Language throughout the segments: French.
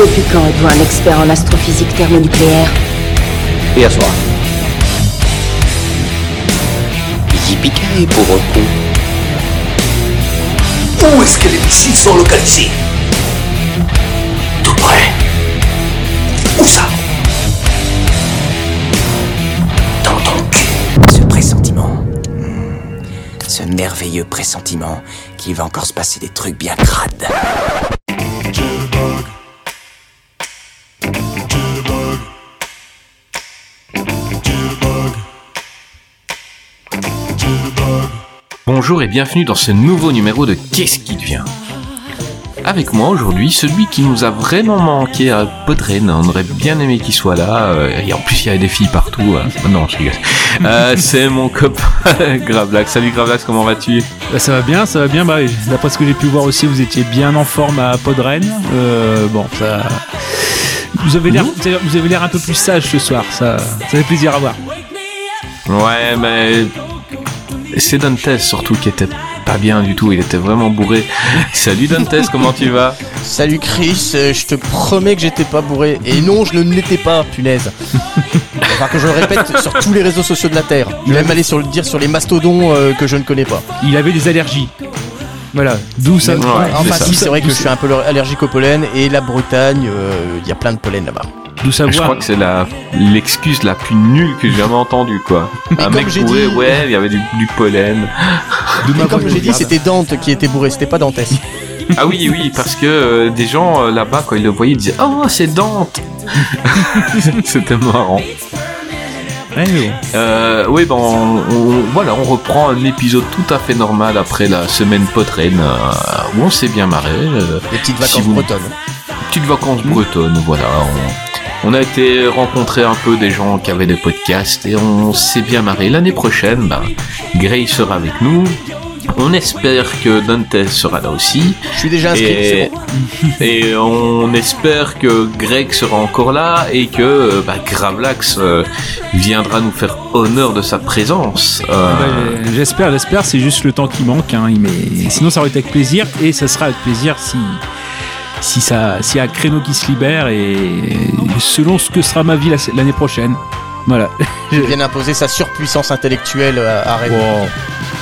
Depuis quand êtes-vous un expert en astrophysique thermonucléaire Et à soir. Yippee pauvre con. Où est-ce que les missiles sont localisés? Tout près. Où ça? Dans ton cul. Ce pressentiment. Ce merveilleux pressentiment qu'il va encore se passer des trucs bien crades. Bonjour et bienvenue dans ce nouveau numéro de Qu'est-ce qui devient Avec moi aujourd'hui, celui qui nous a vraiment manqué à Podren, on aurait bien aimé qu'il soit là, euh, et en plus il y avait des filles partout. euh, non, je rigole. Euh, c'est mon copain Gravelax. Salut Gravelax, comment vas-tu Bah, ça va bien, ça va bien. Bah, D'après ce que j'ai pu voir aussi, vous étiez bien en forme à Podren. Euh, bon, ça. Vous avez l'air, vous avez l'air un peu plus sage ce soir. Ça, ça fait plaisir à voir. Ouais, mais c'est Dantes surtout qui était pas bien du tout, il était vraiment bourré. Salut Dantes, comment tu vas? Salut Chris, euh, je te promets que j'étais pas bourré. Et non, je ne l'étais pas, punaise. Enfin, que je le répète sur tous les réseaux sociaux de la Terre. Je vais même aller sur le dire sur les mastodons euh, que je ne connais pas. Il avait des allergies. Voilà. D'où ça. Ouais, Enfin, si, c'est vrai que je suis un peu allergique au pollen. Et la Bretagne, euh, il y a plein de pollen là-bas. D'où savoir. Je crois que c'est la l'excuse la plus nulle que j'ai jamais entendue quoi. Un mec j'ai bourré, dit- ouais, il y avait du, du pollen. Et comme j'ai dit, c'était Dante qui était bourré, c'était pas Dantès. Ah oui, oui, parce que euh, des gens euh, là-bas, quand ils le voyaient, ils disaient Oh, c'est Dante C'était marrant. Bon. Euh, oui, ben, on, on- voilà, on reprend un épisode tout à fait normal après la semaine potraine euh, où on s'est bien marré. euh, Les petites Si vacances vous- bretonnes. petites vacances bretonnes, voilà. On, on a été rencontrer un peu des gens qui avaient des podcasts et on s'est bien marré. L'année prochaine, ben, Gray sera avec nous. On espère que Dante sera là aussi. Je suis déjà inscrit, Et, c'est bon. et on espère que Greg sera encore là et que bah, Gravelax euh, viendra nous faire honneur de sa présence. Euh, Bah, euh, j'espère, j'espère. C'est juste le temps qui manque. Hein, mais sinon, ça aurait été avec plaisir. Et ça sera avec plaisir si. Si ça, s'il y a un créneau qui se libère et selon ce que sera ma vie la- l'année prochaine. Voilà. Il vient d'imposer sa surpuissance intellectuelle à, à Rennes.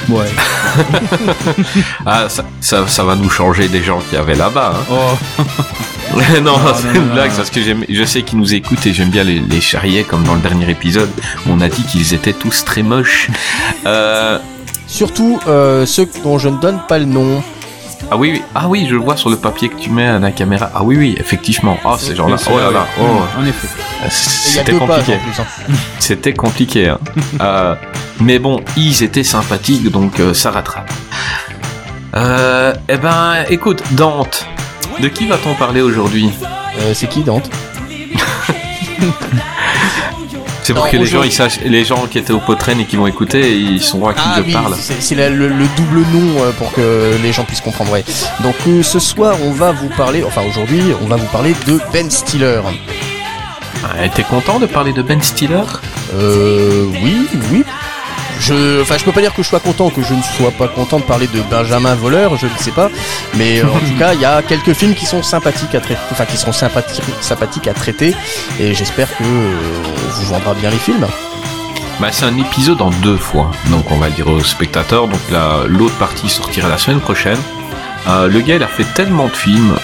Ouais. ah, ça, ça, ça va nous changer des gens qui avaient là-bas. hein. Oh. non, Non, c'est non, une non, blague non. parce que j'aime- je sais qu'ils nous écoutent et j'aime bien les, les charrier comme dans le dernier épisode. On a dit qu'ils étaient tous très moches. Euh, Surtout euh, ceux dont je ne donne pas le nom. Ah oui, oui, ah oui, je le vois sur le papier que tu mets à la caméra. Ah oui, oui, effectivement. Ah, ces gens-là. C'est Oh là là. Oh, En effet. C'était compliqué. plus. hein. C'était compliqué. hein. Euh, mais bon, ils étaient sympathiques, donc euh, ça rattrape. Euh, eh ben, écoute, Dante, de qui va-t-on parler aujourd'hui? Euh, c'est qui Dante? C'est pour Non, que les gens, ils sachent, les gens qui étaient au potren et qui vont écouter, ils sauront à qui Ah je oui, parle. c'est le, le double nom euh, pour que les gens puissent comprendre. Ouais. Donc euh, ce soir, on va vous parler, enfin aujourd'hui, on va vous parler de Ben Stiller. Ah, T'es content de parler de Ben Stiller? Euh, oui, oui. Je, enfin, je peux pas dire que je sois content, que je ne sois pas content de parler de Benjamin Voleur, je ne sais pas. Mais euh, en tout cas, il y a quelques films qui sont sympathiques à traiter, enfin qui sont sympathiques, sympathiques à traiter, et j'espère que euh, on vous vendra bien les films. Bah, c'est un épisode en deux fois, donc on va le dire aux spectateurs. Donc la- l'autre partie sortira la semaine prochaine. Euh, le gars, il a fait tellement de films,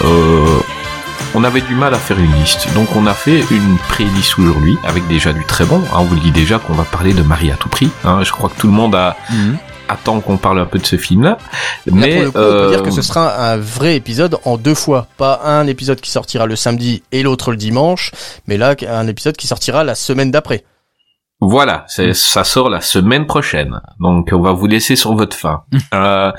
on avait du mal à faire une liste. Donc on a fait une pré-liste aujourd'hui, avec déjà du très bon. hein. on vous le dit déjà qu'on va parler de Marie à tout prix. hein. je crois que tout le monde a, attend qu'on parle un peu de ce film-là. Là, Mais pour le coup, on euh, peut dire que ce sera un vrai épisode en deux fois. Pas un épisode qui sortira le samedi et l'autre le dimanche, mais là, un épisode qui sortira la semaine d'après. Voilà, ça sort la semaine prochaine. Donc on va vous laisser sur votre faim. Euh,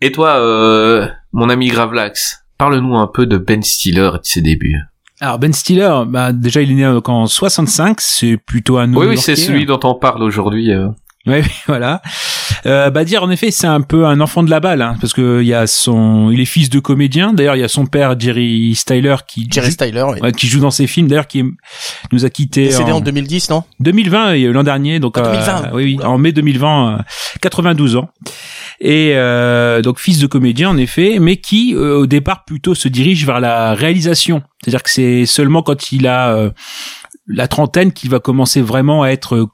et toi, euh, mon ami Gravelax, parle-nous un peu de Ben Stiller et de ses débuts. Alors Ben Stiller, bah, déjà il est né euh, en 65, c'est plutôt un Oui, oui, c'est celui dont on parle aujourd'hui. euh. Ouais, voilà. Euh, bah dire en effet, c'est un peu un enfant de la balle, hein, parce que il y a son, il est fils de comédien. D'ailleurs, il y a son père Jerry Styler qui Jerry joue, Styler, oui. ouais, qui joue dans ses films. D'ailleurs, qui nous a quitté Décédé en, en 2010, non? 2020 et l'an dernier, donc Ah, euh, 2020. oui, oui, en mai 2020, euh, 92 ans. Et euh, donc fils de comédien en effet, mais qui euh, au départ plutôt se dirige vers la réalisation. C'est-à-dire que c'est seulement quand il a euh, la trentaine qu'il va commencer vraiment à être euh,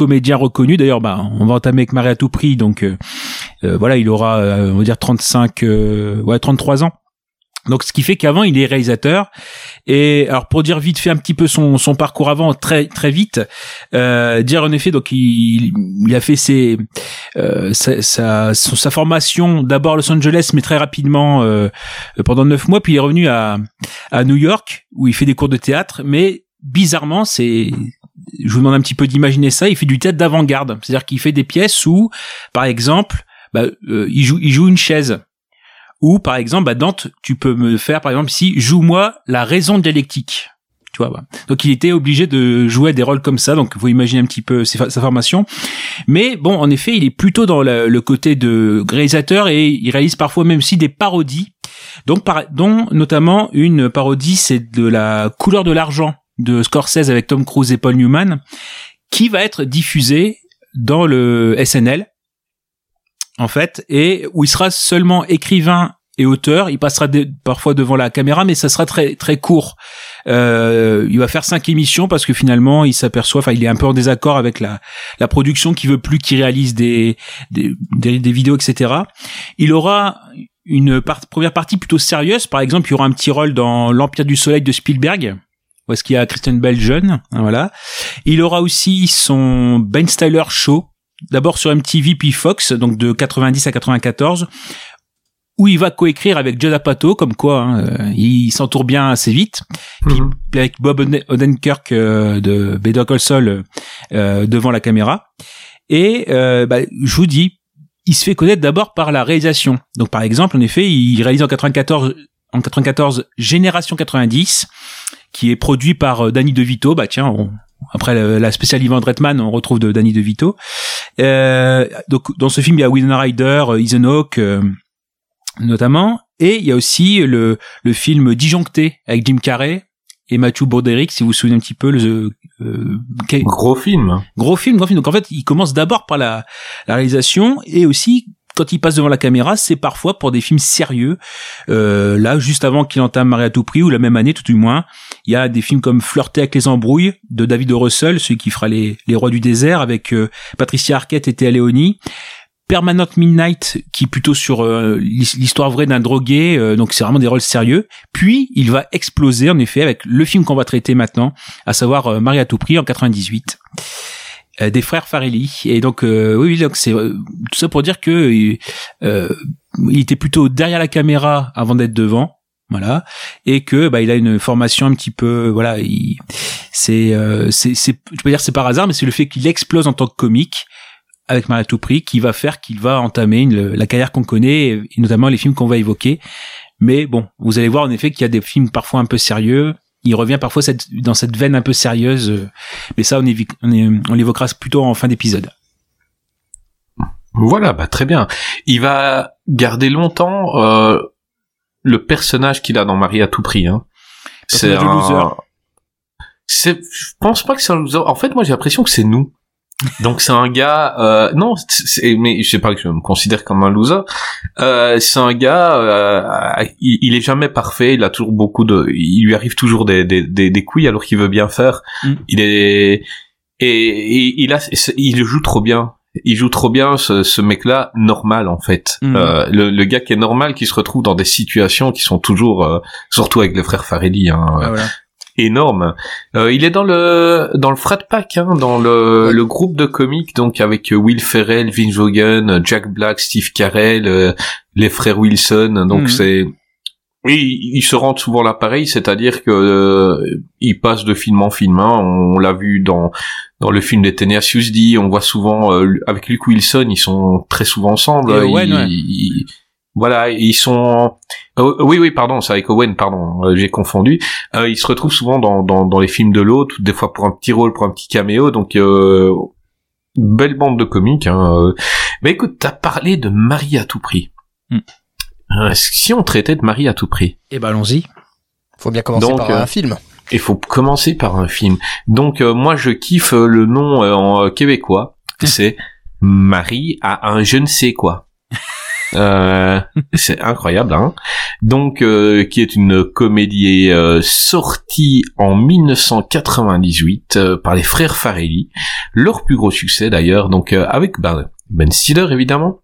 comédien reconnu. D'ailleurs, bah, on va entamer avec Marie à tout prix, donc euh, euh, voilà, il aura, on va dire 35, euh, ouais, 33 ans. Donc, ce qui fait qu'avant, il est réalisateur. Et alors, pour dire vite fait un petit peu son, son parcours avant, très très vite, euh, dire en effet, donc il, il a fait ses, euh, sa, sa, sa formation d'abord à Los Angeles, mais très rapidement euh, pendant neuf mois, puis il est revenu à, à New York où il fait des cours de théâtre. Mais bizarrement, c'est je vous demande un petit peu d'imaginer ça. Il fait du théâtre d'avant-garde, c'est-à-dire qu'il fait des pièces où, par exemple, bah, euh, il joue il joue une chaise. Ou par exemple, bah, Dante, tu peux me faire par exemple ici, joue-moi la raison dialectique. Tu vois, voilà. Donc il était obligé de jouer des rôles comme ça. Donc vous imaginez un petit peu sa formation. Mais bon, en effet, il est plutôt dans le, côté de réalisateur et il réalise parfois même aussi des parodies. Donc par, dont notamment une parodie, c'est de la couleur de l'argent de Scorsese avec Tom Cruise et Paul Newman, qui va être diffusée dans le SNL en fait, et où il sera seulement écrivain et auteur. Il passera parfois devant la caméra, mais ça sera très très court. Euh, il va faire cinq émissions parce que finalement, il s'aperçoit, enfin, il est un peu en désaccord avec la la production qui veut plus qu'il réalise des des, des vidéos, etc. Il aura une première partie plutôt sérieuse. Par exemple, il y aura un petit rôle dans L'Empire du Soleil de Spielberg. Où est-ce qu'il y a Christian Bell jeune, hein, voilà. Il aura aussi son Ben Stiller Show, d'abord sur MTV puis Fox, donc de 90 à 94, où il va coécrire avec Judd Apatow, comme quoi hein, euh, il s'entoure bien assez vite, puis Mhm. avec Bob Oden- Odenkirk euh, de Better Call Saul euh, devant la caméra. Et euh, bah, je vous dis, il se fait connaître d'abord par la réalisation. Donc par exemple, en effet, il réalise en 94 en 94 Génération 90 qui est produit par euh, Danny DeVito. Bah tiens, on- après la, la spéciale Ivan Reitman, on retrouve de Danny DeVito. Euh, donc dans ce film, il y a Winona Ryder, euh, Ethan Hawke euh, notamment, et il y a aussi le le film Disjoncté avec Jim Carrey et Matthew Broderick, si vous vous souvenez un petit peu, le euh, Gros film. gros film, gros film. Donc en fait, il commence d'abord par la, la réalisation et aussi quand il passe devant la caméra, c'est parfois pour des films sérieux. Euh, là, juste avant qu'il entame Marie à tout prix, ou la même année tout du moins, il y a des films comme Flirter avec les embrouilles de David. Russell, celui qui fera les, les Rois du désert avec euh, Patricia Arquette et Théa Leoni. Permanent Midnight, qui est plutôt sur euh, l'his- l'histoire vraie d'un drogué, euh, donc c'est vraiment des rôles sérieux. Puis il va exploser en effet avec le film qu'on va traiter maintenant, à savoir Marie à tout prix en 98 euh, des frères Farelli. Et donc euh, oui, donc c'est euh, tout ça pour dire que euh, il était plutôt derrière la caméra avant d'être devant. Voilà, et que bah il a une formation un petit peu voilà, il, c'est euh, c'est c'est je peux dire c'est par hasard, mais c'est le fait qu'il explose en tant que comique avec tout prix qui va faire qu'il va entamer la carrière qu'on connaît et notamment les films qu'on va évoquer. Mais bon, vous allez voir en effet qu'il y a des films parfois un peu sérieux. Il revient parfois cette, dans cette veine un peu sérieuse, euh, mais ça on, on, on l'évoquera plutôt en fin d'épisode. Voilà, bah très bien. Il va garder longtemps euh, le personnage qu'il a dans Marie à tout prix. Hein. C'est un... Je pense pas que c'est un loser. En fait, moi, j'ai l'impression que c'est nous. Donc c'est un gars, euh, non, c'est, mais je sais pas que je me considère comme un loser. Euh, c'est un gars, euh, il, il est jamais parfait. Il a toujours beaucoup de, il lui arrive toujours des des, des, des couilles alors qu'il veut bien faire. Mm. Il est et, et il a, il joue trop bien. Il joue trop bien ce, ce mec-là normal en fait. Mm. Euh, le, le gars qui est normal, qui se retrouve dans des situations qui sont toujours, euh, surtout avec les frères Farelli, hein, Ah, voilà. Énorme. Euh, il est dans le dans le frat pack, hein, dans le, Ouais. le groupe de comiques, donc avec euh, Will Ferrell, Vince Vaughn, euh, Jack Black, Steve Carell, euh, les frères Wilson. Donc Mhm. c'est oui, ils se rendent souvent là pareil, c'est-à-dire que euh, ils passent de film en film. hein. On l'a vu dans dans le film des Tenacious D, on voit souvent euh, avec Luke Wilson, ils sont très souvent ensemble. Et Owen, Ils- ouais. ils- Voilà, ils sont. euh, oui, oui, pardon, c'est avec Owen, pardon, euh, j'ai confondu. Euh, ils se retrouvent souvent dans, dans, dans les films de l'autre, des fois pour un petit rôle, pour un petit caméo. Donc, euh, belle bande de comiques. Hein. euh. Mais écoute, t'as parlé de Marie à tout prix. Hmm. Si on traitait de Marie à tout prix, Et ben allons-y. Faut bien commencer Donc, par un film. il faut commencer par un film. Donc, euh, moi, je kiffe le nom euh, en québécois. C'est Marie a un je ne sais quoi. Euh, c'est incroyable, hein. Donc, euh, qui est une comédie euh, sortie en 1998 euh, par les frères Farelli, leur plus gros succès d'ailleurs. Donc, euh, avec ben, Ben Stiller évidemment,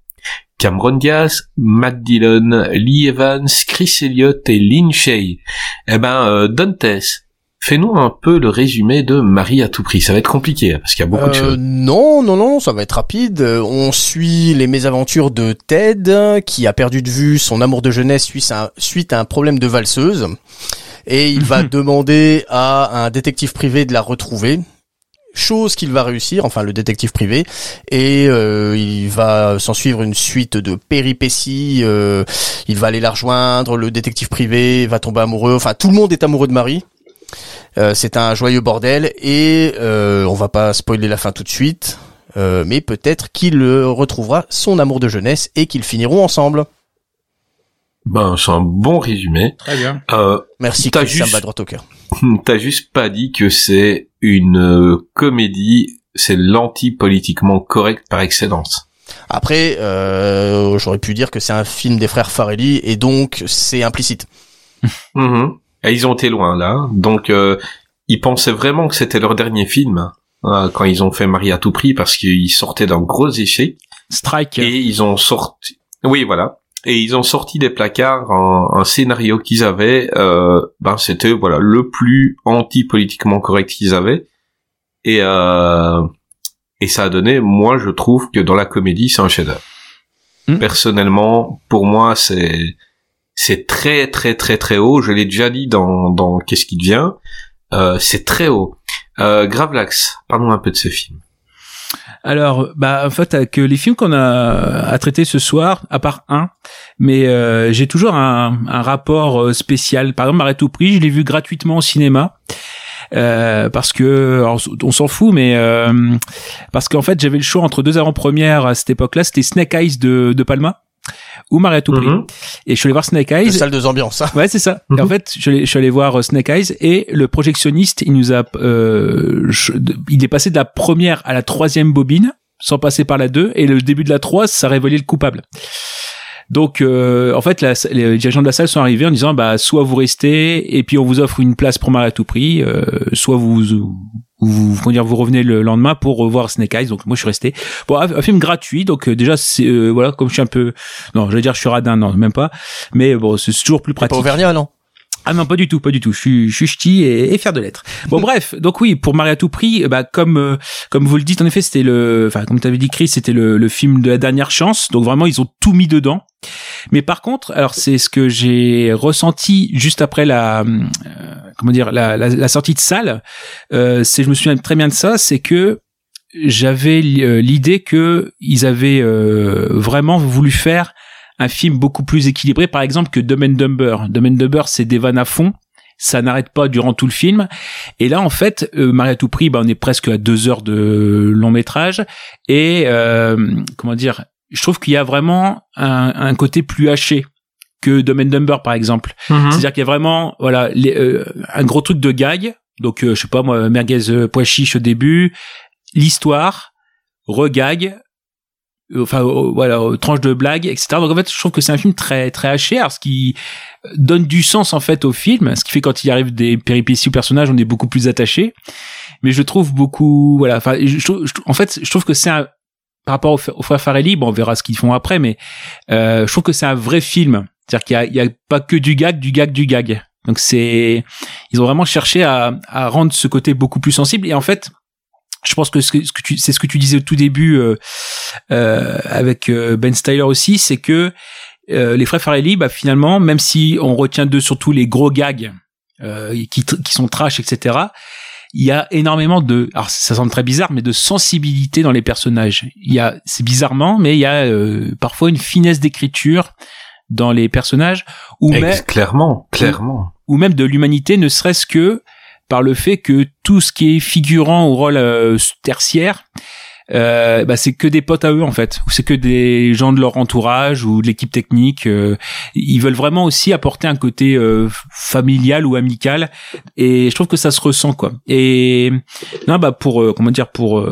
Cameron Diaz, Matt Dillon, Lee Evans, Chris Elliott et Lynn Shay. Eh ben, Dantes, fais-nous un peu le résumé de Marie à tout prix. Ça va être compliqué hein, parce qu'il y a beaucoup de Euh, choses. non, non, non, ça va être rapide. Euh, On suit les mésaventures de Ted, qui a perdu de vue son amour de jeunesse suite à, suite à un problème de valseuse. Et il va demander à un détective privé de la retrouver. Chose qu'il va réussir, enfin le détective privé, et euh, il va s'en suivre une suite de péripéties. euh, il va aller la rejoindre, le détective privé va tomber amoureux. Enfin, tout le monde est amoureux de Marie. Euh, c'est un joyeux bordel et euh, on va pas spoiler la fin tout de suite, euh, mais peut-être qu'il retrouvera son amour de jeunesse et qu'ils finiront ensemble. Ben, c'est un bon résumé. Très bien. Euh, Merci, T'as Chris, ça me juste- va droit au cœur. T'as juste pas dit que c'est une euh, comédie, c'est l'anti-politiquement correct par excellence. Après, euh, j'aurais pu dire que c'est un film des frères Farelli et donc c'est implicite. Mhm. Et ils ont été loin là, donc euh, ils pensaient vraiment que c'était leur dernier film hein, quand ils ont fait Marie à tout prix parce qu'ils sortaient d'un gros échec Strike. et ils ont sorti. Oui, voilà. Et ils ont sorti des placards un, un scénario qu'ils avaient. Euh, ben c'était voilà le plus anti-politiquement correct qu'ils avaient. Et euh, et ça a donné. Moi, je trouve que dans la comédie, c'est un chef-d'œuvre. Hmm. Personnellement, pour moi, c'est c'est très très très très haut. Je l'ai déjà dit dans dans qu'est-ce qui devient. Euh, c'est très haut. Euh, Gravelax, parlons un peu de ce film. Alors, bah, en fait, avec les films qu'on a à traiter ce soir, à part un, mais euh, j'ai toujours un, un rapport euh, spécial. Par exemple, Arrête tout prix, je l'ai vu gratuitement au cinéma. Euh, parce que on s'en fout mais euh, parce qu'en fait j'avais le choix entre deux avant-premières à cette époque-là c'était Snake Eyes de, de Palma ou Marie à tout prix Mhm. et je suis allé voir Snake Une Eyes salle de ambiance. hein. Ouais, c'est ça. Et en Mhm. fait, je suis allé- je suis allé voir euh, Snake Eyes et le projectionniste, il nous a, euh, je- il est passé de la première à la troisième bobine, sans passer par la 2, et le début de la 3, ça révélait le coupable. Donc, euh, en fait, la- les dirigeants de la salle sont arrivés en disant, bah, soit vous restez, et puis on vous offre une place pour Marie à tout prix, euh, soit vous, vous, comment dire, vous revenez le lendemain pour revoir Snake Eyes. Donc, moi, je suis resté. Bon, un, un film gratuit, donc euh, déjà, c'est, euh, voilà, comme je suis un peu, non, je vais dire, je suis radin, non, même pas. Mais bon, c'est toujours plus T'es pas pratique. Auvergnat, non? Ah non, pas du tout, pas du tout. Je suis, je suis ch'ti et, et fier de l'être. Bon, bref. Donc oui, pour Marie à tout prix, bah, comme, euh, comme vous le dites, en effet, c'était le, enfin, comme t'avais dit, Chris, c'était le, le film de la dernière chance. Donc vraiment, ils ont tout mis dedans. Mais par contre, alors c'est ce que j'ai ressenti juste après la, euh, comment dire, la, la, la sortie de salle. Euh, c'est, je me souviens très bien de ça, c'est que j'avais euh, l'idée que ils avaient euh, vraiment voulu faire un film beaucoup plus équilibré, par exemple, que Dumb and Dumber. Dumb and Dumber, c'est des vannes à fond. Ça n'arrête pas durant tout le film. Et là, en fait, euh, Marie à tout prix, bah, on est presque à deux heures de long métrage. Et euh, comment dire, je trouve qu'il y a vraiment un, un côté plus haché que Dumb and Dumber, par exemple. C'est-à-dire qu'il y a vraiment, voilà, les, euh, un gros truc de gag. Donc, euh, je sais pas moi, merguez euh, pois chiche au début, l'histoire, regag, euh, enfin voilà, tranche de blague, etc. Donc en fait, je trouve que c'est un film très très haché, alors ce qui donne du sens en fait au film, ce qui fait quand il arrive des péripéties au personnage, on est beaucoup plus attaché. Mais je trouve beaucoup, voilà, enfin, en fait, je trouve que c'est un par rapport aux, frères Farelli, bon, on verra ce qu'ils font après, mais euh, je trouve que c'est un vrai film. C'est-à-dire qu'il y a, a pas que du gag, du gag, du gag. Donc c'est, ils ont vraiment cherché à, à rendre ce côté beaucoup plus sensible. Et en fait, je pense que ce c'est ce que tu disais au tout début euh, euh, avec euh, Ben Styler aussi, c'est que euh, les frères Farelli, bah finalement, même si on retient d'eux surtout les gros gags euh, qui, qui sont trash, etc. Il y a énormément de, alors ça semble très bizarre, mais de sensibilité dans les personnages. Il y a, c'est bizarrement, mais il y a euh, parfois une finesse d'écriture dans les personnages ou même Clairement, clairement. ou même de l'humanité, ne serait-ce que par le fait que tout ce qui est figurant au rôle euh, tertiaire, euh, bah, c'est que des potes à eux en fait, ou c'est que des gens de leur entourage ou de l'équipe technique. euh, ils veulent vraiment aussi apporter un côté euh, familial ou amical, et je trouve que ça se ressent quoi. Et non bah pour euh, comment dire pour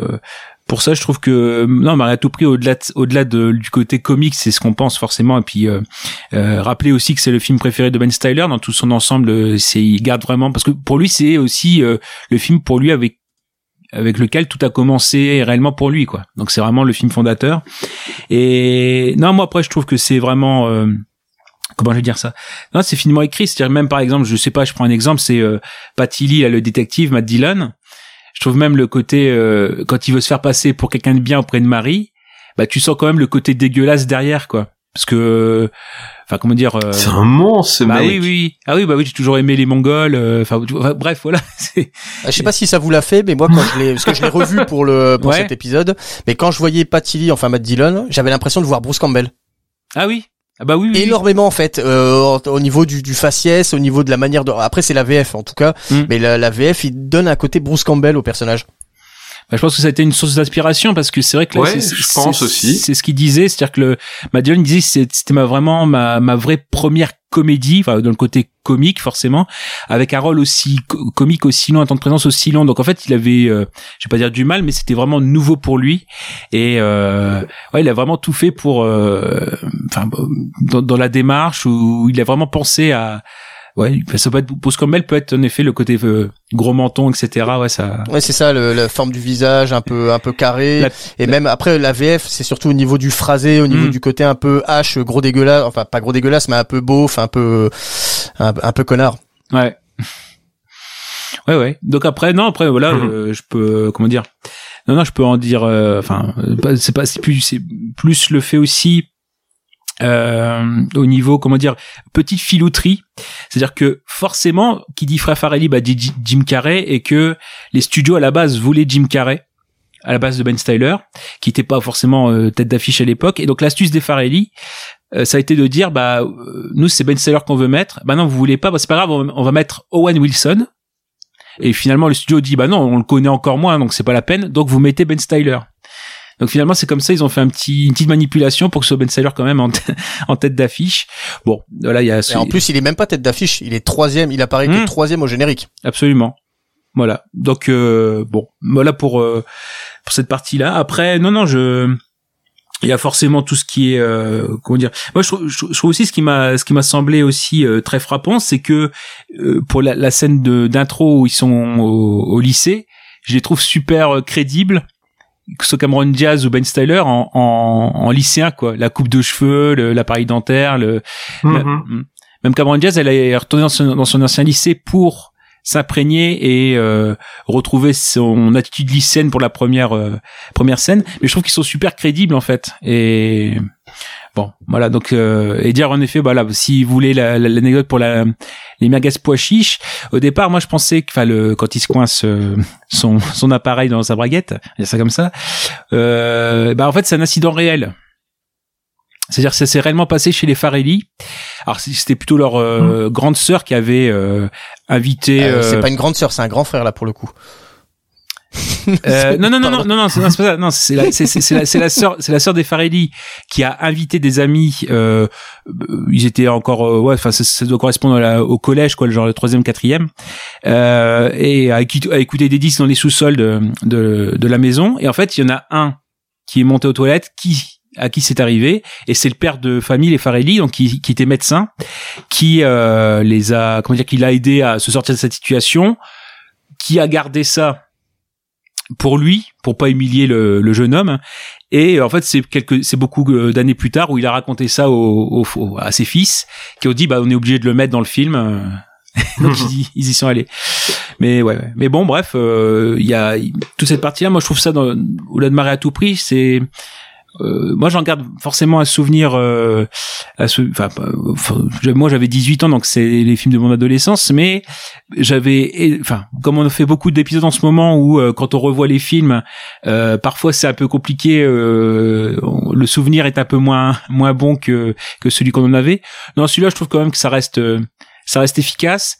pour ça, je trouve que non, mais à tout prix, au-delà de- au-delà de, du côté comique, c'est ce qu'on pense forcément. Et puis euh, rappeler aussi que c'est le film préféré de Ben Styler dans tout son ensemble. C'est il garde vraiment parce que pour lui, c'est aussi le film pour lui avec avec lequel tout a commencé réellement pour lui quoi. Donc c'est vraiment le film fondateur. Et non, moi après, je trouve que c'est vraiment euh, comment je vais dire ça? Non, c'est finement écrit. C'est-à-dire même par exemple, je sais pas, je prends un exemple, c'est euh, Patty Lee, là, le détective Matt Dillon. Je trouve même le côté euh, quand il veut se faire passer pour quelqu'un de bien auprès de Marie, bah tu sens quand même le côté dégueulasse derrière quoi. Parce que enfin comment dire euh, C'est un monstre, bah mec. oui oui ah oui bah oui j'ai toujours aimé les Mongols euh, enfin bref voilà c'est Ah, Je sais pas si ça vous l'a fait, mais moi quand je l'ai, parce que je l'ai revu pour le pour Ouais. cet épisode, mais quand je voyais Patty Lee, enfin Matt Dillon, j'avais l'impression de voir Bruce Campbell. ah oui ah bah oui, oui, oui. Énormément en fait, euh, au niveau du, du faciès, au niveau de la manière de. Après c'est la VF en tout cas, Mm. mais la, la VF il donne un côté Bruce Campbell au personnage. Bah, je pense que ça a été une source d'inspiration parce que c'est vrai que là, Ouais, c'est- je pense aussi. C'est ce qu'il disait, c'est-à-dire que le Magellan disait c'était ma vraiment ma, ma vraie première comédie, enfin dans le côté comique forcément, avec un rôle aussi co- comique aussi long, un temps de présence aussi long. Donc en fait, il avait, euh, je vais pas dire du mal, mais c'était vraiment nouveau pour lui et euh, ouais, il a vraiment tout fait pour, euh, enfin dans, dans la démarche où il a vraiment pensé à Ouais, ça peut être Bruce Campbell peut être en effet le côté euh, gros menton, etc. Ouais, ça. Ouais c'est ça, le, la forme du visage un peu un peu carré, La- et même après la VF c'est surtout au niveau du phrasé, au niveau Mm. du côté un peu hache, gros dégueulasse, enfin pas gros dégueulasse mais un peu beauf, un peu un, un peu connard. Ouais. Ouais, ouais. Donc après, non, après, voilà, Mhm. euh, je peux, euh, comment dire? Non, non, je peux en dire, euh, enfin, euh, c'est pas, c'est plus, c'est plus le fait aussi, euh, au niveau, comment dire, petite filouterie. C'est-à-dire que forcément, qui dit frère Farelli, bah, dit Jim Carrey et que les studios à la base voulaient Jim Carrey à la base de Ben Styler, qui était pas forcément euh, tête d'affiche à l'époque. Et donc l'astuce des Farelli, euh, ça a été de dire, bah, euh, nous c'est Ben Styler qu'on veut mettre. Bah non, vous voulez pas, bah c'est pas grave, on, on va mettre Owen Wilson. Et finalement le studio dit, bah non, on le connaît encore moins, donc c'est pas la peine. Donc vous mettez Ben Styler. Donc finalement c'est comme ça, ils ont fait un petit, une petite manipulation pour que ce soit Ben Styler quand même en, en tête d'affiche. Bon, voilà, il y a Et en plus il est même pas tête d'affiche, il est troisième, il apparaît que Mm. troisième au générique. Absolument. Voilà. Donc euh, bon, voilà pour euh, pour cette partie-là. Après, non, non, je il y a forcément tout ce qui est euh, comment dire. Moi, je trouve, je trouve- aussi ce qui m'a ce qui m'a semblé aussi euh, très frappant, c'est que euh, pour la, la scène de d'intro où ils sont au, au lycée, je les trouve super euh, crédibles. Que ce Cameron Diaz ou Ben Styler en, en, en lycéen quoi, la coupe de cheveux, l'appareil dentaire, le, Mhm. même, même Cameron Diaz, elle est retournée dans son, dans son ancien lycée pour s'imprégner et euh, retrouver son attitude lycéenne pour la première euh, première scène. Mais je trouve qu'ils sont super crédibles en fait. Et bon, voilà. Donc euh, et dire en effet, voilà, si vous voulez la- la- l'anecdote pour la les merguez pois chiches, au départ, moi je pensais que, enfin, le quand il se coince euh, son son appareil dans sa braguette, il ça comme ça. Euh, bah en fait, c'est un incident réel. C'est-à-dire que ça s'est réellement passé chez les Farelli. Alors c'était plutôt leur euh, grande sœur qui avait euh, invité. Euh, euh, C'est pas une grande sœur, c'est un grand frère là pour le coup. Euh, non non non non non non c'est pas ça. Non c'est la c'est c'est la c'est la sœur c'est la sœur des Farelli qui a invité des amis. Euh, ils étaient encore euh, ouais enfin ça, ça doit correspondre à la- au collège quoi le genre le troisième quatrième euh, et à, à écouter des disques dans les sous-sols de, de de la maison. Et en fait il y en a un qui est monté aux toilettes qui à qui c'est arrivé et c'est le père de famille les Farelli donc qui, qui était médecin qui euh, les a comment dire qui l'a aidé à se sortir de cette situation qui a gardé ça pour lui pour pas humilier le, le jeune homme. Et en fait c'est quelques c'est beaucoup euh, d'années plus tard où il a raconté ça au, au- au- à ses fils qui ont dit bah on est obligé de le mettre dans le film. Euh. donc ils, y- ils y sont allés. Mais ouais, mais bon bref euh, il y a toute cette partie là moi je trouve ça dans, au-delà de marrer à tout prix c'est euh, moi j'en garde forcément un souvenir euh, à euh, moi j'avais 18 ans donc c'est les films de mon adolescence mais j'avais enfin comme on fait beaucoup d'épisodes en ce moment où quand on revoit les films parfois c'est un peu compliqué le souvenir est un peu moins moins bon que que celui qu'on en avait. Non celui-là je trouve quand même que ça reste ça reste efficace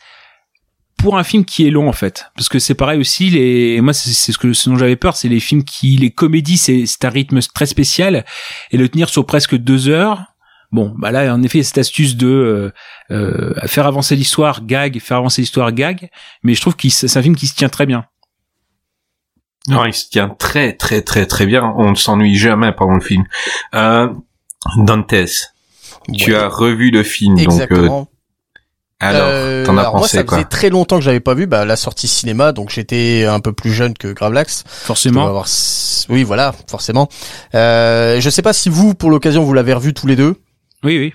pour un film qui est long en fait. Parce que c'est pareil aussi les moi c'est ce que ce dont j'avais peur c'est les films qui les comédies c'est c'est un rythme très spécial. Et le tenir sur presque deux heures bon bah là en effet cette astuce de euh, euh, faire avancer l'histoire gag faire avancer l'histoire gag. Mais je trouve que c'est un film qui se tient très bien. Non il se tient très très très très bien. On ne s'ennuie jamais pendant le film. Euh, Dantes tu as revu le film Exactement. donc alors, euh, t'en as pensé moi, ça quoi faisait très longtemps que j'avais pas vu bah, la sortie cinéma, donc j'étais un peu plus jeune que Gravelax. Forcément. Avoir... Oui, voilà, forcément. Euh, je sais pas si vous, pour l'occasion, vous l'avez revu tous les deux. Oui, oui.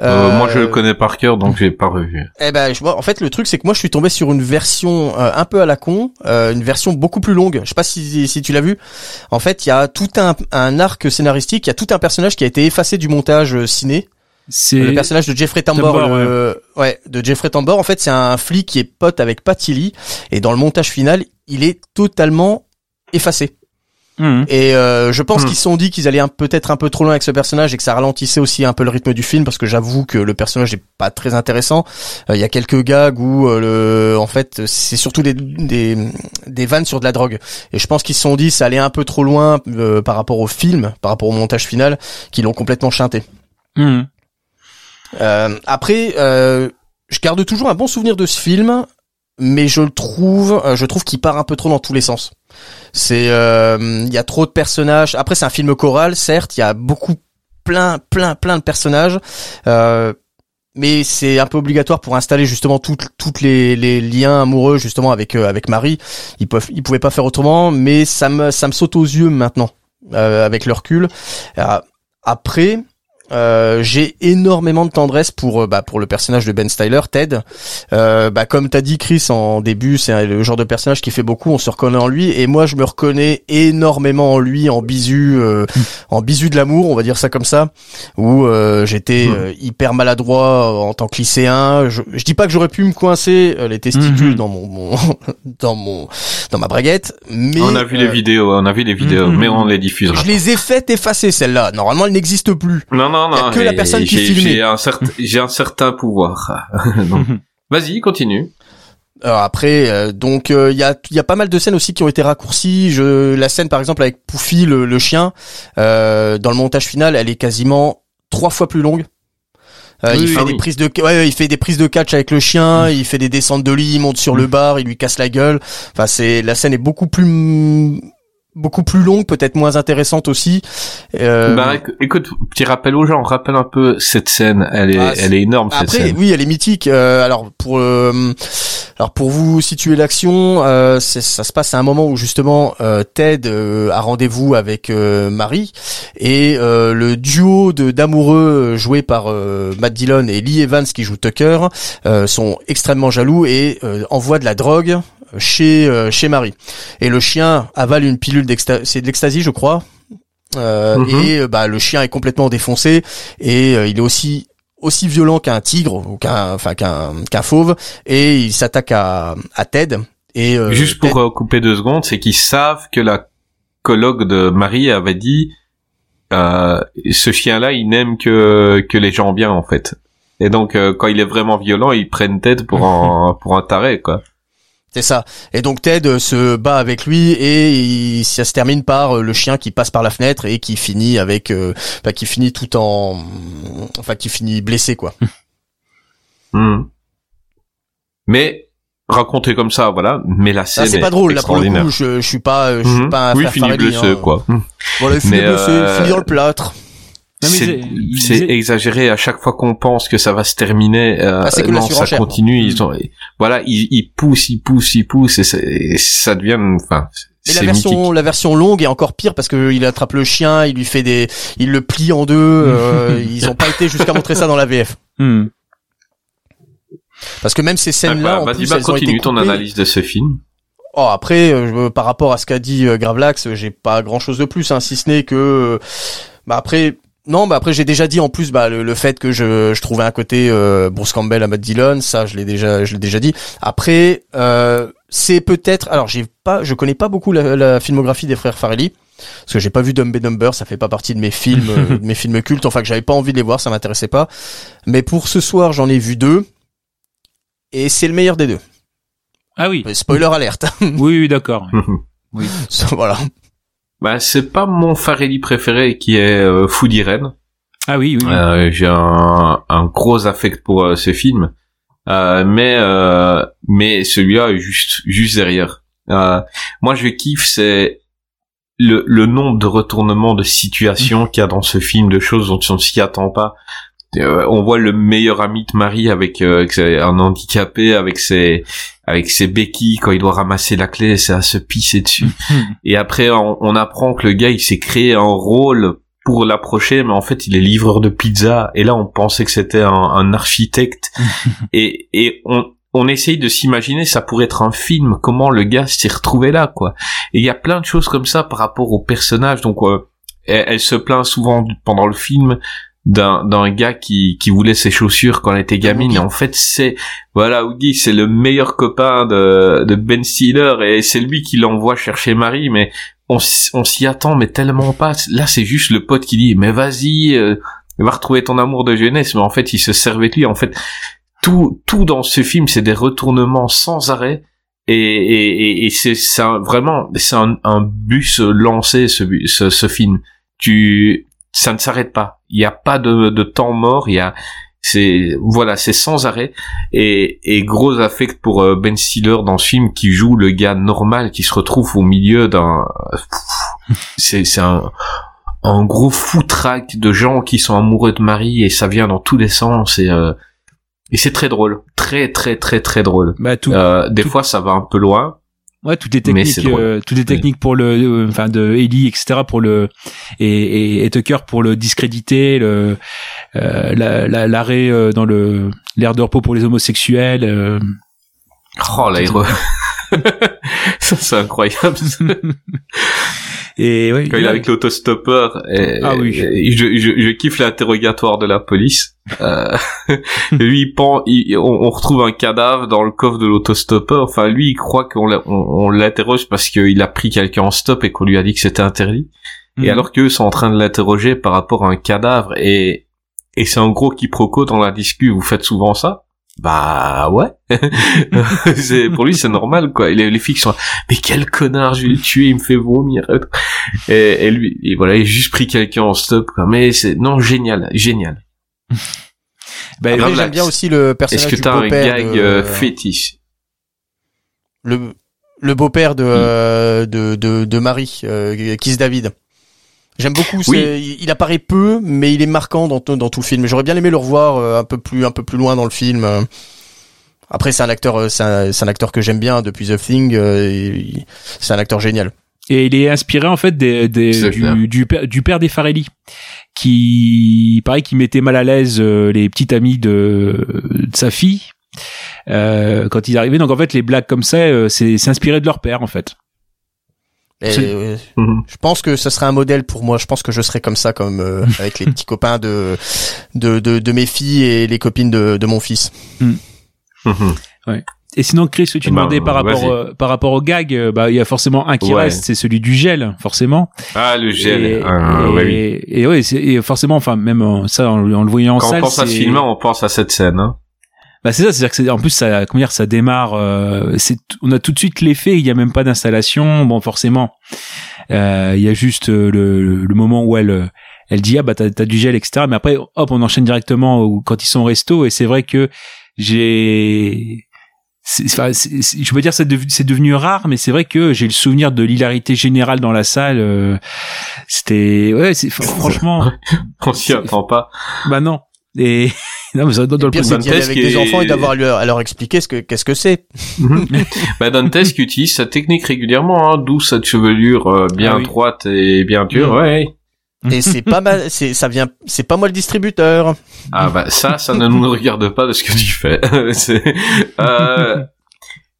Euh, moi, je le connais par cœur, donc j'ai pas revu. Eh ben, je, en fait, le truc, c'est que moi, je suis tombé sur une version euh, un peu à la con, euh, une version beaucoup plus longue. Je sais pas si, si tu l'as vu. En fait, il y a tout un, un arc scénaristique, il y a tout un personnage qui a été effacé du montage euh, ciné. C'est le personnage de Jeffrey Tambor, le... ouais. de Jeffrey Tambor. En fait, c'est un flic qui est pote avec Patty et dans le montage final, il est totalement effacé. Mmh. Et euh, je pense Mmh. qu'ils se sont dit qu'ils allaient un- peut-être un peu trop loin avec ce personnage et que ça ralentissait aussi un peu le rythme du film parce que j'avoue que le personnage est pas très intéressant. Euh, Il y a quelques gags où euh, le, en fait, c'est surtout des, des des vannes sur de la drogue. Et je pense qu'ils se sont dit ça allait un peu trop loin euh, par rapport au film, par rapport au montage final, qu'ils l'ont complètement chanté. Mmh. Euh, après, euh, je garde toujours un bon souvenir de ce film, mais je le trouve, euh, je trouve qu'il part un peu trop dans tous les sens. C'est, euh, il y a trop de personnages. Après, c'est un film choral, certes, il y a beaucoup, plein, plein, plein de personnages. Euh, mais c'est un peu obligatoire pour installer justement toutes toutes les, les liens amoureux justement avec avec Marie. Ils peuvent ils pouvaient pas faire autrement, mais ça me ça me saute aux yeux maintenant avec le recul. Après, euh, j'ai énormément de tendresse pour euh, bah, pour le personnage de Ben Styler, Ted. Euh, bah, comme t'as dit Chris en début, c'est le genre de personnage qui fait beaucoup. On se reconnaît en lui et moi je me reconnais énormément en lui, en bisu, euh, en bisu de l'amour, on va dire ça comme ça. Où euh, j'étais euh, hyper maladroit en tant que lycéen. Je, je dis pas que j'aurais pu me coincer les testicules Mhm. dans mon, mon dans mon dans ma braguette, mais on a vu les vidéos, on a vu les vidéos, Mhm. mais on les diffusera. je les ai faites effacer celles-là. Normalement, elles n'existent plus. Non, non, Y a non. que la personne qui filmait. J'ai un certain, j'ai un certain pouvoir. Vas-y, continue. Alors après, euh, donc il y a il y a pas mal de scènes aussi qui ont été raccourcies. Je la scène par exemple avec Poufy le, le chien euh, dans le montage final, elle est quasiment trois fois plus longue. Euh, Oui, il fait Ah des oui. prises de ouais, ouais, il fait des prises de catch avec le chien, il fait des descentes de lit, il monte sur le bar, il lui casse la gueule. Enfin c'est la scène est beaucoup plus beaucoup plus longue, peut-être moins intéressante aussi. Euh, Bah, éc- écoute, petit rappel aux gens, rappelle un peu cette scène. Elle est, Ah, elle est énorme cette Après, scène. oui, elle est mythique. Euh, alors pour euh, alors pour vous situer l'action, euh, ça se passe à un moment où justement euh, Ted euh, a rendez-vous avec euh, Marie et euh, le duo de d'amoureux euh, joué par euh, Matt Dillon et Lee Evans qui joue Tucker euh, sont extrêmement jaloux et euh, envoient de la drogue chez euh, chez Marie. Et le chien avale une pilule c'est de l'ecstasy, je crois. Euh, Mhm. Et bah le chien est complètement défoncé et euh, il est aussi aussi violent qu'un tigre ou qu'un enfin qu'un qu'un fauve et il s'attaque à à Ted et euh, Juste Ted- pour euh, couper deux secondes, c'est qu'ils savent que la colloque de Marie avait dit euh, ce chien-là, il n'aime que que les gens bien en fait. Et donc euh, quand il est vraiment violent, ils prennent tête pour un pour un taré quoi. C'est ça et donc Ted euh, se bat avec lui et il- ça se termine par euh, le chien qui passe par la fenêtre et qui finit avec euh, enfin, qui finit tout en enfin qui finit blessé quoi Hmm. Mais raconté comme ça, voilà. Mais la ça scène c'est est pas drôle là pour le coup je, je suis pas euh, je suis Mhm. pas un oui, frère fini Farelli, blessé hein. quoi. Hmm. voilà il finit blessé euh, finit dans le plâtre C'est exagéré à chaque fois qu'on pense que ça va se terminer. Euh, Ah, c'est que la non, ça continue. Ils ont, voilà, ils, ils poussent, ils poussent, ils poussent, et, et ça devient, enfin, Et la version, mythique. la version longue est encore pire parce que il attrape le chien, il lui fait des, il le plie en deux. euh, ils ont pas été jusqu'à montrer ça dans la VF. Hmm. Parce que même ces scènes-là, plus, bah, ont été continue ton analyse de ce film. Oh, après, euh, par rapport à ce qu'a dit euh, Gravelax, j'ai pas grand-chose de plus, hein, si ce n'est que, euh, Bah après, non, bah après j'ai déjà dit en plus bah le, le fait que je, je trouvais un côté euh, Bruce Campbell à Matt Dillon, ça je l'ai déjà je l'ai déjà dit. Après euh, c'est peut-être alors j'ai pas je connais pas beaucoup la, la filmographie des frères Farrelly parce que j'ai pas vu Dumb and Dumber, ça fait pas partie de mes films euh, de mes films cultes, enfin que j'avais pas envie de les voir, ça m'intéressait pas. Mais pour ce soir, j'en ai vu deux et c'est le meilleur des deux. Ah oui. Spoiler alerte. Oui, oui, d'accord. voilà. Bah, c'est pas mon Farelli préféré qui est euh, Food Irene. Ah oui, oui. oui. Euh, J'ai un, un gros affect pour euh, ce film, Euh, mais mais celui-là est juste juste derrière. Moi, je kiffe c'est le, le nombre de retournements de situations qu'il y a dans ce film, de choses dont on s'y attend pas. Euh, on voit le meilleur ami de Marie avec, euh, avec un handicapé, avec ses avec ses béquilles quand il doit ramasser la clé, à se pisser dessus. Et après, on, on apprend que le gars, il s'est créé un rôle pour l'approcher, mais en fait, il est livreur de pizza. Et là, on pensait que c'était un, un architecte. et et on, on essaye de s'imaginer, ça pourrait être un film, comment le gars s'y retrouvait là, quoi. Et il y a plein de choses comme ça par rapport au personnage. Donc, euh, elle, elle se plaint souvent pendant le film d'un d'un gars qui qui voulait ses chaussures quand elle était gamine. Et en fait, c'est voilà, Oogie, c'est le meilleur copain de, de Ben Stiller et c'est lui qui l'envoie chercher Marie, mais on, on s'y attend, mais tellement pas. Là, c'est juste le pote qui dit, mais vas-y, euh, va retrouver ton amour de jeunesse, mais en fait, il se servait de lui. En fait, tout, tout dans ce film, c'est des retournements sans arrêt. Et, et, et, et c'est vraiment, c'est un, un bus lancé, ce, ce, ce film. Tu, ça ne s'arrête pas. Il n'y a pas de, de temps mort. Il y a, c'est, voilà, c'est sans arrêt et, et gros affect pour euh, Ben Stiller dans ce film qui joue le gars normal qui se retrouve au milieu d'un c'est c'est un un gros foutraque de gens qui sont amoureux de Marie et ça vient dans tous les sens et euh, et c'est très drôle très très très très drôle Bah, tout, euh, des tout- fois ça va un peu loin ouais, toutes les techniques, euh, toutes les techniques pour le, euh, enfin, de Ellie, etc., pour le, et, et, et Tucker pour le discréditer, le, euh, la- la- l'arrêt euh, dans le, l'air de repos pour les homosexuels, euh, oh re- ça c'est incroyable et ouais, quand il est avec l'autostoppeur Ah oui. je, je, je kiffe l'interrogatoire de la police euh, lui il pend, il- on, on retrouve un cadavre dans le coffre de l'autostoppeur enfin lui il croit qu'on l'interroge parce qu'il a pris quelqu'un en stop et qu'on lui a dit que c'était interdit et Mhm. alors qu'eux sont en train de l'interroger par rapport à un cadavre et et c'est un gros quiproquo dans la discu vous faites souvent ça? Bah ouais. C'est pour lui c'est normal quoi. Et les, les filles sont là, mais quel connard je vais le tuer il me fait vomir et, et lui et voilà il a juste pris quelqu'un en stop quoi. Mais c'est non génial génial. Bah, Ah, j'aime bien aussi le personnage est-ce que t'as un gag de- euh, fétiche? le le beau-père Hmm. de, euh, de de de Marie, euh, Kiss David. J'aime beaucoup. Oui. c'est- Il, apparaît peu, mais il est marquant dans tout- dans tout le film. J'aurais bien aimé le revoir euh, un peu plus un peu plus loin dans le film. Après, c'est un acteur, euh, c'est un, c'est un acteur que j'aime bien depuis The Thing. euh, c'est un acteur génial. Et il est inspiré en fait des, des- du, du, père, du père des Farelli, qui pareil qui mettait mal à l'aise euh, les petites amies de, de sa fille euh, quand ils arrivaient. Donc en fait les blagues comme ça, euh, c'est c'est inspiré de leur père en fait. Et, euh, Mhm. je pense que ce serait un modèle pour moi. Je pense que je serais comme ça, comme euh, avec les petits copains de, de de de mes filles et les copines de de mon fils. Mhm. Et sinon Chris, tu Eh ben, demandais par rapport euh, par rapport au gag, euh, bah il y a forcément un qui Ouais. reste, c'est celui du gel forcément. ah le gel Et, ah, et, ouais, oui. et ouais, c'est- et forcément, enfin même en- ça en, en le voyant en quand salle, on pense à ce film on pense à cette scène hein. Bah c'est ça, c'est-à-dire que c'est, en plus ça, comment dire, ça démarre. euh, c'est, on a tout de suite l'effet. Il y a même pas d'installation. Bon, forcément, euh, il y a juste euh, le, le moment où elle, euh, elle dit ah bah t'as, t'as du gel, etc. Mais après, hop, on enchaîne directement au- quand ils sont au resto. Et c'est vrai que j'ai, c'est, enfin, je peux dire c'est, dev- c'est devenu rare, mais c'est vrai que j'ai le souvenir de l'hilarité générale dans la salle. euh, c'était, ouais, c'est, franchement, on s'y attend pas bah non. Et non, mais ça, dans, dans Le c'est d'y aller Dantesque avec des enfants et d'avoir à leur, à leur expliquer ce que qu'est-ce que c'est. bah, Dantesque utilise sa technique régulièrement, hein, d'où cette chevelure euh, bien Ah oui. droite et bien dure, Mm. ouais. Et c'est pas mal, c'est ça vient, c'est pas moi le distributeur. Ah bah ça, ça ne nous regarde pas de ce que tu fais. C'est- euh,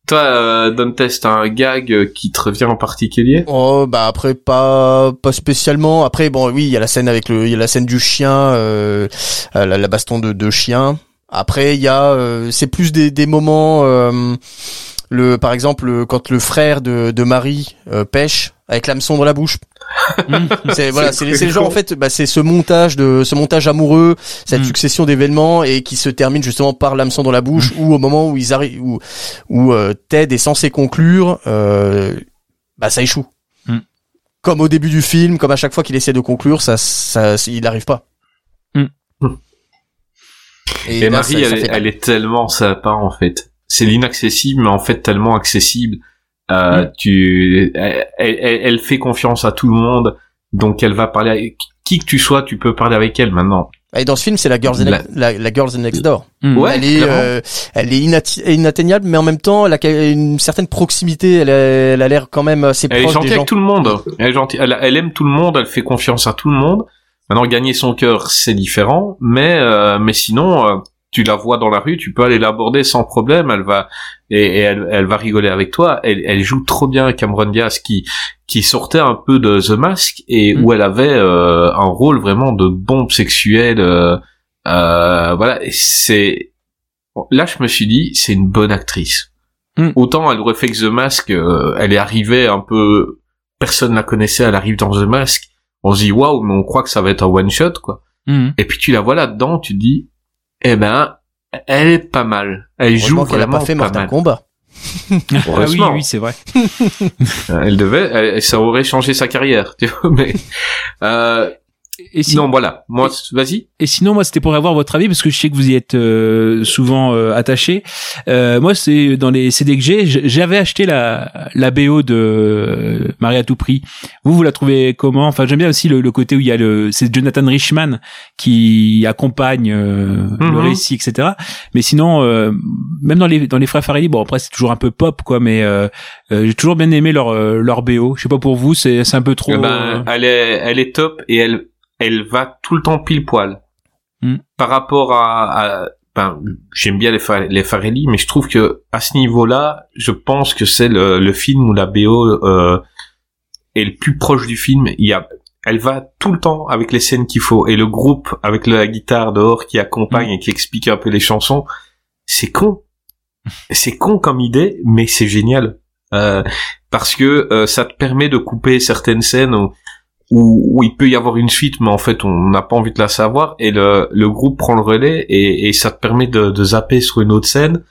Toi, euh, Dante, t'as un gag euh, qui te revient en particulier? Oh bah après pas pas spécialement. Après bon oui il y a la scène avec le il y a la scène du chien euh, euh, la, baston de deux chiens. Après il y a euh, c'est plus des des moments le par exemple le- quand le frère de de Marie pêche avec l'hameçon dans la bouche. c'est voilà c'est c'est le genre en fait bah c'est ce montage de ce montage amoureux cette Mm. succession d'événements et qui se termine justement par l'hameçon dans la bouche ou au moment où ils arrivent où où euh, Ted est censé conclure euh, bah ça échoue Mm. comme au début du film comme à chaque fois qu'il essaie de conclure ça ça il n'arrive pas Mm. Et, là, Marie, ça- ça elle, fait elle est tellement sympa en fait. C'est l'inaccessible, mais en fait tellement accessible. Euh, Tu, elle, elle- elle fait confiance à tout le monde, donc elle va parler. Avec, qui que tu sois, tu peux parler avec elle maintenant. et dans ce film c'est la girls La- la, la girls next door Mm. Ouais, elle est euh, elle est inatteignable mais en même temps elle a une certaine proximité elle a, elle a l'air quand même assez Elle est proche gentille des gens avec tout le monde. Elle est gentille. Elle, elle aime tout le monde. Elle fait confiance à tout le monde. Maintenant, gagner son cœur, c'est différent. Mais, euh, mais sinon, euh, tu la vois dans la rue, tu peux aller l'aborder sans problème. Elle va et, et elle, elle va rigoler avec toi. Elle, elle joue trop bien Cameron Diaz, qui qui sortait un peu de The Mask et Mm. où elle avait euh, un rôle vraiment de bombe sexuelle. euh, euh, voilà. C'est là, je me suis dit, c'est une bonne actrice. Mm. Autant elle aurait fait que The Mask, euh, elle est arrivée un peu, personne la connaissait, elle arrive dans The Mask, on se dit waouh, mais on croit que ça va être un one shot quoi. Mm. Et puis tu la vois là-dedans, tu te dis, eh ben, elle est pas mal, elle joue Heureusement qu'elle a vraiment pas fait pas Mortal mal. Kombat Ah oui, oui, c'est vrai. Elle devait, elle- ça aurait changé sa carrière, tu vois. Mais euh, Et si- non, voilà, moi, vas-y. Et sinon, moi, c'était pour avoir votre avis parce que je sais que vous y êtes euh, souvent euh, attaché. Euh, moi, c'est dans les CD que j'ai, j'avais acheté la la BO de euh, Marie à tout prix. Vous, vous la trouvez comment? Enfin, j'aime bien aussi le, le côté où il y a le, c'est Jonathan Richman qui accompagne euh, le Mhm. récit, etc. Mais sinon, euh, même dans les dans les frères Farelli, bon après c'est toujours un peu pop, quoi. Mais j'ai toujours bien aimé leur leur BO. Je sais pas pour vous, c'est c'est un peu trop. Eh ben, elle est, elle est top et elle, elle va tout le temps pile poil. Hmm. Par rapport à, à- ben, j'aime bien les, Fa- les Farelli, mais je trouve que à ce niveau-là, je pense que c'est le, le film où la BO euh, est le plus proche du film. Il y a, elle va tout le temps avec les scènes qu'il faut et le groupe avec la guitare dehors qui accompagne et qui explique un peu les chansons. C'est con, c'est con comme idée, mais c'est génial. Euh, parce que euh, ça te permet de couper certaines scènes où, où, où il peut y avoir une suite, mais en fait on n'a pas envie de la savoir, et le, le groupe prend le relais, et, et ça te permet de, de zapper sur une autre scène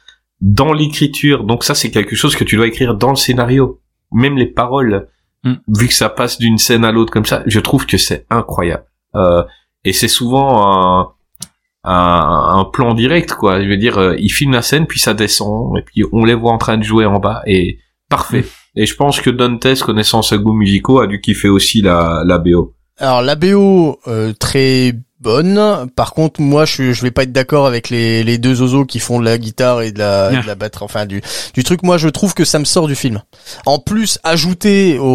dans l'écriture. Donc ça c'est quelque chose que tu dois écrire dans le scénario. Même les paroles, Mm. vu que ça passe d'une scène à l'autre comme ça, je trouve que c'est incroyable. Euh, et c'est souvent un, un, un plan direct, quoi. Je veux dire, euh, il filme la scène, puis ça descend, et puis on les voit en train de jouer en bas, et parfait. Et je pense que Dantes, connaissant ses goûts musicaux, a dû kiffer aussi la, la BO. Alors la BO euh, très bonne. Par contre, moi je je vais pas être d'accord avec les les deux oiseaux qui font de la guitare et de la, Ah. de la batterie, enfin du du truc. Moi je trouve que ça me sort du film. En plus, ajouté au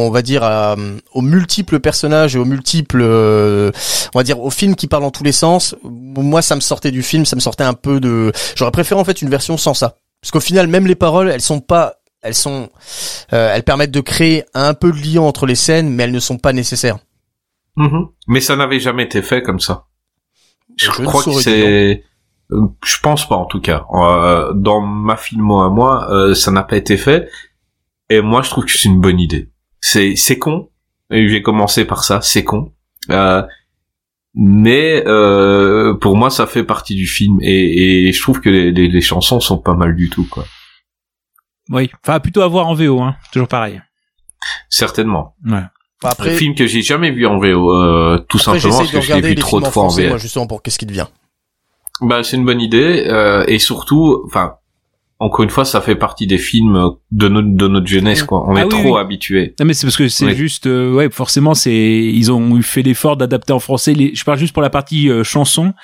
on va dire à- aux multiples personnages et aux multiples euh, on va dire aux films qui parlent dans tous les sens. Moi ça me sortait du film, ça me sortait un peu de. J'aurais préféré en fait une version sans ça. Parce qu'au final, même les paroles, elles sont pas elles sont, euh, elles permettent de créer un peu de lien entre les scènes, mais elles ne sont pas nécessaires. Mhm. Mais ça n'avait jamais été fait comme ça. Je, crois que c'est... euh, Je pense pas en tout cas. Euh, dans ma filmo à moi, euh, ça n'a pas été fait. Et moi, je trouve que c'est une bonne idée. C'est c'est con. Et j'ai commencé par ça. C'est con. Euh, mais euh, pour moi, ça fait partie du film. Et, et je trouve que les, les, les chansons sont pas mal du tout, quoi. Oui. Enfin, plutôt à voir en VO, hein. Toujours pareil. Certainement. Ouais. Après, Un film que j'ai jamais vu en VO, euh, tout après simplement parce que je l'ai vu trop de en fois en moi, justement, pour qu'est-ce qui devient. Bah, c'est une bonne idée euh, et surtout, enfin, encore une fois, ça fait partie des films de notre de notre jeunesse, quoi. On Ah est oui, trop oui. habitués. Non mais c'est parce que c'est Oui. juste euh, ouais forcément c'est ils ont eu fait l'effort d'adapter en français les je parle juste pour la partie euh, chanson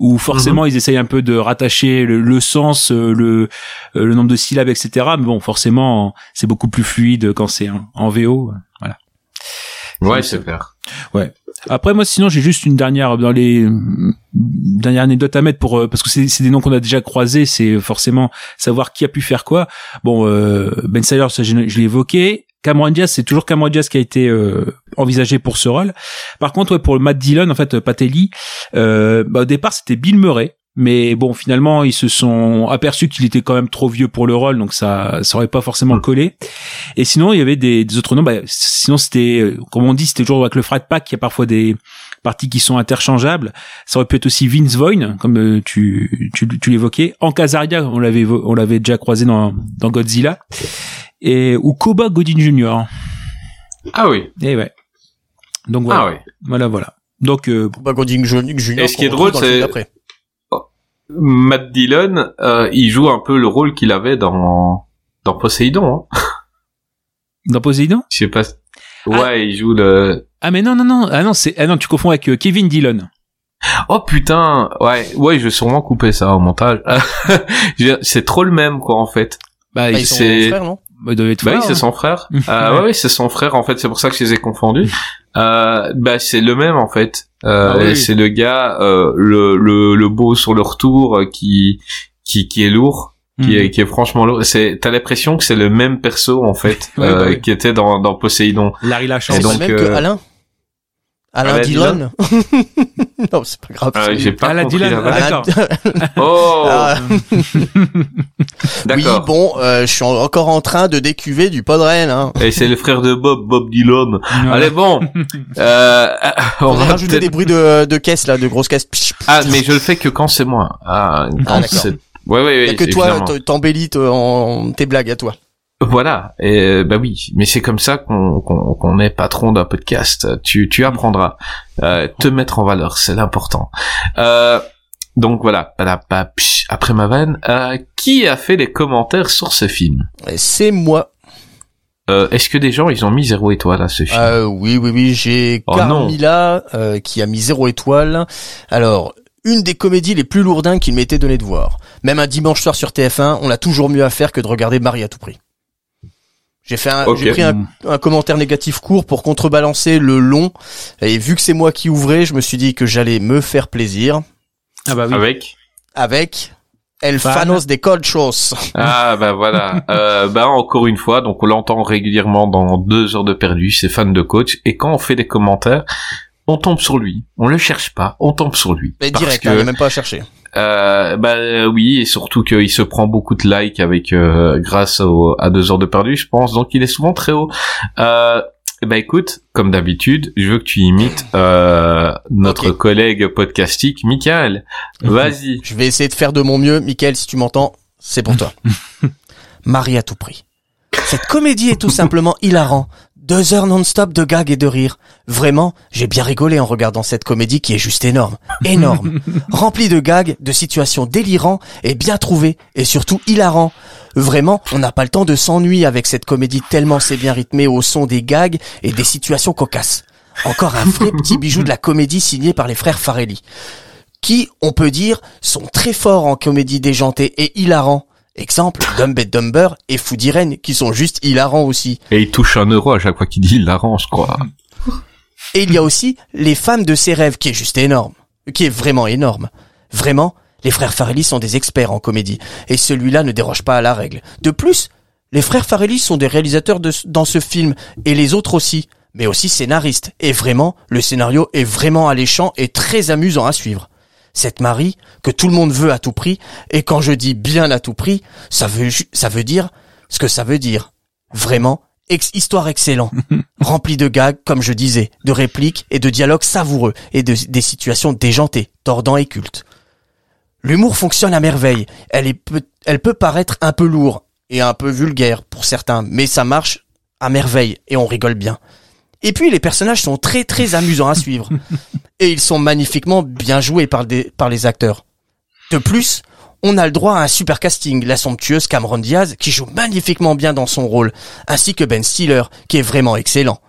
où forcément ils essayent un peu de rattacher le, le sens euh, le le nombre de syllabes etc mais bon forcément c'est beaucoup plus fluide quand c'est en, en VO voilà Ouais, C'est- clair. Après moi sinon j'ai juste une dernière dans les dernière anecdote à mettre pour euh, parce que c'est des noms qu'on a déjà croisés, c'est forcément savoir qui a pu faire quoi. Bon euh, Ben Stiller ça je, l'ai évoqué. Cameron Diaz, c'est toujours Cameron Diaz qui a été euh, envisagé pour ce rôle. Par contre, ouais, pour Matt Dillon, en fait, Patelli, euh, bah, au départ, c'était Bill Murray. Mais bon, finalement, ils se sont aperçus qu'il était quand même trop vieux pour le rôle, donc ça, ça aurait pas forcément collé. Et sinon, il y avait des, des autres noms. Bah, sinon, c'était, euh, comme on dit, c'était toujours avec le Frat Pack. Il y a parfois des parties qui sont interchangeables. Ça aurait pu être aussi Vince Vaughn, comme euh, tu, tu, tu l'évoquais. En Casaria, on l'avait, on l'avait déjà croisé dans, dans Godzilla. Et ou Koba Godin Jr. Ah oui. Et ouais. Donc voilà, Ah oui. voilà, voilà. Donc euh, Bah, Goding Junior. Et ce qui est drôle, c'est-. Matt Dillon, euh, il joue un peu le rôle qu'il avait dans dans Poséidon. Hein. dans Poséidon. Je sais pas. Ah. Ouais, il joue le. Ah mais non non non ah non c'est ah non tu confonds avec euh, Kevin Dillon. Oh putain, ouais, ouais, je vais sûrement couper ça au montage. C'est trop le même quoi en fait. Bah, Bah, il, ils sont c'est- frères, non? Bah, il doit être Bah oui, frère, c'est hein. son frère. euh, ouais, c'est son frère en fait. C'est pour ça que je les ai confondus. Euh, bah c'est le même en fait. Euh, Ah oui. C'est le gars, euh, le, le le beau sur le retour euh, qui qui qui est lourd. Qui, est, qui est franchement lourd. C'est, t'as l'impression que c'est le même perso en fait Ouais, euh, bah oui. qui était dans, dans Poséidon. Larry Lachance. C'est le même euh, que Alain Alain Alain Dillon Non, c'est pas grave. Euh, c'est- j'ai pas Ah, compris vanne. ah, d'accord. Oh, Ah, oui, d'accord. bon, euh, je suis en- encore en train de décuver du podren. Hein. Et c'est le frère de Bob, Bob Dylan. Ouais. Allez bon, euh, on On a va rajouté peut-être- des bruits de, de caisse là, de grosses caisses. Ah, mais je le fais que quand c'est moi. Ah, quand Ah, c'est. Ouais, ouais, Il y a ouais. que toi, t'embellis en tes blagues à toi. Voilà. Et euh, bah oui, mais c'est comme ça qu'on qu'on qu'on est patron d'un podcast. Tu tu apprendras euh, te mettre en valeur, c'est l'important. Euh, donc voilà. Psh, Après ma vanne, euh, qui a fait les commentaires sur ce film? C'est moi. euh, Est-ce que des gens ils ont mis zéro étoile à ce film? Euh, oui, oui, oui, j'ai Oh. Carmilla euh, qui a mis zéro étoile. Alors, une des comédies les plus lourdingues qu'il m'était donné de voir. Même un dimanche soir sur TF1, on a toujours mieux à faire que de regarder Marie à tout prix. J'ai fait un, j'ai pris un, un commentaire négatif court pour contrebalancer le long. Et vu que c'est moi qui ouvrais, je me suis dit que j'allais me faire plaisir Ah bah oui. Avec avec El Fan. Fanos de Colchos. Ah bah voilà. euh, bah encore une fois, donc on l'entend régulièrement dans deux heures de perdu, c'est fan de coach, et quand on fait des commentaires, on tombe sur lui. On le cherche pas, on tombe sur lui. Mais direct, que, hein, y a même pas à chercher. Euh, bah euh, oui, et surtout qu'il se prend beaucoup de likes avec euh, grâce au, à deux heures de perdu, je pense. Donc il est souvent très haut. Euh, bah écoute, comme d'habitude, je veux que tu imites euh, notre collègue podcastique, Michael. Vas-y. Je vais essayer de faire de mon mieux. Michael, si tu m'entends, c'est pour toi. Marie à tout prix. Cette comédie est tout simplement hilarant. Deux heures non-stop de gags et de rires. Vraiment, j'ai bien rigolé en regardant cette comédie qui est juste énorme. Énorme. Remplie de gags, de situations délirantes et bien trouvées. Et surtout hilarant. Vraiment, on n'a pas le temps de s'ennuyer avec cette comédie tellement c'est bien rythmé au son des gags et des situations cocasses. Encore un vrai petit bijou de la comédie signé par les frères Farelli qui, on peut dire, sont très forts en comédie déjantée et hilarant. Exemple, Dumb and Dumber et Fou d'Irène, qui sont juste hilarants aussi. Et il touche un euro à chaque fois qu'il dit il l'arrange, quoi. Et il y a aussi Les femmes de ses rêves, qui est juste énorme. Qui est vraiment énorme. Vraiment, les frères Farelli sont des experts en comédie. Et celui-là ne déroge pas à la règle. De plus, les frères Farelli sont des réalisateurs de, dans ce film. Et les autres aussi. Mais aussi scénaristes. Et vraiment, le scénario est vraiment alléchant et très amusant à suivre. Cette Marie, que tout le monde veut à tout prix, et quand je dis bien à tout prix, ça veut, ça veut dire ce que ça veut dire. Vraiment, ex histoire excellent, rempli de gags, comme je disais, de répliques et de dialogues savoureux, et de, des situations déjantées, tordant et cultes. L'humour fonctionne à merveille, elle, est peut, elle peut paraître un peu lourd et un peu vulgaire pour certains, mais ça marche à merveille et on rigole bien. Et puis les personnages sont très très amusants à suivre. Et ils sont magnifiquement bien joués par, des, par les acteurs. De plus, on a le droit à un super casting, la somptueuse Cameron Diaz, qui joue magnifiquement bien dans son rôle, ainsi que Ben Stiller, qui est vraiment excellent.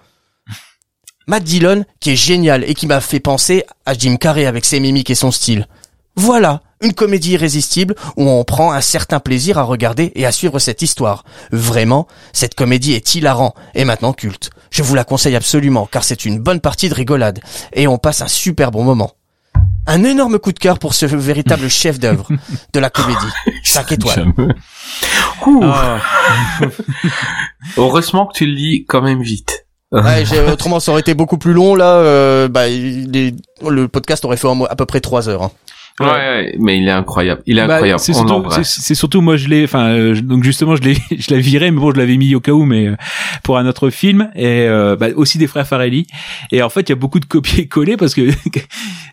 Matt Dillon, qui est génial et qui m'a fait penser à Jim Carrey avec ses mimiques et son style. Voilà, Une comédie irrésistible où on prend un certain plaisir à regarder et à suivre cette histoire. Vraiment, cette comédie est hilarant et maintenant culte. Je vous la conseille absolument car c'est une bonne partie de rigolade et on passe un super bon moment. Un énorme coup de cœur pour ce véritable chef-d'œuvre de la comédie. 5 étoiles. Ah, Heureusement que tu le lis quand même vite. Ouais, j'ai- autrement ça aurait été beaucoup plus long là. euh, bah, le podcast aurait fait à peu près 3 heures. hein. Ouais, ouais, mais il est incroyable. Il est Bah, incroyable. c'est surtout, c'est, surtout moi je l'ai, enfin euh, donc justement je l'ai, je l'ai viré, mais bon je l'avais mis au cas où, mais euh, pour un autre film et euh, bah, aussi des frères Farelli. Et en fait il y a beaucoup de copier-coller parce que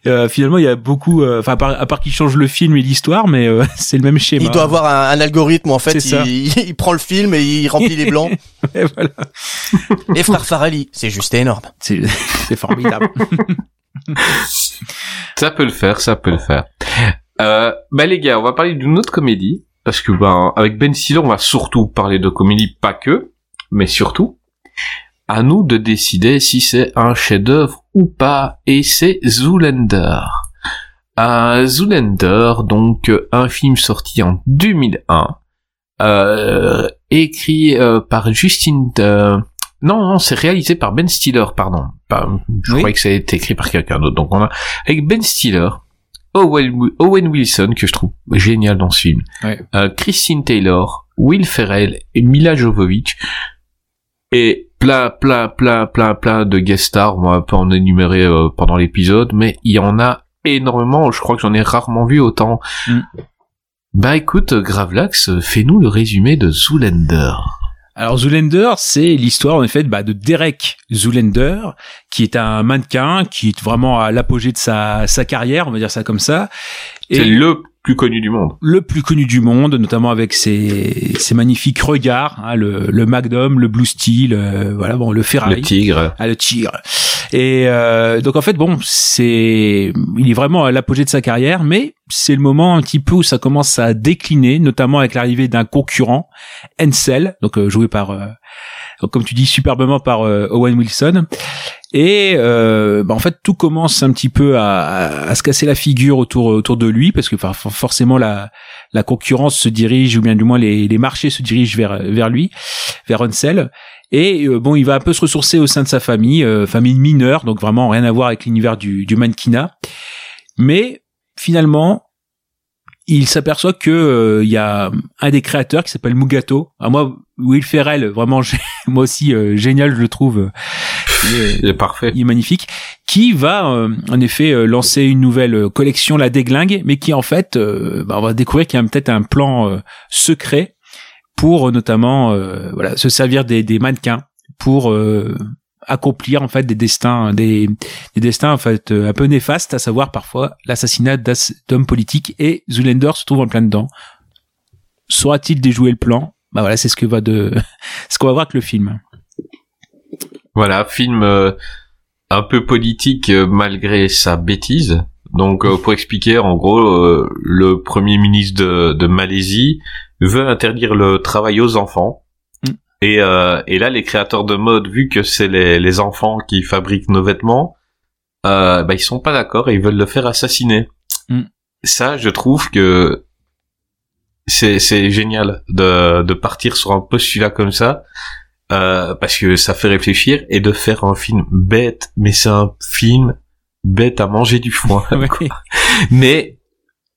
euh, finalement il y a beaucoup, euh, enfin à part, à part qu'ils changent le film et l'histoire, mais euh, c'est le même schéma. Il doit avoir un, un algorithme en fait C'est ça. il, il prend le film et il remplit les blancs. Et voilà. Les frères Farelli, c'est juste énorme. C'est, c'est formidable. Ça peut le faire, ça peut le faire. Euh, bah les gars, on va parler d'une autre comédie parce que ben avec Ben Stiller, on va surtout parler de comédie, pas que, mais surtout. À nous de décider si c'est un chef-d'œuvre ou pas, et c'est Zoolander. Un Zoolander, donc un film sorti en 2001, euh, écrit euh, par Justin. euh, non, non, c'est réalisé par Ben Stiller, pardon. Pas- je Oui. croyais que ça a été écrit par quelqu'un d'autre. Donc on a avec Ben Stiller, Owen, Wi- Owen Wilson que je trouve génial dans ce film, euh, Christine Taylor, Will Ferrell et Mila Jovovich et plein, plein, plein, plein, plein de guest stars. On va peu en énumérer euh, pendant l'épisode, mais il y en a énormément. Je crois que j'en ai rarement vu autant. Mm. Bah écoute, Gravelax, fais-nous le résumé de Zoolander. Alors Zoolander, c'est l'histoire en effet bah, de Derek Zoolander, qui est un mannequin, qui est vraiment à l'apogée de sa, sa carrière, on va dire ça comme ça. C'est le plus connu du monde. le plus connu du monde, notamment avec ses, ses magnifiques regards, hein, le, le Magnum, le Blue Steel, euh, voilà, bon, le Ferrari. Le tigre. Ah, le tigre. Et euh, donc en fait, bon, c'est, il est vraiment à l'apogée de sa carrière, mais c'est le moment un petit peu où ça commence à décliner, notamment avec l'arrivée d'un concurrent, Ansel, donc euh, joué par, euh, comme tu dis, superbement par euh, Owen Wilson. Et euh, bah, en fait, tout commence un petit peu à, à- à se casser la figure autour autour de lui, parce que forcément la la concurrence se dirige, ou bien du moins les, les marchés se dirigent vers vers lui, vers Ansel. Et euh, bon, il va un peu se ressourcer au sein de sa famille, euh, famille mineure, donc vraiment rien à voir avec l'univers du, du mannequinat. Mais finalement, il s'aperçoit que euh, il y a un des créateurs qui s'appelle Mugato. Ah, moi, Will Ferrell, vraiment, moi aussi euh, génial, je le trouve. euh, il est- Il est parfait. il est magnifique, qui va euh, en effet euh, lancer une nouvelle collection, la déglingue, mais qui en fait, euh, bah, on va découvrir qu'il y a peut-être un plan euh, secret pour notamment euh, voilà se servir des, des mannequins pour euh, accomplir en fait des destins des, des destins en fait euh, un peu néfastes, à savoir parfois l'assassinat d'hommes politiques et Zoolander se trouve en plein dedans. Saura-t-il déjouer le plan? Bah voilà, c'est ce que va de ce qu'on va voir avec le film. Voilà, film euh, un peu politique euh, malgré sa bêtise. Donc, pour expliquer, en gros, le premier ministre de Malaisie veut interdire le travail aux enfants. Et, euh, et là, les créateurs de mode, vu que c'est les, les enfants qui fabriquent nos vêtements, euh, bah, ils sont pas d'accord et ils veulent le faire assassiner. Mm. Ça, je trouve que c'est c'est génial de, de partir sur un postulat comme ça. Euh, parce que ça fait réfléchir et de faire un film bête, mais c'est un film bête à manger du foin. Mais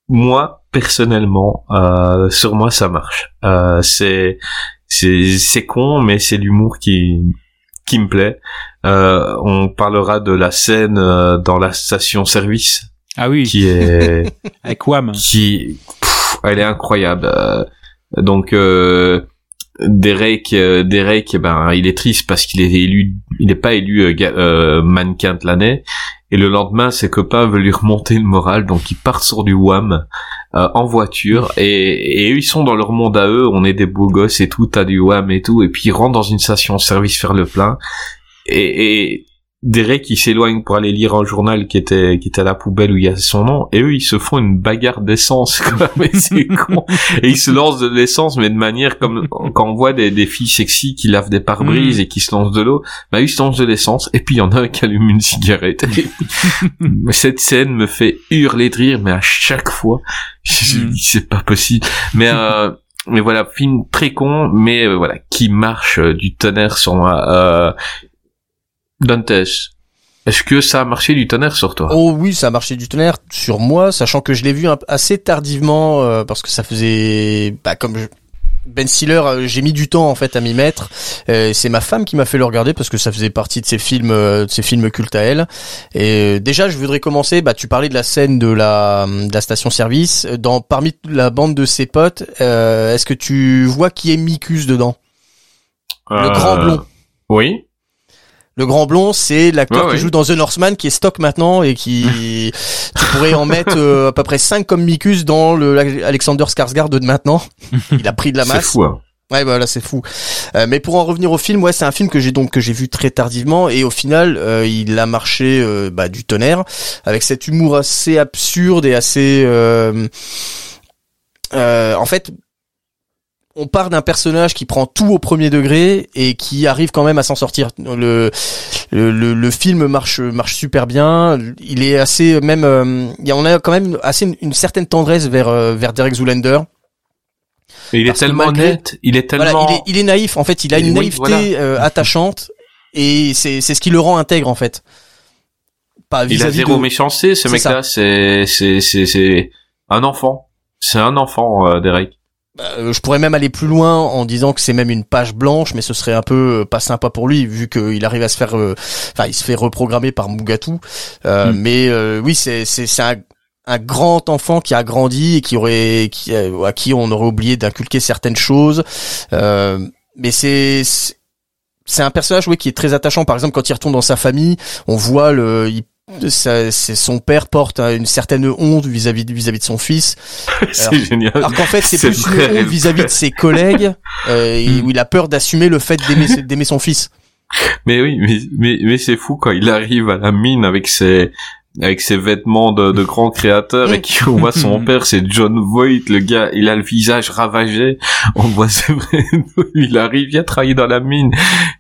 moi personnellement, euh, sur moi ça marche. Euh, c'est c'est c'est con, mais c'est l'humour qui qui me plaît. Euh, on parlera de la scène euh, dans la station service Ah oui, qui est avec Wham. qui pff, elle est incroyable Euh, donc euh, Derek euh, Derek eh ben il est triste parce qu'il est élu il n'est pas élu euh, mannequin de l'année et le lendemain ses copains veulent lui remonter le moral donc ils partent sur du wham euh, en voiture. Et, et eux ils sont dans leur monde à eux. On est des beaux gosses et tout t'as du wham et tout. Et puis ils rentrent dans une station service faire le plein. Et, et Derek qui s'éloigne pour aller lire un journal qui était qui était à la poubelle où il y a son nom et eux ils se font une bagarre d'essence mais c'est con. Et ils se lancent de l'essence mais de manière comme quand on voit des, des filles sexy qui lavent des pare-brises et qui se lancent de l'eau bah ils se lancent de l'essence et puis il y en a un qui allume une cigarette. Cette scène me fait hurler de rire mais à chaque fois je me dis, c'est pas possible. Mais euh, mais voilà film très con mais euh, voilà qui marche euh, du tonnerre sur moi. Euh, Dantes, est-ce que ça a marché du tonnerre sur toi? Oh oui, ça a marché du tonnerre sur moi, sachant que je l'ai vu assez tardivement euh, parce que ça faisait, bah, comme je- Ben Stiller, euh, j'ai mis du temps en fait à m'y mettre. Euh, c'est ma femme qui m'a fait le regarder parce que ça faisait partie de ses films, euh, de ses films cultes à elle. Et euh, déjà, je voudrais commencer. Bah, tu parlais de la scène de la, de la station-service. Dans parmi la bande de ses potes, euh, est-ce que tu vois qui est Mikus dedans? Le grand blond. Oui. Le grand blond, c'est l'acteur Ouais, qui ouais. joue dans The Northman, qui est stock maintenant et qui tu pourrais en mettre euh, à peu près 5 comme Mikus dans le Alexander Skarsgård de maintenant. Il a pris de la C'est masse. fou. Hein. Ouais, bah là c'est fou. Euh, mais pour en revenir au film, ouais, c'est un film que j'ai donc que j'ai vu très tardivement et au final, euh, il a marché euh, bah, du tonnerre avec cet humour assez absurde et assez. euh, euh, en fait, on part d'un personnage qui prend tout au premier degré et qui arrive quand même à s'en sortir. Le, le, le, le film marche marche super bien. Il est assez même. euh, on a quand même assez une, une certaine tendresse vers euh, vers Derek Zoolander. Et il est tellement malgré- net, il est tellement. Voilà, il est, il est naïf. En fait, il a une Oui, naïveté voilà. euh, attachante et c'est c'est ce qui le rend intègre en fait. Pas il a zéro de- méchanceté, ce mec-là. C'est, c'est, c'est, c'est un enfant. C'est un enfant, euh, Derek. Euh, je pourrais même aller plus loin en disant que c'est même une page blanche, mais ce serait un peu euh, pas sympa pour lui vu qu'il arrive à se faire, euh, enfin, il se fait reprogrammer par Mugatu. Euh, Mm. Mais euh, oui, c'est c'est un un grand enfant qui a grandi et qui aurait qui, à qui on aurait oublié d'inculquer certaines choses. Euh, mais c'est c'est- un personnage oui qui est très attachant. Par exemple, quand il retourne dans sa famille, on voit le il- c'est son père porte hein, une certaine honte vis-à-vis vis-à-vis de son fils. c'est génial. Alors qu'en fait, c'est plus une honte vis-à-vis de ses collègues, euh, et où il a peur d'assumer le fait d'aimer d'aimer son fils. Mais oui, mais, mais, mais c'est fou quand il arrive à la mine avec ses, avec ses vêtements de, de grand créateur et qu'on voit son père, c'est John Voight, le gars, il a le visage ravagé. On voit, c'est vrai, il arrive, il a travaillé dans la mine.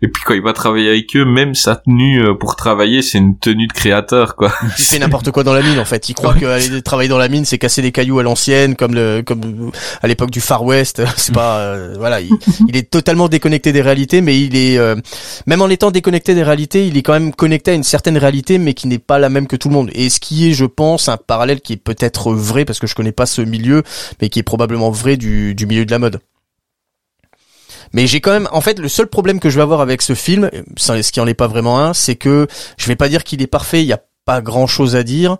Et puis quand il va travailler avec eux, même sa tenue euh, pour travailler, c'est une tenue de créateur, quoi. Il fait n'importe quoi dans la mine en fait. Il croit que aller travailler dans la mine, c'est casser des cailloux à l'ancienne, comme le comme à l'époque du Far West. C'est pas euh, voilà. Il, il est totalement déconnecté des réalités, mais il est euh, même en étant déconnecté des réalités, il est quand même connecté à une certaine réalité, mais qui n'est pas la même que tout le monde. Et ce qui est, je pense, un parallèle qui est peut-être vrai parce que je connais pas ce milieu, mais qui est probablement vrai du du milieu de la mode. Mais j'ai quand même, en fait, le seul problème que je vais avoir avec ce film, ce qui en est pas vraiment un, c'est que je vais pas dire qu'il est parfait. Il y a pas grand chose à dire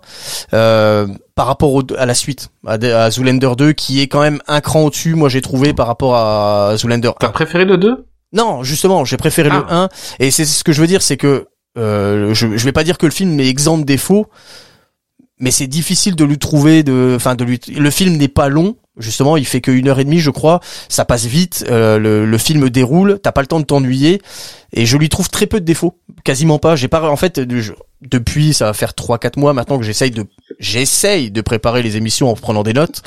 euh, par rapport au- à la suite, à, à Zoolander 2, qui est quand même un cran au-dessus. Moi, j'ai trouvé par rapport à Zoolander T'as 1. préféré le 2 Non, justement, j'ai préféré le Ah. 1. Et c'est ce que je veux dire, c'est que euh, je, je vais pas dire que le film est exempt de défauts, mais c'est difficile de lui trouver de, enfin de lui. Le film n'est pas long. Justement, il fait que une heure et demie, je crois. Ça passe vite. euh, le, le film déroule. T'as pas le temps de t'ennuyer. Et je lui trouve très peu de défauts. Quasiment pas. J'ai pas, en fait, je- depuis, ça va faire trois, quatre mois maintenant que j'essaye de, j'essaye de préparer les émissions en prenant des notes.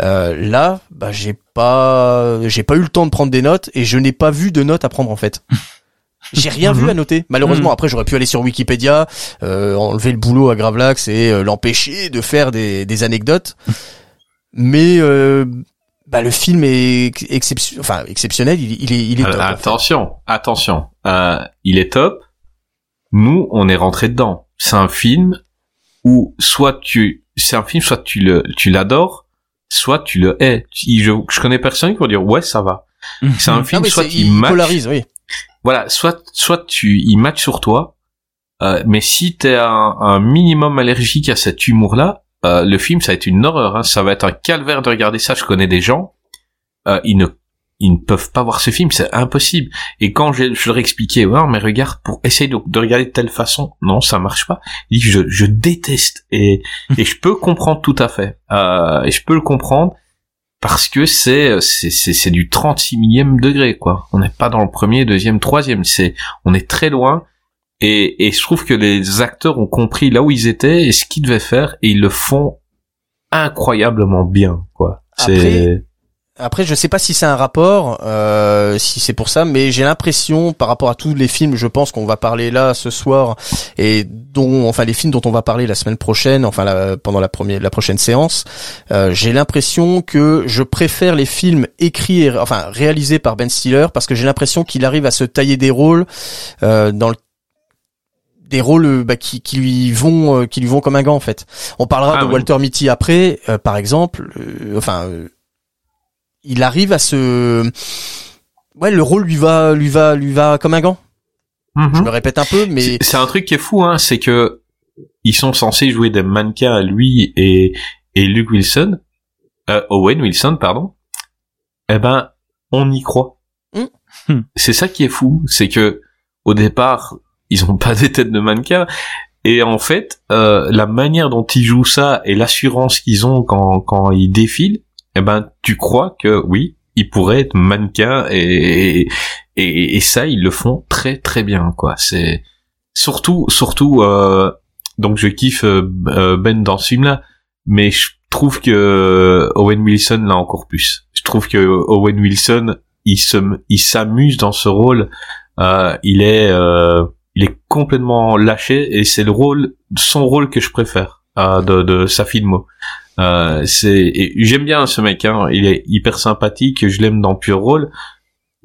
Euh, là, bah, j'ai pas, j'ai pas eu le temps de prendre des notes et je n'ai pas vu de notes à prendre en fait. J'ai rien vu à noter. Malheureusement, après j'aurais pu aller sur Wikipédia, euh, enlever le boulot à Gravelax et euh, l'empêcher de faire des, des anecdotes. Mais euh, bah, le film est exception, enfin exceptionnel. Il, il est, il est top. en fait. Attention, attention. Euh, il est top. Nous, on est rentré dedans. C'est un film où soit tu, c'est un film, soit tu le, tu l'adores, soit tu le hais. Je, je connais personne qui va dire ouais, ça va. C'est un Non, film, mais soit il il match, polarise, oui. Voilà, soit, soit tu, il match sur toi, euh, mais si t'es un, un minimum allergique à cet humour-là, euh, le film, ça va être une horreur, hein. ça va être un calvaire de regarder ça. Je connais des gens, euh, ils ne, ils ne peuvent pas voir ce film, c'est impossible. Et quand je, je leur expliquais, ouais, mais regarde, pour essayer de, de regarder de telle façon, non, ça marche pas. Ils disent, je, je déteste et, et je peux comprendre tout à fait, euh, et je peux le comprendre parce que c'est c'est c'est c'est du 36 millième degré quoi. On n'est pas dans le premier, deuxième, troisième. C'est on est très loin Et, et je trouve que les acteurs ont compris là où ils étaient et ce qu'ils devaient faire et ils le font incroyablement bien, quoi. C'est Après, je sais pas si c'est un rapport, euh, si c'est pour ça, mais j'ai l'impression, par rapport à tous les films, je pense qu'on va parler là ce soir, et dont, enfin, les films dont on va parler la semaine prochaine, enfin, la- pendant la première, la prochaine séance, euh, j'ai l'impression que je préfère les films écrits, et, enfin, réalisés par Ben Stiller, parce que j'ai l'impression qu'il arrive à se tailler des rôles euh, dans le des rôles euh, bah, qui, qui lui vont euh, qui lui vont comme un gant en fait. On parlera Ah de oui. Walter Mitty après, euh, par exemple. euh, enfin, euh, il arrive à se ouais le rôle lui va lui va lui va comme un gant. Je me répète un peu, mais C'est- un truc qui est fou, hein, c'est que ils sont censés jouer des mannequins à lui et, et Luke Wilson, euh, Owen Wilson, pardon. Eh ben, on y croit. Hmm. Hmm. C'est ça qui est fou, c'est que au départ, ils ont pas des têtes de mannequins. Et en fait, euh, la manière dont ils jouent ça et l'assurance qu'ils ont quand, quand ils défilent, eh ben, tu crois que oui, ils pourraient être mannequins et, et, et ça, ils le font très très bien, quoi. C'est surtout, surtout, euh, donc je kiffe euh, euh, Ben dans ce film-là, mais je trouve que Owen Wilson l'a encore plus. Je trouve que Owen Wilson, il se, il s'amuse dans ce rôle. Euh, il est, euh, il est complètement lâché et c'est le rôle, son rôle que je préfère euh, de, de sa filmo. Euh, c'est, j'aime bien ce mec. Hein, il est hyper sympathique. Je l'aime dans Pure Rôle.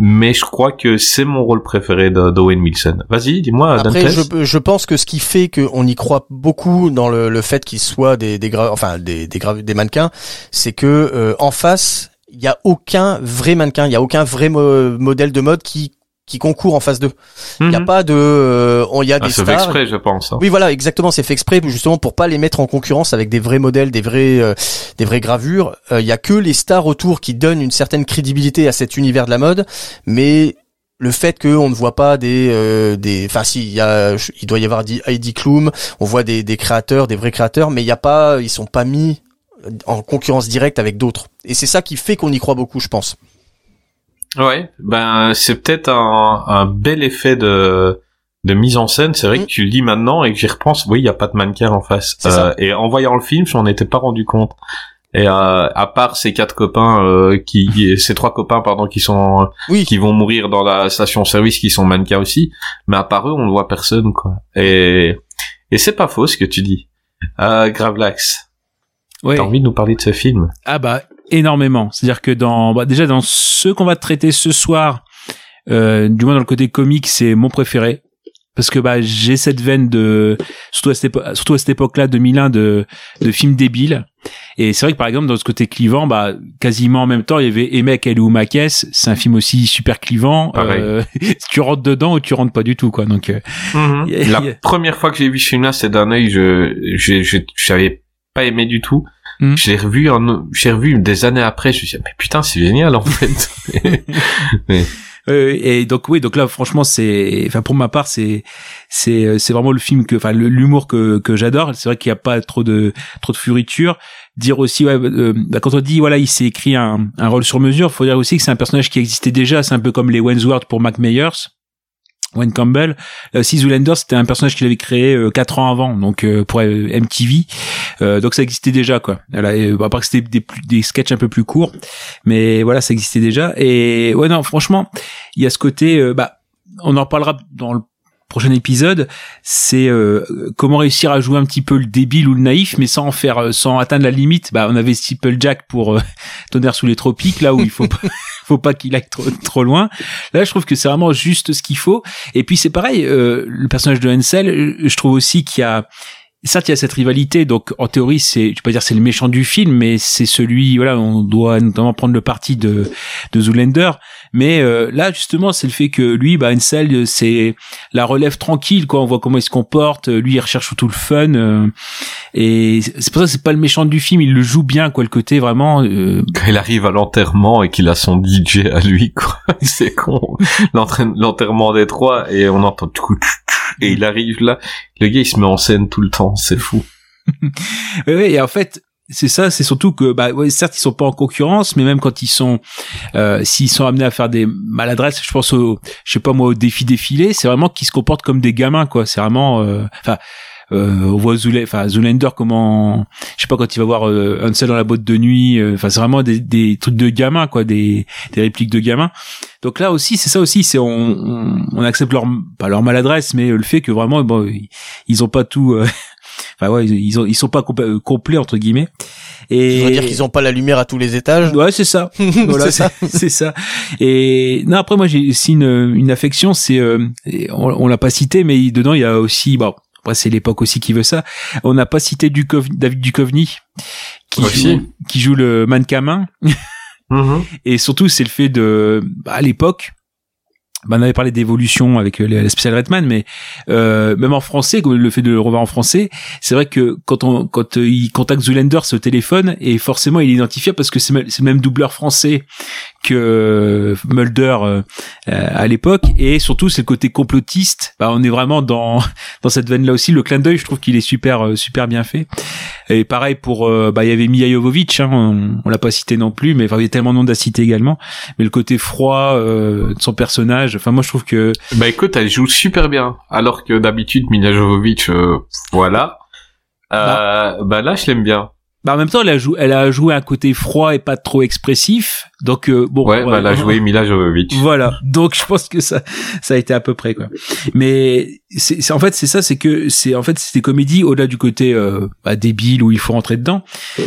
Mais je crois que c'est mon rôle préféré de- d'Owen Wilson. Vas-y, dis-moi, après je, je pense que ce qui fait qu'on y croit beaucoup dans le, le fait qu'ils soient des des enfin des des, des mannequins, c'est que euh, en face il y a aucun vrai mannequin, il y a aucun vrai mo- modèle de mode qui qui concourt en face d'eux. Il y a Mhm. pas de euh, on- y a Ah, des c'est fait stars exprès, je pense. hein. Oui, voilà, exactement. C'est fait exprès justement pour pas les mettre en concurrence avec des vrais modèles, des vrais, euh, des vraies gravures. Euh, Il y a que les stars autour qui donnent une certaine crédibilité à cet univers de la mode, mais le fait qu'on ne voit pas des, euh, des, enfin si, il y a, il doit y avoir dit Heidi Klum, on voit des, des créateurs, des vrais créateurs, mais il y a pas, ils sont pas mis en concurrence directe avec d'autres. Et c'est ça qui fait qu'on y croit beaucoup, je pense. Ouais, ben c'est peut-être un, un bel effet de de mise en scène. C'est vrai Mm. que tu le dis maintenant et que j'y repense. Oui, il y a pas de mannequin en face. Ça. et en voyant le film, je m'en étais pas rendu compte. Et euh, à part ces quatre copains, euh, qui, ces trois copains, pardon, qui sont Oui. qui vont mourir dans la station-service, qui sont mannequins aussi, mais à part eux, on ne voit personne, quoi. Et et c'est pas faux ce que tu dis. Euh, Gravelax, Ouais. t'as envie de nous parler de ce film? Ah bah énormément. C'est-à-dire que dans bah, déjà dans ceux qu'on va traiter ce soir, euh, du moins dans le côté comique, c'est mon préféré parce que bah j'ai cette veine de surtout à cette, épo- surtout à cette époque-là 2001 de de films débiles. Et c'est vrai que par exemple dans ce côté clivant, bah quasiment en même temps il y avait Emek et Makes, c'est un film aussi super clivant. Pareil. Euh, tu rentres dedans ou tu rentres pas du tout quoi. Donc euh, Yeah, La première fois que j'ai vu ce film-là, c'est d'un œil, je, je, je, j'avais pas aimé du tout. Mhm. J'ai revu un, j'ai revu des années après, je me suis dit, mais putain, c'est génial, en fait. Euh, et donc oui, donc là franchement c'est, enfin pour ma part c'est c'est euh, c'est vraiment le film que, enfin l'humour que que j'adore. C'est vrai qu'il n'y a pas trop de trop de furiture. Dire aussi, ouais, euh, bah, quand on dit voilà il s'est écrit un un rôle sur mesure, faut dire aussi que c'est un personnage qui existait déjà. C'est un peu comme les Wentworth pour Mac Myers. Wayne Campbell, aussi Zoolander c'était un personnage qu'il avait créé euh, quatre ans avant, donc euh, pour euh, MTV, Euh, donc ça existait déjà quoi. À part que c'était des, des sketchs un peu plus courts, mais voilà ça existait déjà. Et ouais non franchement il y a ce côté, euh, bah, on en parlera dans le prochain épisode, c'est euh, comment réussir à jouer un petit peu le débile ou le naïf, mais sans faire, euh, sans atteindre la limite. Bah, on avait Steeple Jack pour euh, Tonnerre sous les tropiques, là où il faut pas, faut pas qu'il aille trop, trop loin. Là, je trouve que c'est vraiment juste ce qu'il faut. Et puis c'est pareil, euh, le personnage de Ansel, euh, je trouve aussi qu'il y a Certes, il y a cette rivalité, donc en théorie, c'est, je pas dire c'est le méchant du film, mais c'est celui, voilà, on doit notamment prendre le parti de de Zoolander. Mais euh, là, justement, c'est le fait que lui, bah, Ansel, euh, c'est la relève tranquille, quoi. On voit comment il se comporte. euh, Lui, il recherche tout le fun. euh, et c'est pour ça que c'est pas le méchant du film. Il le joue bien, quoi. Le côté vraiment. Quand il arrive à l'enterrement et qu'il a son DJ à lui, quoi. c'est con. L'enterrement des trois et on entend tout, et il arrive là. Le gars, il se met en scène tout le temps. C'est fou. Ouais, ouais, et en fait, c'est ça, c'est surtout que, bah, ouais, certes, ils sont pas en concurrence, mais même quand ils sont, euh, s'ils sont amenés à faire des maladresses, je pense au, je sais pas moi, au défi défilé, c'est vraiment qu'ils se comportent comme des gamins, quoi. C'est vraiment, euh, enfin. On voit Zule, enfin Zoolander comment, je sais pas quand il va voir euh, Hansel dans la boîte de nuit, euh, enfin c'est vraiment des, des trucs de gamins quoi, des, des répliques de gamins. Donc là aussi c'est ça aussi, c'est on, on, on accepte leur pas leur maladresse, mais le fait que vraiment bon ils- ont pas tout, euh, enfin ouais ils, ont ils sont pas compl- euh, complets entre guillemets. Et Je veux dire qu'ils ont pas la lumière à tous les étages? Ouais, c'est ça. voilà, C'est ça. ça. Et non, après moi j'ai aussi une, une affection, c'est euh, on, on l'a pas cité, mais dedans il y a aussi bon. Après c'est l'époque aussi qui veut ça. On n'a pas cité David Duchovny qui Aussi. joue, qui joue le mannequin Mhm. et surtout c'est le fait de bah, à l'époque bah, on avait parlé d'évolution avec euh, la spéciale Redman, mais euh, même en français, le fait de le revoir en français, c'est vrai que quand on quand euh, il contacte Zoolander au téléphone et forcément il est identifiable parce que c'est le même doubleur français que Mulder euh, euh, à l'époque et surtout c'est le côté complotiste. Bah, on est vraiment dans dans cette veine là aussi. Le clin d'œil, je trouve qu'il est super euh, super bien fait. Et pareil pour bah il y avait Mia Jovovich, hein, on, on l'a pas cité non plus, mais enfin, il y a tellement de noms à citer également. Mais le côté froid euh, de son personnage, enfin moi je trouve que Bah écoute, elle joue super bien, alors que d'habitude Mila Jovovich, euh, voilà. Euh, bah là, je l'aime bien. Bah en même temps elle a joué elle a joué un côté froid et pas trop expressif. Donc euh, bon Ouais, bah elle a joué Mila Jovovich. Voilà. Donc je pense que ça ça a été à peu près quoi. Mais c'est en fait c'est ça c'est que c'est en fait c'est des comédies au-delà du côté euh, bah, débile où il faut rentrer dedans,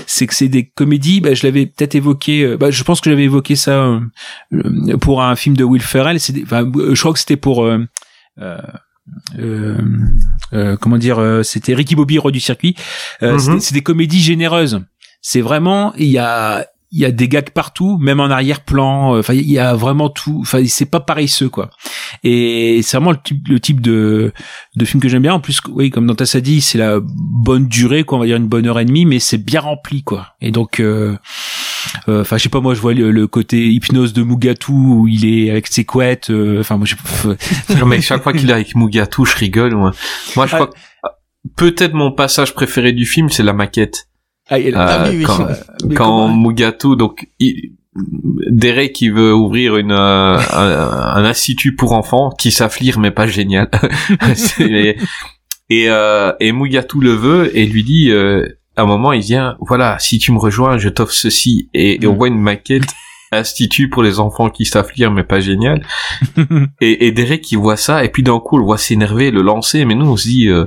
c'est que c'est des comédies bah, je l'avais peut-être évoqué euh, bah, je pense que j'avais évoqué ça euh, pour un film de Will Ferrell, c'est des- enfin je crois que c'était pour euh, euh, comment dire euh, c'était Ricky Bobby roi du circuit. Euh, Mhm. c'est des- comédies généreuses. C'est vraiment il y a il y a des gags partout même en arrière-plan. Euh, enfin il y a vraiment tout. Enfin c'est pas paresseux quoi. Et c'est vraiment le type le type de de film que j'aime bien. En plus oui comme Dantas a dit c'est la bonne durée quoi. On va dire une bonne heure et demie mais c'est bien rempli quoi. Et donc euh, euh, enfin je sais pas moi je vois le, le côté hypnose de Mugatu où il est avec ses couettes euh, enfin moi je Non, mais chaque fois qu'il est avec Mugatu, je rigole, moi. Moi, je Ah. crois que peut-être mon passage préféré du film, c'est la maquette. ah, il- Euh, oui, oui. Quand, mais quand Mugatu, donc, il, Derek qui veut ouvrir une, euh, un, un institut pour enfants, qui s'afflire mais pas génial. C'est- et, euh, et Mugatu le veut et lui dit, euh, à un moment, il vient, voilà, si tu me rejoins, je t'offre ceci. Et, et on Mm. voit une maquette institut pour les enfants qui s'afflirent mais pas génial. et, et Derek il voit ça et puis d'un coup on le voit s'énerver, le lancer, mais nous on se dit, euh,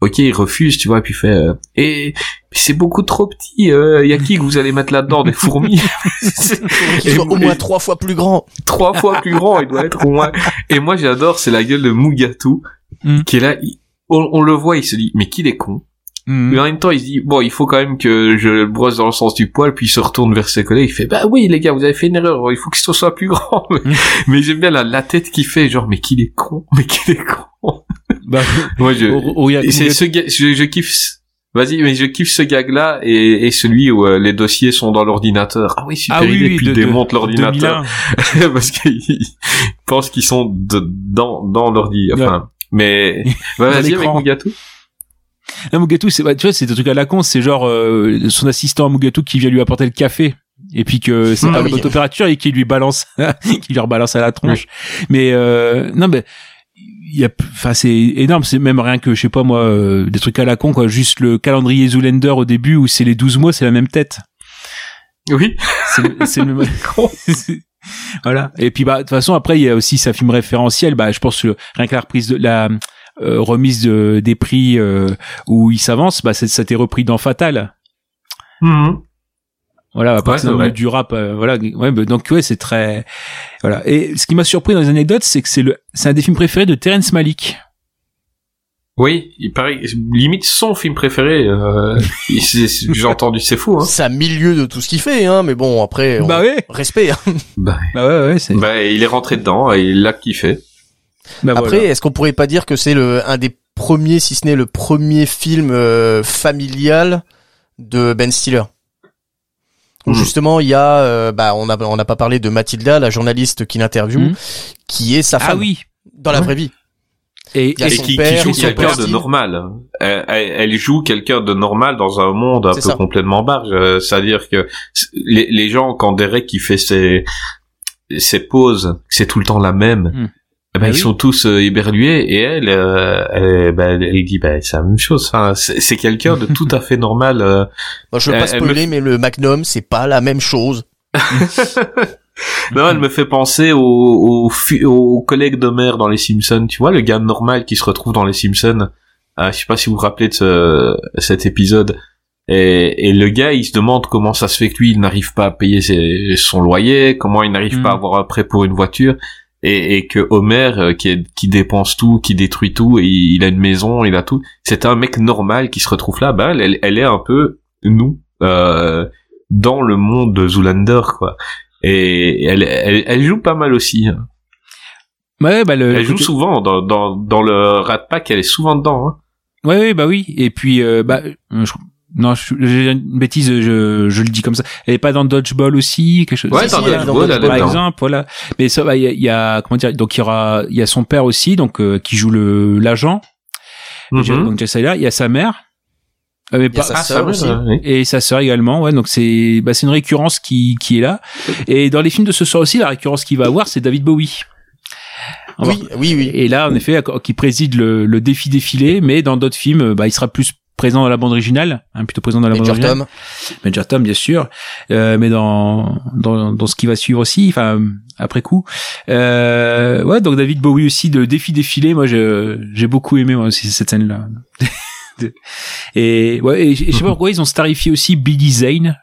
ok, il refuse, tu vois, et puis il fait, euh, et c'est beaucoup trop petit, il y a qui que vous allez mettre là-dedans, des fourmis? Et- soit au moins trois fois plus grand. trois fois plus grand, il doit être au moins. Et moi, j'adore, c'est la gueule de Mugatu, Mm. qui est là, il- on, on le voit, il se dit, mais qu'il est con. Mhm. Mais en même temps, il se dit, bon, il faut quand même que je le brosse dans le sens du poil, puis il se retourne vers ses collègues, il fait, bah oui, les gars, vous avez fait une erreur, il faut ce soit plus grand. mais mais j'aime bien la, la tête qu'il fait, genre, mais qu'il est con, mais qu'il est con. Bah, Moi, je, c'est ce gag, je, je kiffe, vas-y, mais je kiffe ce gag-là, et, et celui où euh, les dossiers sont dans l'ordinateur. Ah oui, super Ah oui, idée, oui, puis de- il de- démonte l'ordinateur. 2001. parce qu'ils pensent qu'ils sont de- dans dans l'ordi. Enfin, mais bah, vas-y avec mon gâteau. Là, Mugatu, c'est, bah, tu vois, c'est des trucs à la con, c'est genre, euh, son assistant à Mugatu qui vient lui apporter le café. Et puis que c'est Ah à oui. bonne température et qui lui balance, qui lui rebalance à la tronche. Mais, euh, non, mais, il y a, enfin, c'est énorme, c'est même rien que, je sais pas moi, euh, des trucs à la con, quoi. Juste le calendrier Zoolander au début où c'est les 12 mois, c'est la même tête. Oui. C'est le- même. voilà. Et puis bah de toute façon après il y a aussi sa film référentiel. Bah je pense que rien que la reprise de la remise de- des prix euh, où il s'avance, bah c'est- ça t'est repris dans Fatal. Voilà, à partir c'est vrai. du rap, euh, voilà. Ouais, bah, donc ouais, c'est très voilà. Et ce qui m'a surpris dans les anecdotes, c'est que c'est le, c'est un des films préférés de Terrence Malick. Oui, il paraît limite son film préféré. Euh, J'ai entendu, c'est fou. Hein. C'est à milieu de tout ce qu'il fait, hein. Mais bon, après, on- Bah ouais, respect. hein. Bah, bah ouais, ouais. C'est, bah, il est rentré dedans et il l'a kiffé. Bah Après, voilà. est-ce qu'on pourrait pas dire que c'est le un des premiers, si ce n'est le premier film euh, familial de Ben Stiller? Où Mhm. justement, il y a, euh, bah, on a on n'a pas parlé de Mathilda, la journaliste qui l'interviewe, Mhm. qui est sa ah femme oui. dans la vraie vie. Et, a et qui, joue quelqu'un de normal. Elle, joue quelqu'un de normal dans un monde un peu ça. complètement barge. Euh, C'est-à-dire que les, les gens, quand Derek qui fait ses, ses pauses, c'est tout le temps la même, Hmm. Eh ben, Ah ils oui. sont tous euh, éberlués et elle, euh, elle, ben, elle dit ben, c'est la même chose. Enfin, c'est quelqu'un de tout à fait normal. euh. Moi, je veux pas spoiler, mais le Magnum, c'est pas la même chose. Non, elle me fait penser au, au, au collègue d'Homer dans Les Simpsons. Tu vois, le gars normal qui se retrouve dans Les Simpsons. Euh, je sais pas si vous vous rappelez de ce, cet épisode. Et, et le gars, il se demande comment ça se fait que lui, il n'arrive pas à payer ses- son loyer, comment il n'arrive pas à avoir un prêt pour une voiture. Et, et que Homer, euh, qui, est- qui dépense tout, qui détruit tout, et il a une maison, il a tout. C'est un mec normal qui se retrouve là. Ben, elle, elle est un peu nous euh, dans le monde de Zoolander, quoi. Et elle, elle, elle joue pas mal aussi. hein. ouais, bah le. Elle joue côté- souvent dans, dans, dans le Rat Pack, elle est souvent dedans. Hein. Ouais, ouais, bah oui. Et puis, euh, bah, je- non, j'ai une bêtise, je, je le dis comme ça. Elle est pas dans Dodgeball aussi, quelque chose. Ouais, Si, dans si, dans Dodgeball, par exemple, voilà. Mais ça, bah, il y a, il y a- comment dire, donc il y aura, il y a son père aussi, donc euh, qui joue le l'agent, Mhm. donc Jess Taylor. Il y a sa mère, Euh, mais y pas- sa Ah, sœur aussi. oui. et sa sœur également. Ouais, donc c'est, bah, c'est une récurrence qui qui est là. Et dans les films de ce soir aussi, la récurrence qu'il va avoir, c'est David Bowie. Oui, oui, oui. Et là, en effet, qui préside le, le défi défilé, mais dans d'autres films, bah, il sera plus présent dans la bande originale, hein, plutôt présent dans la bande Major originale. Tom. Major Tom, bien sûr, euh, mais dans, dans dans ce qui va suivre aussi, enfin après coup. Euh, ouais, donc David Bowie aussi de défi défilé, moi j'ai beaucoup aimé moi aussi cette scène là. et ouais, et je sais pas pourquoi ils ont starifié aussi Billy Zane.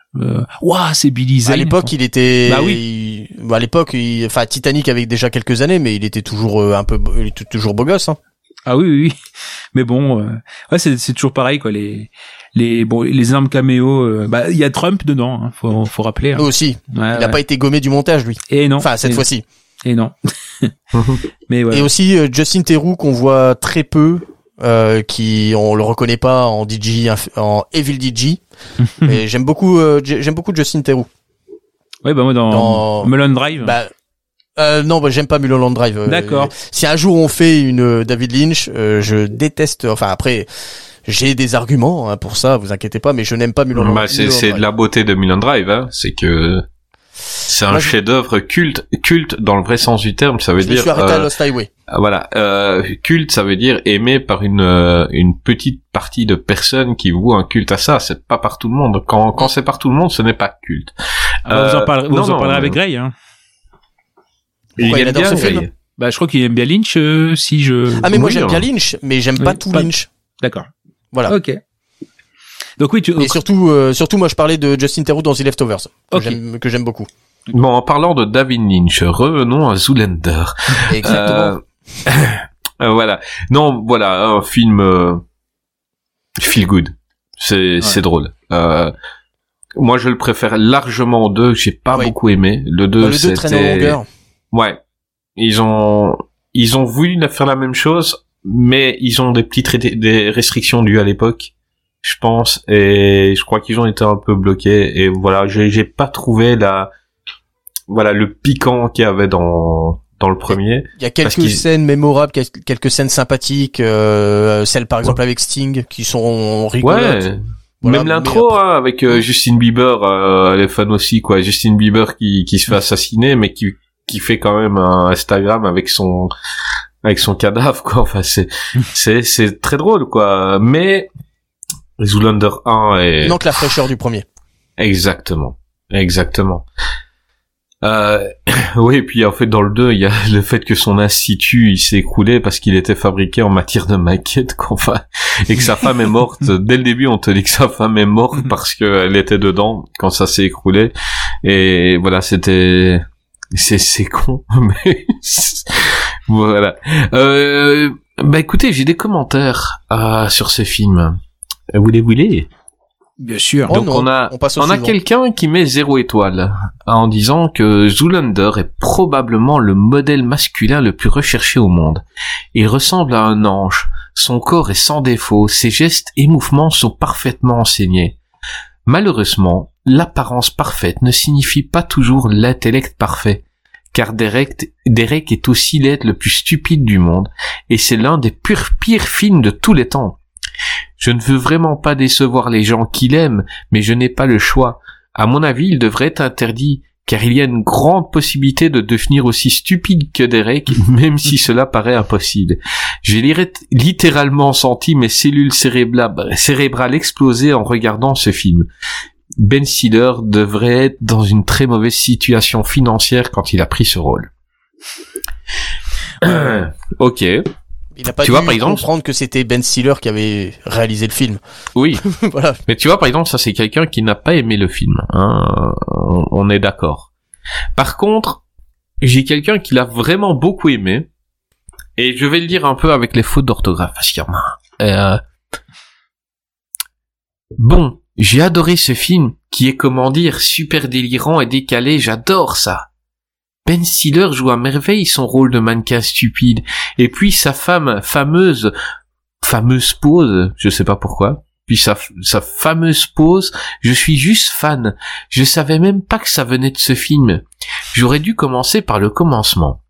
Ouah, c'est Billy Zane. À l'époque, il était. Bah oui. à l'époque, enfin Titanic avait déjà quelques années, mais il était toujours euh, un peu, il était toujours beau gosse. Hein. Ah oui, oui, oui. Mais bon, euh, ouais, c'est, c'est toujours pareil, quoi. Les, les, bon, les armes caméo, euh, bah, il y a Trump dedans, hein, faut, faut rappeler. hein. Lui aussi. Ouais, Il n'a ouais. pas été gommé du montage, lui. Et non. Enfin, cette et, fois-ci. Et non. Mais ouais. Et aussi euh, Justin Theroux qu'on voit très peu, euh, qui on le reconnaît pas en DJ, en Evil DJ. Et j'aime beaucoup, euh, j'aime beaucoup Justin Theroux. ouais, bah moi dans, Dans- Mulholland Drive. Bah, euh, non, bah, j'aime pas Mulholland Drive. euh, D'accord. Si un jour on fait une euh, David Lynch, euh, je déteste. Enfin après, j'ai des arguments hein, pour ça, vous inquiétez pas, mais je n'aime pas Mulholland, Bah, c'est, Mulholland c'est de Drive. la beauté de Mulholland Drive, hein. C'est que c'est un je- chef-d'œuvre culte, culte dans le vrai sens du terme. Ça veut Je dire, suis arrêté à Lost Highway. Ah, Voilà, euh, culte, ça veut dire aimé par une euh, une petite partie de personnes qui vouent un culte à ça. C'est pas par tout le monde. Quand quand c'est par tout le monde, ce n'est pas culte. Ah bah, vous en parlerez, vous non, en non, parlerez euh, avec Gray. Hein. Pourquoi il aime adore bien, ce film. Bah, je crois qu'il aime bien Lynch, euh, si je. Ah mais moi j'aime hein. bien Lynch, mais j'aime pas tout pas- Lynch. D'accord. Voilà. Ok. Donc oui, tu. Et surtout, euh, surtout moi je parlais de Justin Theroux dans The Leftovers, que j'aime que j'aime beaucoup. Bon, en parlant de David Lynch, revenons à Zoolander. Exactement. Euh, euh, voilà. Non, voilà, un film euh, feel good. C'est drôle. Euh, moi, je le préfère largement au 2. J'ai pas Oui. beaucoup aimé. Le 2, Bah, le 2 traîne en c'était... Ouais. Ils ont ils ont voulu faire la même chose, mais ils ont des petites des restrictions dues à l'époque, je pense, et je crois qu'ils ont été un peu bloqués. Et voilà, j'ai pas trouvé la voilà le piquant qu'il y avait dans dans le premier. Il y a quelques scènes mémorables, quel- quelques scènes sympathiques, euh, celles par exemple avec Sting qui sont rigolotes. Ouais. Voilà, Même l'intro après- hein, avec euh, Justin Bieber, euh, elle est fan aussi quoi. Justin Bieber qui qui se fait assassiner, mais qui qui fait quand même un Instagram avec son avec son cadavre quoi. Enfin c'est c'est c'est très drôle quoi. Mais Zoolander 1 est Il manque la fraîcheur du premier. exactement exactement. Euh, oui, et puis en fait dans le 2, il y a le fait que son institut il s'est écroulé parce qu'il était fabriqué en matière de maquette, quoi. Enfin, et que sa femme est morte. Dès le début, on te dit que sa femme est morte parce qu'elle était dedans quand ça s'est écroulé. Et voilà, c'était c'est c'est con, mais voilà. Euh, bah écoutez, j'ai des commentaires euh, sur ce film. Vous les voulez Bien sûr. Oh Donc non, on a on passe au on a quelqu'un qui met zéro étoile en disant que Zoolander est probablement le modèle masculin le plus recherché au monde. Il ressemble à un ange, son corps est sans défaut, ses gestes et mouvements sont parfaitement enseignés. Malheureusement, l'apparence parfaite ne signifie pas toujours l'intellect parfait, car Derek, Derek est aussi l'être le plus stupide du monde, et c'est l'un des purs pires films de tous les temps. Je ne veux vraiment pas décevoir les gens qui l'aiment, mais je n'ai pas le choix. À mon avis, il devrait être interdit, car il y a une grande possibilité de devenir aussi stupide que Derek, même si cela paraît impossible. J'ai li- littéralement senti mes cellules cérébrales exploser en regardant ce film. Ben Stiller devrait être dans une très mauvaise situation financière quand il a pris ce rôle. ok, Il n'a pas Tu dû vois, par exemple- comprendre que c'était Ben Stiller qui avait réalisé le film. oui. voilà. Mais tu vois, par exemple, ça c'est quelqu'un qui n'a pas aimé le film. Hein, on, on est d'accord. Par contre, j'ai quelqu'un qui l'a vraiment beaucoup aimé. Et je vais le dire un peu avec les fautes d'orthographe, parce qu'il y en a. Euh, Bon, j'ai adoré ce film, qui est comment dire, super délirant et décalé, j'adore ça. Ben Stiller joue à merveille son rôle de mannequin stupide, et puis sa femme fameuse, fameuse pose, je sais pas pourquoi, puis sa, sa fameuse pose, je suis juste fan. Je savais même pas que ça venait de ce film. J'aurais dû commencer par le commencement.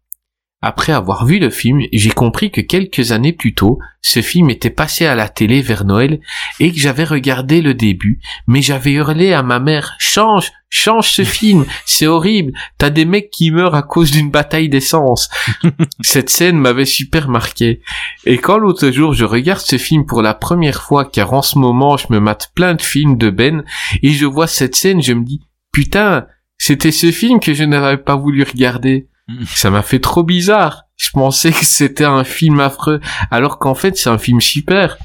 Après avoir vu le film, j'ai compris que quelques années plus tôt, ce film était passé à la télé vers Noël et que j'avais regardé le début, mais j'avais hurlé à ma mère "Change, change ce film, c'est horrible, t'as des mecs qui meurent à cause d'une bataille d'essence." Cette scène m'avait super marqué. Et quand l'autre jour je regarde ce film pour la première fois, car en ce moment je me mate plein de films de Ben, et je vois cette scène, je me dis, putain, c'était ce film que je n'avais pas voulu regarder. Ça m'a fait trop bizarre. Je pensais que c'était un film affreux, alors qu'en fait c'est un film super.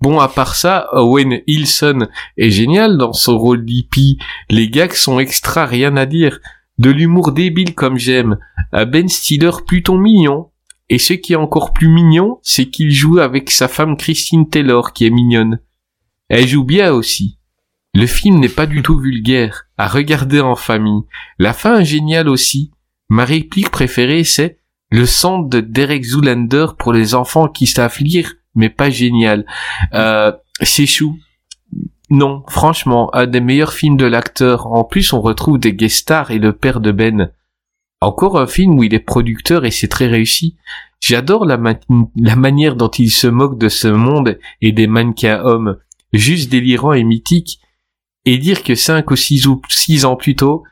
Bon, à part ça, Owen Hilson est génial dans son rôle d'hippie. Les gags sont extra, rien à dire. De l'humour débile comme j'aime. Ben Stiller plutôt mignon. Et ce qui est encore plus mignon, c'est qu'il joue avec sa femme Christine Taylor, qui est mignonne. Elle joue bien aussi. Le film n'est pas du tout vulgaire, à regarder en famille. La fin est géniale aussi. Ma réplique préférée, c'est le son de Derek Zoolander pour les enfants qui savent lire, mais pas génial. Euh, c'est chou. Non, franchement, un des meilleurs films de l'acteur. En plus, on retrouve des guest stars et le père de Ben. Encore un film où il est producteur et c'est très réussi. J'adore la, la manière dont il se moque de ce monde et des mannequins hommes, juste délirant et mythique. Et dire que cinq ou six ou six ans plus tôt,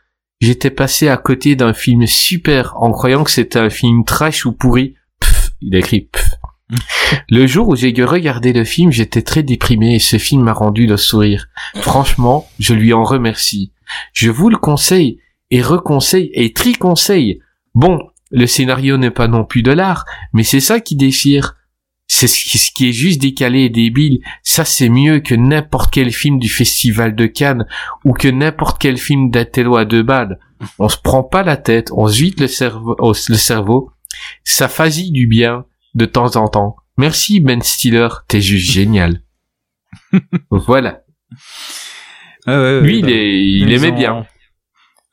j'étais passé à côté d'un film super en croyant que c'était un film trash ou pourri. Pff, il a écrit pff. Le jour où j'ai regardé le film, j'étais très déprimé et ce film m'a rendu le sourire. Franchement, je lui en remercie. Je vous le conseille et reconseille et triconseille. Bon, le scénario n'est pas non plus de l'art, mais c'est ça qui déchire. C'est ce qui est juste décalé et débile. Ça, c'est mieux que n'importe quel film du festival de Cannes ou que n'importe quel film d'Atello à deux balles. On se prend pas la tête, on se vide le cerveau, oh, le cerveau. Ça fasille du bien de temps en temps. Merci Ben Stiller, t'es juste génial. voilà. Ah ouais, ouais, Lui, bah, il, est, il ils aimait ont- bien.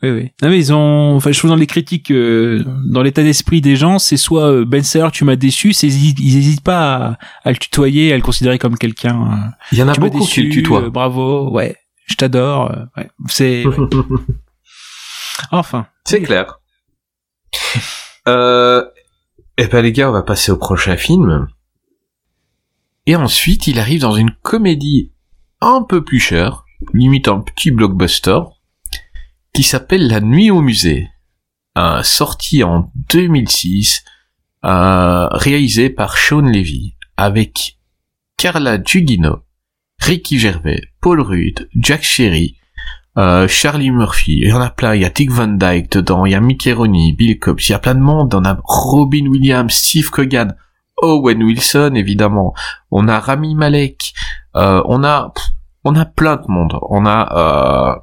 Oui, oui. Non, mais ils ont, enfin, je trouve dans les critiques, euh, dans l'état d'esprit des gens, c'est soit euh, Ben Stiller, tu m'as déçu, c'est ils hésitent pas à, à le tutoyer, à le considérer comme quelqu'un. euh, Il y en a tu beaucoup qui le tutoient. euh, bravo, ouais, je t'adore. euh, ouais. C'est, ouais. enfin. C'est clair. Euh, eh ben les gars, on va passer au prochain film. Et ensuite, il arrive dans une comédie un peu plus chère, limite un petit blockbuster, qui s'appelle La Nuit au musée. Un sorti en 2006, euh, réalisé par Sean Levy, avec Carla Gugino, Ricky Gervais, Paul Rudd, Jack Sherry, euh, Charlie Murphy, il y en a plein, il y a Dick Van Dyke dedans, il y a Mickey Rooney, Bill Cobbs, il y a plein de monde, on a Robin Williams, Steve Coogan, Owen Wilson évidemment, on a Rami Malek, euh, on a on a plein de monde, on a euh,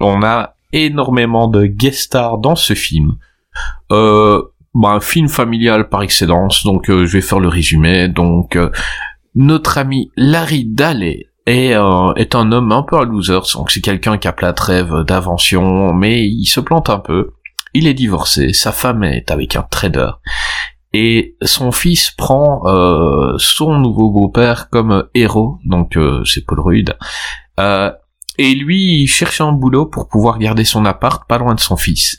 on a énormément de guest stars dans ce film. Euh, bah, un film familial par excellence, donc euh, je vais faire le résumé. Donc euh, notre ami Larry Daley est, euh, est un homme un peu un loser, donc c'est quelqu'un qui a plein de rêves d'invention, mais il se plante un peu. Il est divorcé, sa femme est avec un trader, et son fils prend euh, son nouveau beau-père comme héros, donc euh, c'est Paul Rudd. Et lui, il cherche un boulot pour pouvoir garder son appart pas loin de son fils.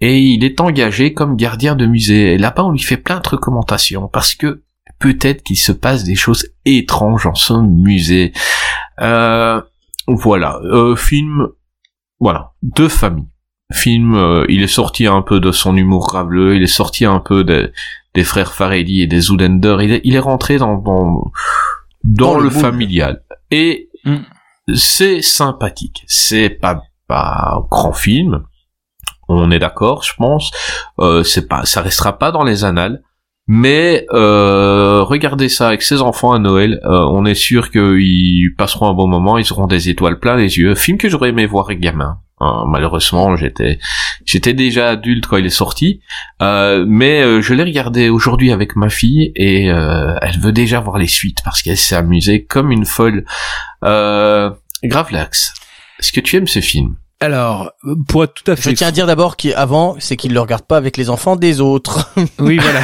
et il est engagé comme gardien de musée. Et là-bas, on lui fait plein de recommandations parce que peut-être qu'il se passe des choses étranges dans son musée. Euh, voilà, euh, film, voilà, de famille. Film, euh, il est sorti un peu de son humour graveleux, il est sorti un peu des, des frères Farelli et des Zoolander, il est, il est rentré dans, dans, dans, Dans le familial. Et Mm. C'est sympathique. C'est pas, pas grand film. On est d'accord, je pense. Euh, c'est pas, ça restera pas dans les annales. Mais euh, regardez ça avec ses enfants à Noël. euh, on est sûr qu'ils passeront un bon moment. Ils auront des étoiles plein les yeux. Film que j'aurais aimé voir gamin. Hein, malheureusement, j'étais j'étais déjà adulte quand il est sorti, Euh, mais euh, je l'ai regardé aujourd'hui avec ma fille et euh, elle veut déjà voir les suites parce qu'elle s'est amusée comme une folle. Euh, Gravelax, est-ce que tu aimes ce film? Alors, pour être tout à Je fait tiens à dire d'abord qu'avant, c'est qu'il ne le regarde pas avec les enfants des autres. Oui, voilà.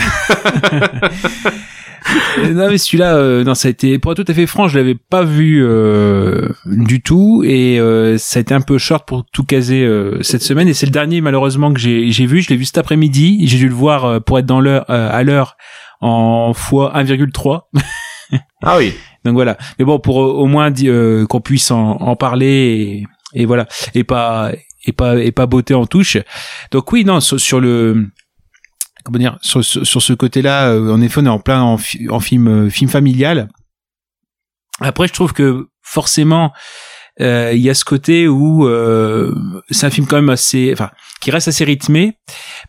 Euh, non mais celui-là, euh, non ça a été pour être tout à fait franc, je l'avais pas vu euh, du tout et euh, ça a été un peu short pour tout caser euh, cette semaine et c'est le dernier malheureusement que j'ai j'ai vu. Je l'ai vu cet après-midi. J'ai dû le voir euh, pour être dans l'heure euh, à l'heure en fois 1,3. Ah oui. Donc voilà. Mais bon, pour euh, au moins euh, qu'on puisse en, en parler et, voilà, et pas et pas et pas beauté en touche. Donc oui, non, sur, le comment dire, sur, sur, ce côté-là, euh, en effet, on est en plein en, fi- en film euh, film familial. Après, je trouve que forcément, euh, il y a ce côté où euh, c'est un film quand même assez, enfin, qui reste assez rythmé,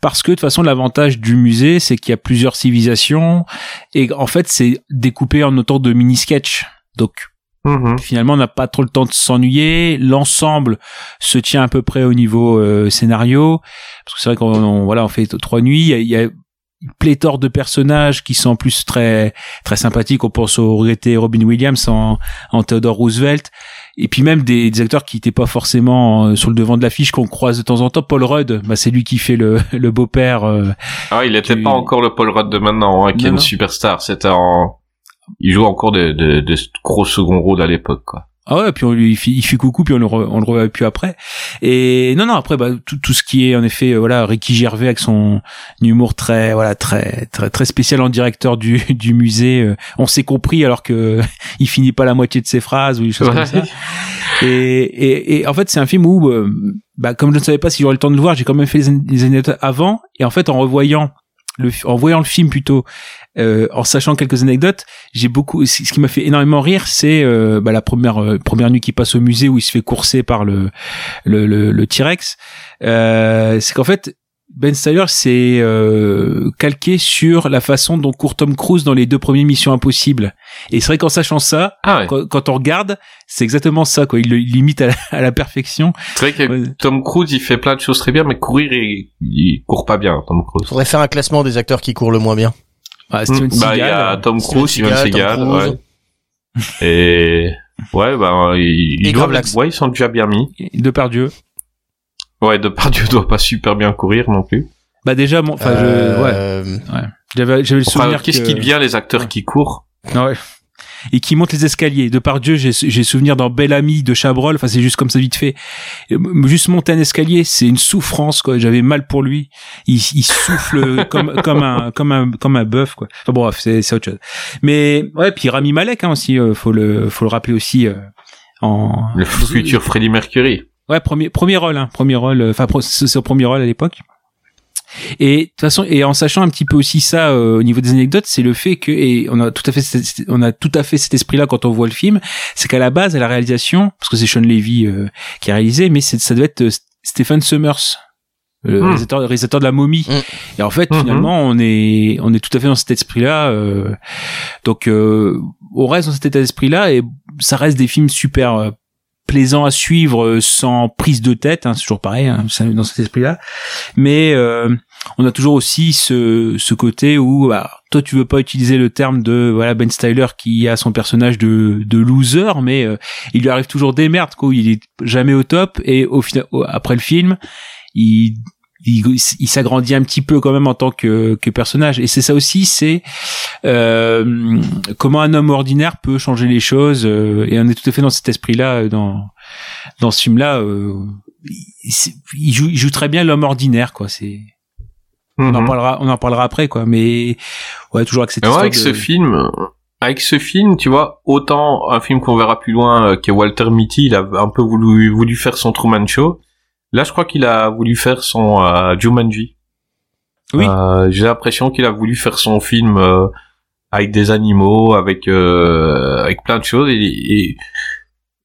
parce que de toute façon, l'avantage du musée, c'est qu'il y a plusieurs civilisations, et en fait, c'est découpé en autant de mini-sketchs. Donc, Mhm. finalement, on n'a pas trop le temps de s'ennuyer. L'ensemble se tient à peu près au niveau euh, scénario, parce que c'est vrai qu'on on- voilà, on fait trois nuits. Il y a, il y a une pléthore de personnages qui sont en plus très très sympathiques. On pense au regretté Robin Williams en, en Theodore Roosevelt. Et puis même des, des acteurs qui n'étaient pas forcément euh, sur le devant de l'affiche qu'on croise de temps en temps. Paul Rudd, bah, c'est lui qui fait le, le beau-père. euh, Ah, il était Tu- pas encore le Paul Rudd de maintenant, hein, qui Non, est une non. superstar. C'était en... Il joue encore des de, de gros second rôles à l'époque, quoi. Ah ouais, puis on lui il fait, il fait coucou, puis on le, re- on le revoit plus après. Et non, non, après, bah, tout, tout ce qui est en effet, euh, voilà, Ricky Gervais avec son humour très, voilà, très, très, très spécial en directeur du, du musée. euh, on s'est compris alors que il finit pas la moitié de ses phrases ou des choses comme ça. Et, et, et en fait, c'est un film où, euh, bah, comme je ne savais pas si j'aurais le temps de le voir, j'ai quand même fait les, les anecdotes avant. Et en fait, en revoyant le, en voyant le film plutôt, euh, en sachant quelques anecdotes, j'ai beaucoup. Ce qui m'a fait énormément rire, c'est euh, bah, la première euh, première nuit qu'il passe au musée où il se fait courser par le le, le, le T-Rex. Euh, c'est qu'en fait. Ben Stiller s'est euh, calqué sur la façon dont court Tom Cruise dans les deux premières Missions Impossibles. Et c'est vrai qu'en sachant ça, Ah ouais. quand, quand on regarde, c'est exactement ça, quoi. Il l'imite à, la- à la perfection. C'est vrai que Ouais. Tom Cruise, il fait plein de choses très bien, mais courir, il, il court pas bien, Tom Cruise. Faudrait faire un classement des acteurs qui courent le moins bien. Ah, Steven Hmm, bah, il y a Tom Steven Cruise, Steven Seagal, Tom ouais. Et, ouais, bah, il, doit, ouais, ils sont déjà bien mis. Depardieu. Ouais, Depardieu doit pas super bien courir non plus. Bah déjà, enfin, je, ouais, Euh, j'avais, j'avais le Enfin, souvenir qu'est-ce que- qui devient les acteurs qui courent? Ouais. Et qui monte les escaliers. Depardieu, j'ai, j'ai souvenir dans Belle Amie de Chabrol. Enfin, c'est juste comme ça vite fait. Juste monter un escalier, c'est une souffrance, quoi. J'avais mal pour lui. Il, il souffle comme, comme un, comme un, comme un bœuf, quoi. Enfin, bref, c'est, c'est autre chose. Mais, ouais, puis Rami Malek, hein, aussi, euh, faut le, faut le rappeler aussi, euh, en, Le futur Freddie Mercury. Ouais, premier premier rôle, hein, premier rôle. euh, Enfin, c'est son premier rôle à l'époque. Et de toute façon, et en sachant un petit peu aussi ça euh, au niveau des anecdotes, c'est le fait que et on a tout à fait on a tout à fait cet esprit-là quand on voit le film, c'est qu'à la base à la réalisation, parce que c'est Sean Levy euh, qui a réalisé, mais ça devait être euh, Stephen Summers. Le Hmm. réalisateur, le réalisateur de la momie. Hmm. Et en fait, Mhm. finalement, on est, on est tout à fait dans cet esprit-là. euh, donc, euh, on reste dans cet état d'esprit-là et ça reste des films super plaisants à suivre euh, sans prise de tête. Hein, c'est toujours pareil hein, dans cet esprit-là. Mais euh, on a toujours aussi ce, ce côté où bah, toi, tu veux pas utiliser le terme de voilà Ben Styler qui a son personnage de, de loser, mais euh, il lui arrive toujours des merdes. Quoi. Il est jamais au top et au final, après le film, il il, il s'agrandit un petit peu quand même en tant que, que personnage. Et c'est ça aussi, c'est euh, comment un homme ordinaire peut changer les choses. euh, et on est tout à fait dans cet esprit-là euh, dans dans ce film-là. euh, il, il joue, il joue très bien l'homme ordinaire, quoi. C'est on en Mhm. parlera, on en parlera après, quoi. Mais ouais, toujours avec cette histoire avec de- ce film, avec ce film, tu vois, autant un film qu'on verra plus loin, euh, qui est Walter Mitty, il a un peu voulu, voulu faire son Truman Show. Là, je crois qu'il a voulu faire son euh, Jumanji. Oui. Euh, J'ai l'impression qu'il a voulu faire son film euh, avec des animaux, avec euh, avec plein de choses. Et, et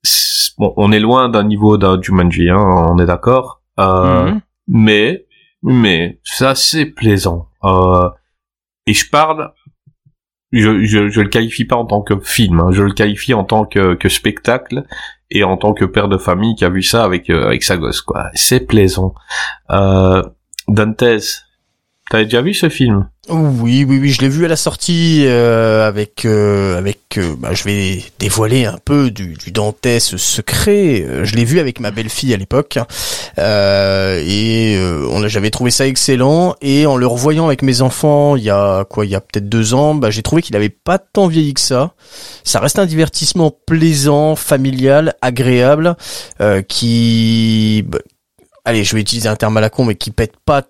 c'est- bon, on est loin d'un niveau d'un Jumanji, hein, on est d'accord. Euh, Mhm. mais mais c'est assez plaisant euh, et je parle je, je je le qualifie pas en tant que film hein, je le qualifie en tant que, spectacle et en tant que père de famille qui a vu ça avec euh, avec sa gosse quoi. C'est plaisant. Euh, t'avais déjà vu ce film? Oui, oui, oui, je l'ai vu à la sortie euh, avec euh, avec. euh, bah, je vais dévoiler un peu du, du Dantès secret. Euh, Je l'ai vu avec ma belle-fille à l'époque euh, et on j'avais trouvé ça excellent. Et en le revoyant avec mes enfants, il y a quoi, il y a peut-être deux ans, bah, j'ai trouvé qu'il avait pas tant vieilli que ça. Ça reste un divertissement plaisant, familial, agréable, qui, bah, allez, je vais utiliser un terme à la con, mais qui pète pas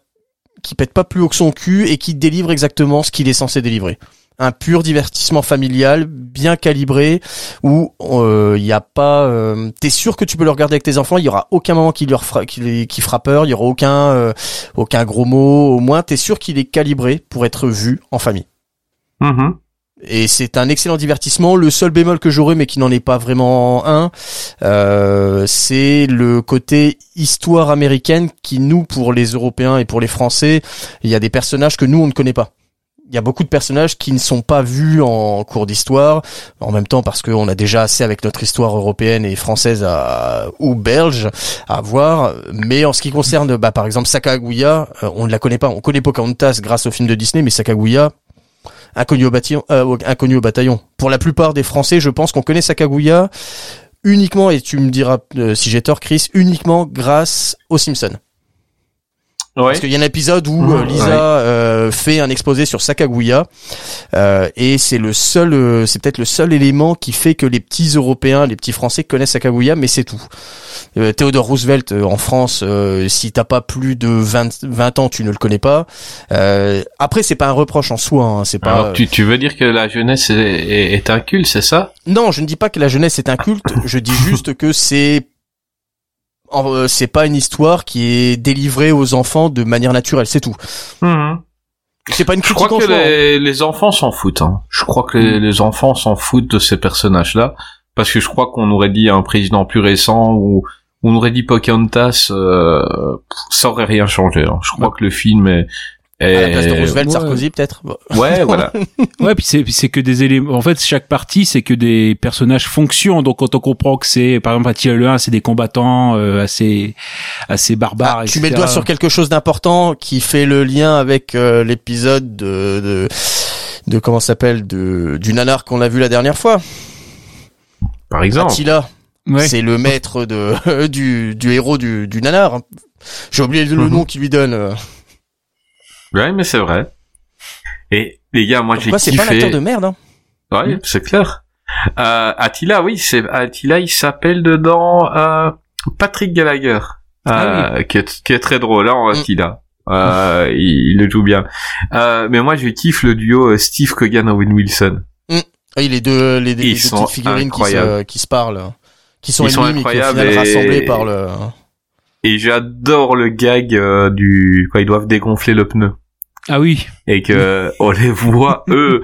qui pète pas plus haut que son cul et qui délivre exactement ce qu'il est censé délivrer. Un pur divertissement familial, bien calibré, où il y a pas. euh, T'es sûr que tu peux le regarder avec tes enfants. Il y aura aucun moment qui leur qui, les- fera peur. Il y aura aucun euh, aucun gros mot. Au moins, t'es sûr qu'il est calibré pour être vu en famille. Mhm. Et c'est un excellent divertissement. Le seul bémol que j'aurais, mais qui n'en est pas vraiment un, euh, c'est le côté histoire américaine qui, nous, pour les Européens et pour les Français, il y a des personnages que nous, on ne connaît pas. Il y a beaucoup de personnages qui ne sont pas vus en cours d'histoire, en même temps parce qu'on a déjà assez avec notre histoire européenne et française ou belge à voir. Mais en ce qui concerne, bah, par exemple, Sacagawea, euh, on ne la connaît pas. On connaît Pocahontas grâce au film de Disney, mais Sacagawea, inconnu au bataillon, euh, inconnu au bataillon. Pour la plupart des Français, je pense qu'on connaît Sacagawea uniquement, et tu me diras euh, si j'ai tort, Chris, uniquement grâce aux Simpsons. Ouais Parce qu'il y a un épisode où Mmh, euh, Lisa ouais. euh, fait un exposé sur Sacagawea euh, et c'est le seul, euh, c'est peut-être le seul élément qui fait que les petits Européens, les petits Français connaissent Sacagawea, mais c'est tout. Euh, Theodore Roosevelt euh, en France, euh, si t'as pas plus de 20, 20 ans, tu ne le connais pas. Euh, après, c'est pas un reproche en soi, hein, c'est pas. alors tu, tu veux dire que la jeunesse est, est, est un culte c'est ça? Non, je ne dis pas que la jeunesse est un culte, je dis juste que c'est c'est pas une histoire qui est délivrée aux enfants de manière naturelle, c'est tout. Mhm. C'est pas une Je critique crois en que soi. hein. les, les enfants s'en foutent. Hein. Je crois que les, les enfants s'en foutent de ces personnages-là. Parce que je crois qu'on aurait dit un président plus récent ou on aurait dit Pocahontas, euh, ça aurait rien changé. hein. Je crois que le film est... À la place de. Roosevelt, ouais. Sarkozy peut-être. Ouais, voilà. Ouais, puis c'est c'est que des éléments. En fait, chaque partie, c'est que des personnages fonctionnent. Donc, quand on comprend que c'est, par exemple, Attila le 1, c'est des combattants euh, assez assez barbares. Ah, tu mets le doigt sur quelque chose d'important qui fait le lien avec euh, l'épisode de, de de comment ça s'appelle de du nanar qu'on a vu la dernière fois. Par exemple. Attila, Ouais. c'est le maître de du du héros du du nanar. J'ai oublié le Mhm. nom qu'il lui donne. Ouais, mais c'est vrai. Et les gars, moi j'ai Pourquoi c'est kiffé. pas un acteur de merde hein Ouais, c'est clair. Euh, Attila, oui, c'est Attila, il s'appelle dedans euh, Patrick Gallagher, euh, qui, est, qui est très drôle, hein, Mm. Attila. Il, il le joue bien. Mais moi, je kiffe le duo Steve Cogan Owen Wilson. Ah, les deux les, les deux petites figurines qui se, incroyables. qui se parlent, qui sont Ils sont ennemies mais qui au incroyables final et- rassemblées par le. Et j'adore le gag euh, du quand ils doivent dégonfler le pneu. Ah oui. et que on les voit eux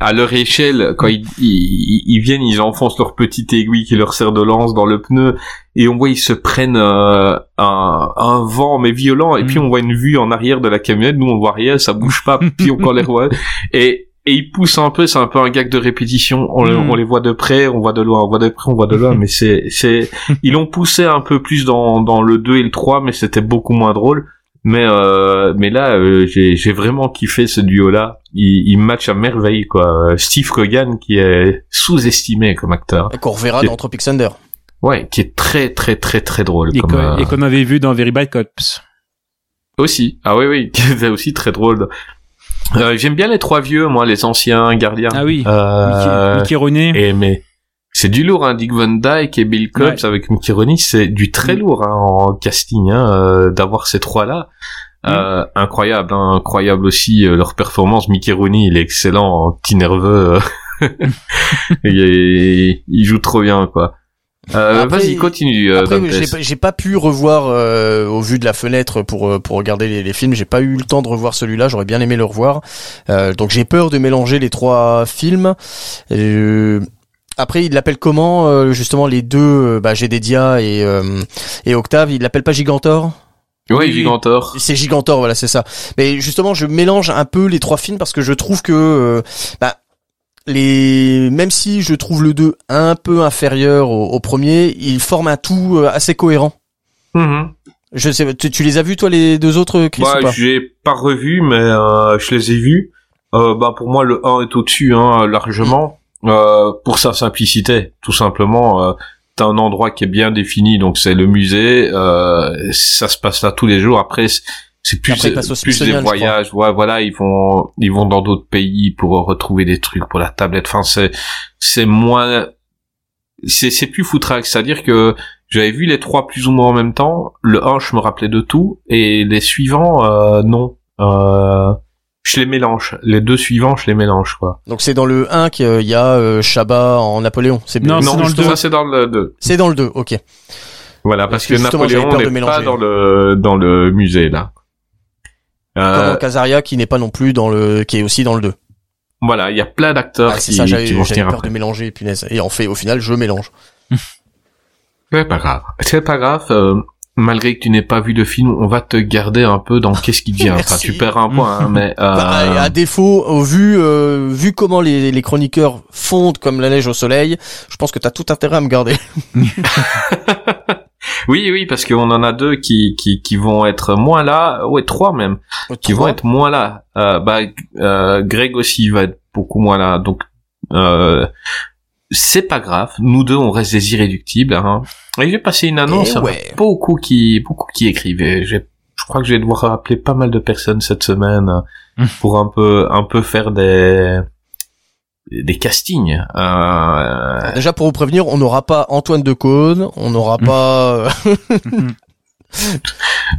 à leur échelle quand ils, ils, ils viennent ils enfoncent leur petite aiguille qui leur sert de lance dans le pneu. Et on voit ils se prennent euh, un, un vent mais violent. Et puis on voit une vue en arrière de la camionnette. Nous on voit rien ça bouge pas. Puis on les voit et et ils poussent un peu c'est un peu un gag de répétition on, le- Mm. on les voit de près on voit de loin on voit de près on voit de loin mais c'est c'est ils l'ont poussé un peu plus dans dans le 2 et le 3 mais c'était beaucoup moins drôle mais euh, mais là, euh, j'ai j'ai vraiment kiffé ce duo-là. Il, il match à merveille quoi. Steve Cogan qui est sous-estimé comme acteur. Qu'on reverra dans Tropic Thunder. Ouais, qui est très très très très drôle. Et comme, euh, et qu'on avait vu dans Very Bad Cops. Aussi. Ah oui, oui, c'est aussi très drôle. Euh, J'aime bien les trois vieux, moi, les anciens gardiens. Ah oui. Euh, Mickey, Mickey Rooney. et mais c'est du lourd, hein. Dick Van Dyke et Bill Cobbs Ouais. avec Mickey Rooney, c'est du très Mm. lourd hein, en casting, hein, euh, d'avoir ces trois-là. Mm. Euh, incroyable, hein, incroyable aussi euh, leur performance. Mickey Rooney, il est excellent, en petit nerveux. euh. il, il joue trop bien, quoi. Euh, Après, Vas-y, continue. euh, j'ai pas- pu revoir euh, au vu de la fenêtre pour euh, pour regarder les, les films. J'ai pas eu le temps de revoir celui-là. J'aurais bien aimé le revoir. Euh, donc j'ai peur de mélanger les trois films. Euh, après, il l'appelle comment euh, justement les deux bah, Gédédia et euh, et Octave? Il l'appelle pas Gigantor? Ouais, Oui, oui. Gigantor. C'est Gigantor, voilà, c'est ça. Mais justement, je mélange un peu les trois films parce que je trouve que, euh, bah, les, même si je trouve le 2 un peu inférieur au, au premier, ils forment un tout euh, assez cohérent. Mhm. Je sais, tu, tu les as vus toi les deux autres, Chris Bah, ou pas? j'ai pas revu, mais euh, je les ai vus. Euh, bah, pour moi, le 1 est au-dessus, hein, largement. Euh, pour sa simplicité, tout simplement. T'as un endroit qui est bien défini, donc c'est le musée. Ça se passe là tous les jours. Après, c'est- plus, Après, plus des voyages. Ouais, voilà, ils vont, ils vont dans d'autres pays pour retrouver des trucs pour la tablette. Enfin, c'est, c'est moins, c'est, c'est plus foutraque. C'est-à-dire que j'avais vu les trois plus ou moins en même temps. Le 1, je me rappelais de tout, et les suivants, euh, non. Euh, je les mélange. Les deux suivants, je les mélange, quoi. Donc c'est dans le 1 qu'il y a euh, Chabat en Napoléon. C'est Non, c'est non, ça c'est dans le 2. C'est dans le 2, ok. Voilà, Parce parce que que, Napoléon n'est pas mélanger. dans le dans le musée là. Comme Euh, dans Casaria qui n'est pas non plus dans le, qui est aussi dans le 2. voilà, il y a plein d'acteurs Ah, qui, ça, qui vont venir peur après. de mélanger, punaise. Et en fait, au final, je mélange. C'est pas grave. C'est pas grave. euh, malgré que tu n'aies pas vu le film, on va te garder un peu dans qu'est-ce qui devient. enfin, tu perds un point, hein, mais euh, Bah, à défaut, au vu, euh, vu comment les, les chroniqueurs fondent comme la neige au soleil, je pense que t'as tout intérêt à me garder. oui, oui, parce qu'on en a deux qui, qui qui vont être moins là, ouais, trois même, qui vont être moins là. Euh, bah, euh, Greg aussi va être beaucoup moins là, donc euh, c'est pas grave. Nous deux, on reste des irréductibles. Hein. Et j'ai passé une annonce. Eh a ouais. Beaucoup qui beaucoup qui écrivaient. Je crois que je vais devoir appeler pas mal de personnes cette semaine euh, pour un peu un peu faire des des castings. Euh, Déjà pour vous prévenir, on n'aura pas Antoine de Caunes, on n'aura Mm. pas. euh,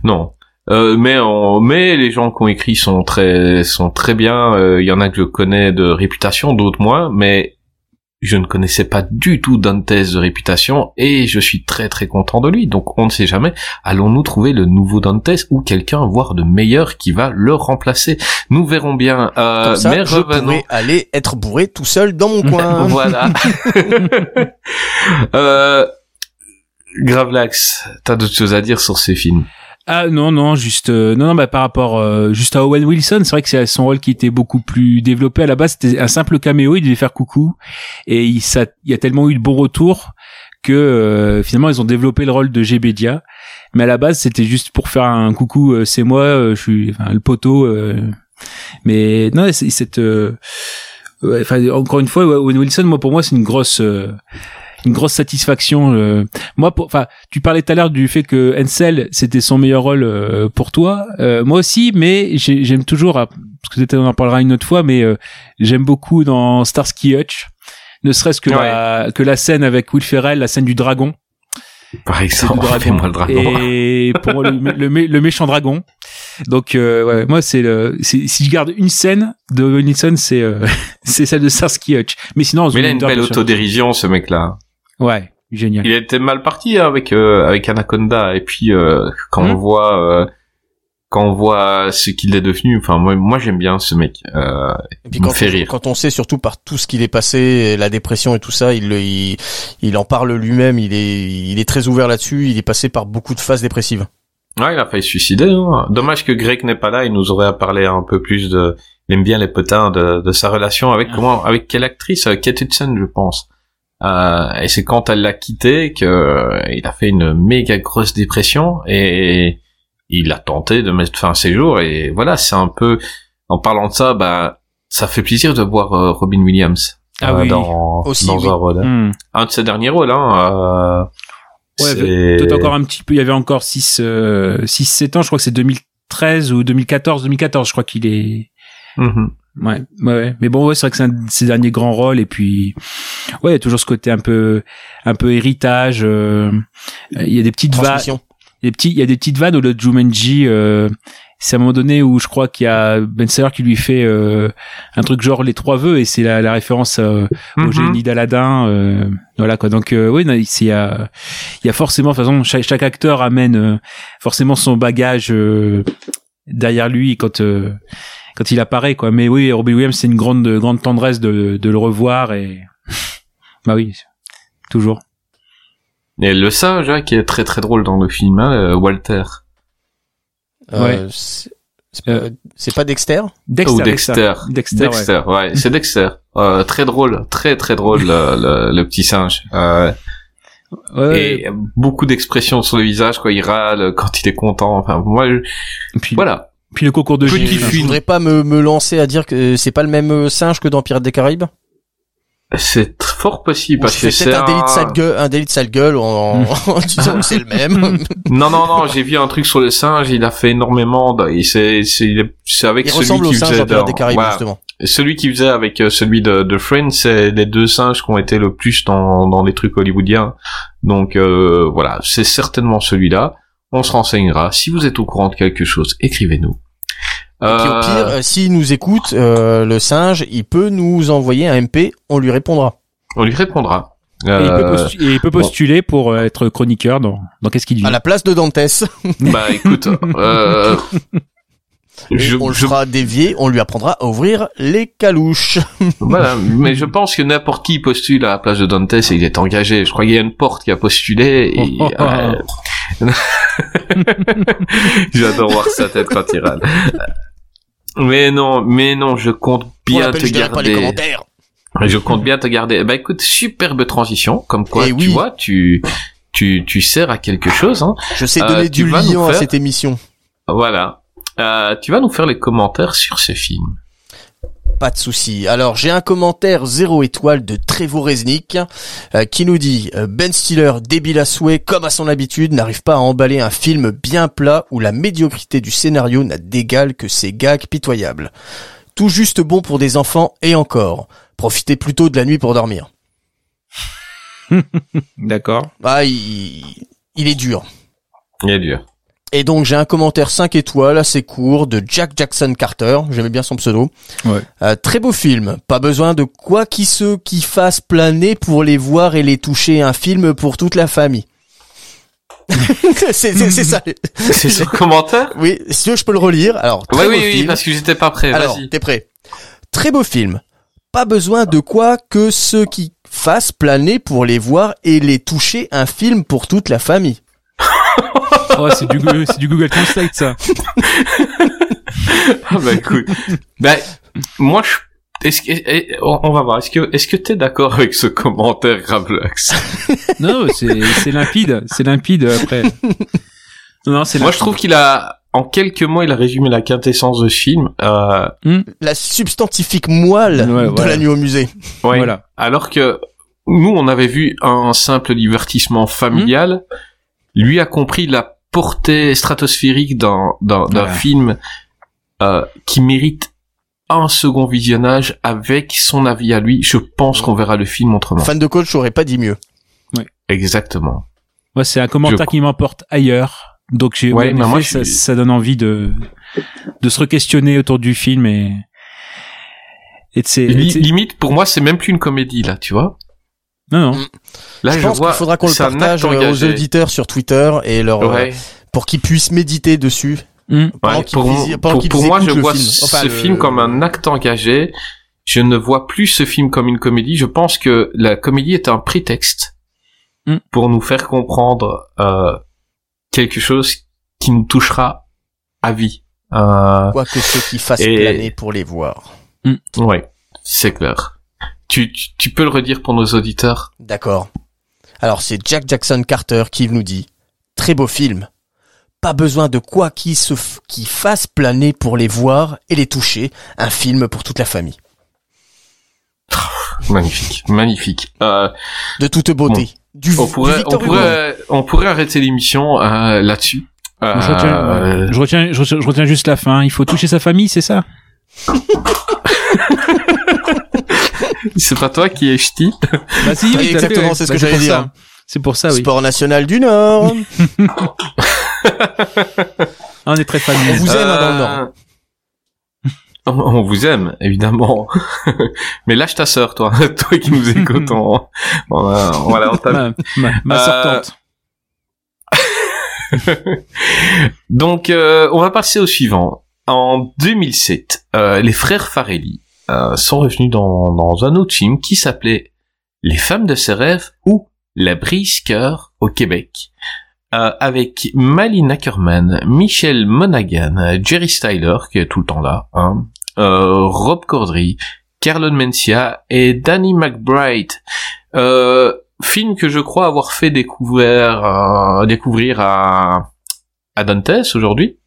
Non. Euh, mais on, mais les gens qui ont écrit sont très sont très bien. Euh, Il y en a que je connais de réputation, d'autres moins. Mais je ne connaissais pas du tout Dantes de réputation et je suis très très content de lui. Donc on ne sait jamais. Allons-nous trouver le nouveau Dantes ou quelqu'un voire de meilleur qui va le remplacer? Nous verrons bien. Euh, Comme ça, mais je revenons. pourrais aller être bourré tout seul dans mon coin. Voilà. euh, Gravelax, t'as d'autres choses à dire sur ces films? Ah non non juste euh, non non bah par rapport euh, juste à Owen Wilson c'est vrai que c'est son rôle qui était beaucoup plus développé. À la base c'était un simple caméo il devait faire coucou. Et il ça il y a tellement eu de bons retours que euh, finalement ils ont développé le rôle de Gbedia mais à la base c'était juste pour faire un coucou euh, c'est moi euh, je suis enfin le poteau mais non c'est cette encore une fois Owen Wilson moi pour moi c'est une grosse une grosse satisfaction euh, moi pour enfin tu parlais tout à l'heure du fait que Ansel c'était son meilleur rôle euh, pour toi Euh, moi aussi mais j'ai- j'aime toujours ah, parce que on en parlera une autre fois mais euh, j'aime beaucoup dans Starsky Hutch ne serait-ce que la que la scène avec Will Ferrell la scène du dragon Par exemple, le dragon. fais-moi le dragon. Et pour le, le, mé- le méchant dragon. Donc, euh, ouais, moi, c'est le, si je garde une scène de Wilson, c'est, euh, c'est celle de Starsky Hutch. Mais sinon, Mais il a une belle autodérision, ce mec-là. Ouais, génial. Il était mal parti hein, avec euh, avec Anaconda et puis euh, quand Hmm. on voit euh, quand on voit ce qu'il est devenu, enfin moi moi j'aime bien ce mec. Euh, Et puis Il me quand, fait on, rire. quand on sait surtout par tout ce qu'il est passé, la dépression et tout ça, il, le- il, il en parle lui-même, il est, il est très ouvert là-dessus, il est passé par beaucoup de phases dépressives. ouais, il a failli se suicider. Hein. Dommage que Greg n'est pas là, il nous aurait parlé un peu plus de. Il aime bien les potins de, de sa relation avec comment avec quelle actrice, Kate Hudson, je pense. Euh, et c'est quand elle l'a quitté que euh, il a fait une méga grosse dépression et il a tenté de mettre fin à ses jours et voilà c'est un peu en parlant de ça bah ça fait plaisir de voir euh, Robin Williams Ah oui. dans, Aussi, dans oui. un rôle Hmm. un de ses derniers rôles hein Ouais, c'est- Peut-être encore un petit peu, il y avait encore 6, euh, 6, 7 ans, je crois que c'est 2000, 2013 ou 2014, 2014, je crois qu'il est. Mhm. Ouais, ouais, ouais. Mais bon, ouais, c'est vrai que c'est un de ses derniers grands rôles et puis, ouais, il y a toujours ce côté un peu, un peu héritage. euh, Il y a des petites vannes, des petits, il y a des petites vannes où le Jumanji, euh, c'est à un moment donné où je crois qu'il y a Ben Stiller qui lui fait euh, un truc genre les trois vœux et c'est la, la référence euh, au Mhm. génie d'Aladin. euh, voilà quoi. Donc euh, oui, il y a, il y a forcément, de toute façon, chaque, chaque acteur amène euh, forcément son bagage euh, derrière lui quand euh, quand il apparaît quoi. Mais oui, Robbie Williams, c'est une grande grande tendresse de, de le revoir et bah oui, toujours. Et le singe, hein, qui est très très drôle dans le film, hein, euh, Walter. Euh, Ouais. c'est c'est pas, Dexter? Dexter, Ou Dexter. Dexter, ouais. Dexter, ouais, c'est Dexter. Euh, très drôle, très très drôle le, le, le petit singe. Euh, Ouais, et beaucoup d'expressions sur le visage quand il râle, quand il est content. Enfin, moi, je- puis, voilà. Puis le concours de Petit. Je voudrais pas me, me lancer à dire que c'est pas le même euh, singe que dans Pirates des Caraïbes. C'est fort possible parce que c'est un délit de sale gueule, un délit de sale gueule en, en disant que c'est le même. Non, non, non, j'ai vu un truc sur le singe, il a fait énormément, de... il c'est, c'est, avec Il celui ressemble au qui singe faisait dans Pirates dans- des Caraïbes justement. Celui qui faisait avec euh, celui de, de Friends, c'est les deux singes qui ont été le plus dans, dans les trucs hollywoodiens. Donc, euh, voilà, c'est certainement celui-là. On se renseignera. Si vous êtes au courant de quelque chose, écrivez-nous. Et puis au Euh, pire, euh, s'il nous écoute, euh, le singe, il peut nous envoyer un MP, on lui répondra. on lui répondra. Et il peut, postu- et il peut postuler pour être chroniqueur dans, dans Qu'est-ce qu'il dit À la place de Dantes, bah écoute, euh, je, on le je- fera dévier, on lui apprendra à ouvrir les calouches. Voilà, mais je pense que n'importe qui postule à la place de Dantes et il est engagé. Je crois qu'il y a une porte qui a postulé. Et, J'adore voir sa tête quand il râle. Mais non, mais non, je compte bien te pas les garder. commentaires. Je compte bien te garder. Bah écoute, superbe transition, comme quoi Eh tu vois, tu tu tu sers à quelque chose. Hein. Je sais Euh, donner du liant à cette émission. Voilà. Euh, tu vas nous faire les commentaires sur ce film. Pas de souci. Alors j'ai un commentaire zéro étoile de Trevo Resnick euh, qui nous dit euh, Ben Stiller, débile à souhait, comme à son habitude, n'arrive pas à emballer un film bien plat où la médiocrité du scénario n'a d'égal que ses gags pitoyables. Tout juste bon pour des enfants et encore. Profitez plutôt de la nuit pour dormir. D'accord. Ah, il, il est dur. Il est dur. Et donc j'ai un commentaire 5 étoiles assez court de Jack Jackson Carter, j'aimais bien son pseudo. Ouais. Euh, très beau film, pas besoin de quoi qui se qui fasse planer pour les voir et les toucher, un film pour toute la famille. c'est ça. C'est ce commentaire Oui, si tu veux je peux le relire. Alors très Oui, beau oui, oui, film. parce que j'étais pas prêt. Alors, Vas-y. t'es prêt Très beau film. Pas besoin de quoi que ceux qui fassent planer pour les voir et les toucher, un film pour toute la famille. Oh, c'est du, Google Translate, ça. Ah bah écoute, bah moi je, est-ce que, on va voir, est-ce que, est-ce que t'es d'accord avec ce commentaire Gravelax Non, c'est, c'est limpide. C'est limpide après. Non, non, c'est Moi je trouve qu'il a, en quelques mots, il a résumé la quintessence de ce film. Euh, La substantifique moelle Ouais, de voilà. la nuit au musée. ouais. Voilà. Alors que nous, on avait vu un simple divertissement familial. Lui a compris la portée stratosphérique d'un, d'un, d'un Voilà. film euh, qui mérite un second visionnage avec son avis à lui. Je pense qu'on verra le film autrement. Fan de coach aurait pas dit mieux. Exactement. Moi, c'est un commentaire Je- qui m'emporte ailleurs. Donc, j'ai, Ouais, ouais, moi, ça, je ça donne envie de, de se re-questionner autour du film et, et de ses- Li- et de ses- limite, pour moi, c'est même plus une comédie, là, tu vois. Non, non. Là, je je, pense vois. qu'il faudra qu'on le partage euh, aux auditeurs sur Twitter et leur euh, Ouais. pour qu'ils puissent méditer dessus. Ouais, qu'ils pour, visi- pendant pour- qu'ils pour moi, je vois film. Enfin, ce le- film comme un acte engagé. Je ne vois plus ce film comme une comédie. Je pense que la comédie est un prétexte Mm. pour nous faire comprendre euh, quelque chose qui nous touchera à vie. Euh, Quoi que ceux qui fassent Et- planer pour les voir. ouais, c'est clair. Tu, tu, tu peux le redire pour nos auditeurs D'accord. Alors c'est Jack Jackson Carter qui nous dit très beau film. Pas besoin de quoi qui se f- qui fasse planer pour les voir et les toucher. Un film pour toute la famille. Magnifique, magnifique. Euh, De toute beauté. Du, on du pourrait, on Victor Hugo. pourrait, on pourrait arrêter l'émission euh, là-dessus. Moi, je, retiens, Euh, je, retiens, je, retiens, je retiens juste la fin. Il faut toucher sa famille, c'est ça? C'est pas toi qui es ch'ti Bah si, Oui, exactement, c'est ce Bah, que j'allais pour dire. ça. C'est pour ça, oui. Sport national du Nord. On est très On familier. vous aime hein, dans le Nord. Euh, On on vous aime, évidemment. Mais lâche ta sœur, toi. toi qui nous écoutes. On, on va, on va la. Ma, ma, ma Euh, sortante. Donc, euh, on va passer au suivant. En 2007, euh, les frères Farelli euh, sont revenus dans, dans un autre film qui s'appelait Les femmes de ses rêves ou La brise cœur au Québec. Euh, avec Malin Ackerman, Michel Monaghan, Jerry Styler, qui est tout le temps là, hein, euh, Rob Corddry, Carlon Mencia et Danny McBride. Euh, film que je crois avoir fait découvrir, euh, découvrir à, à Dantes aujourd'hui.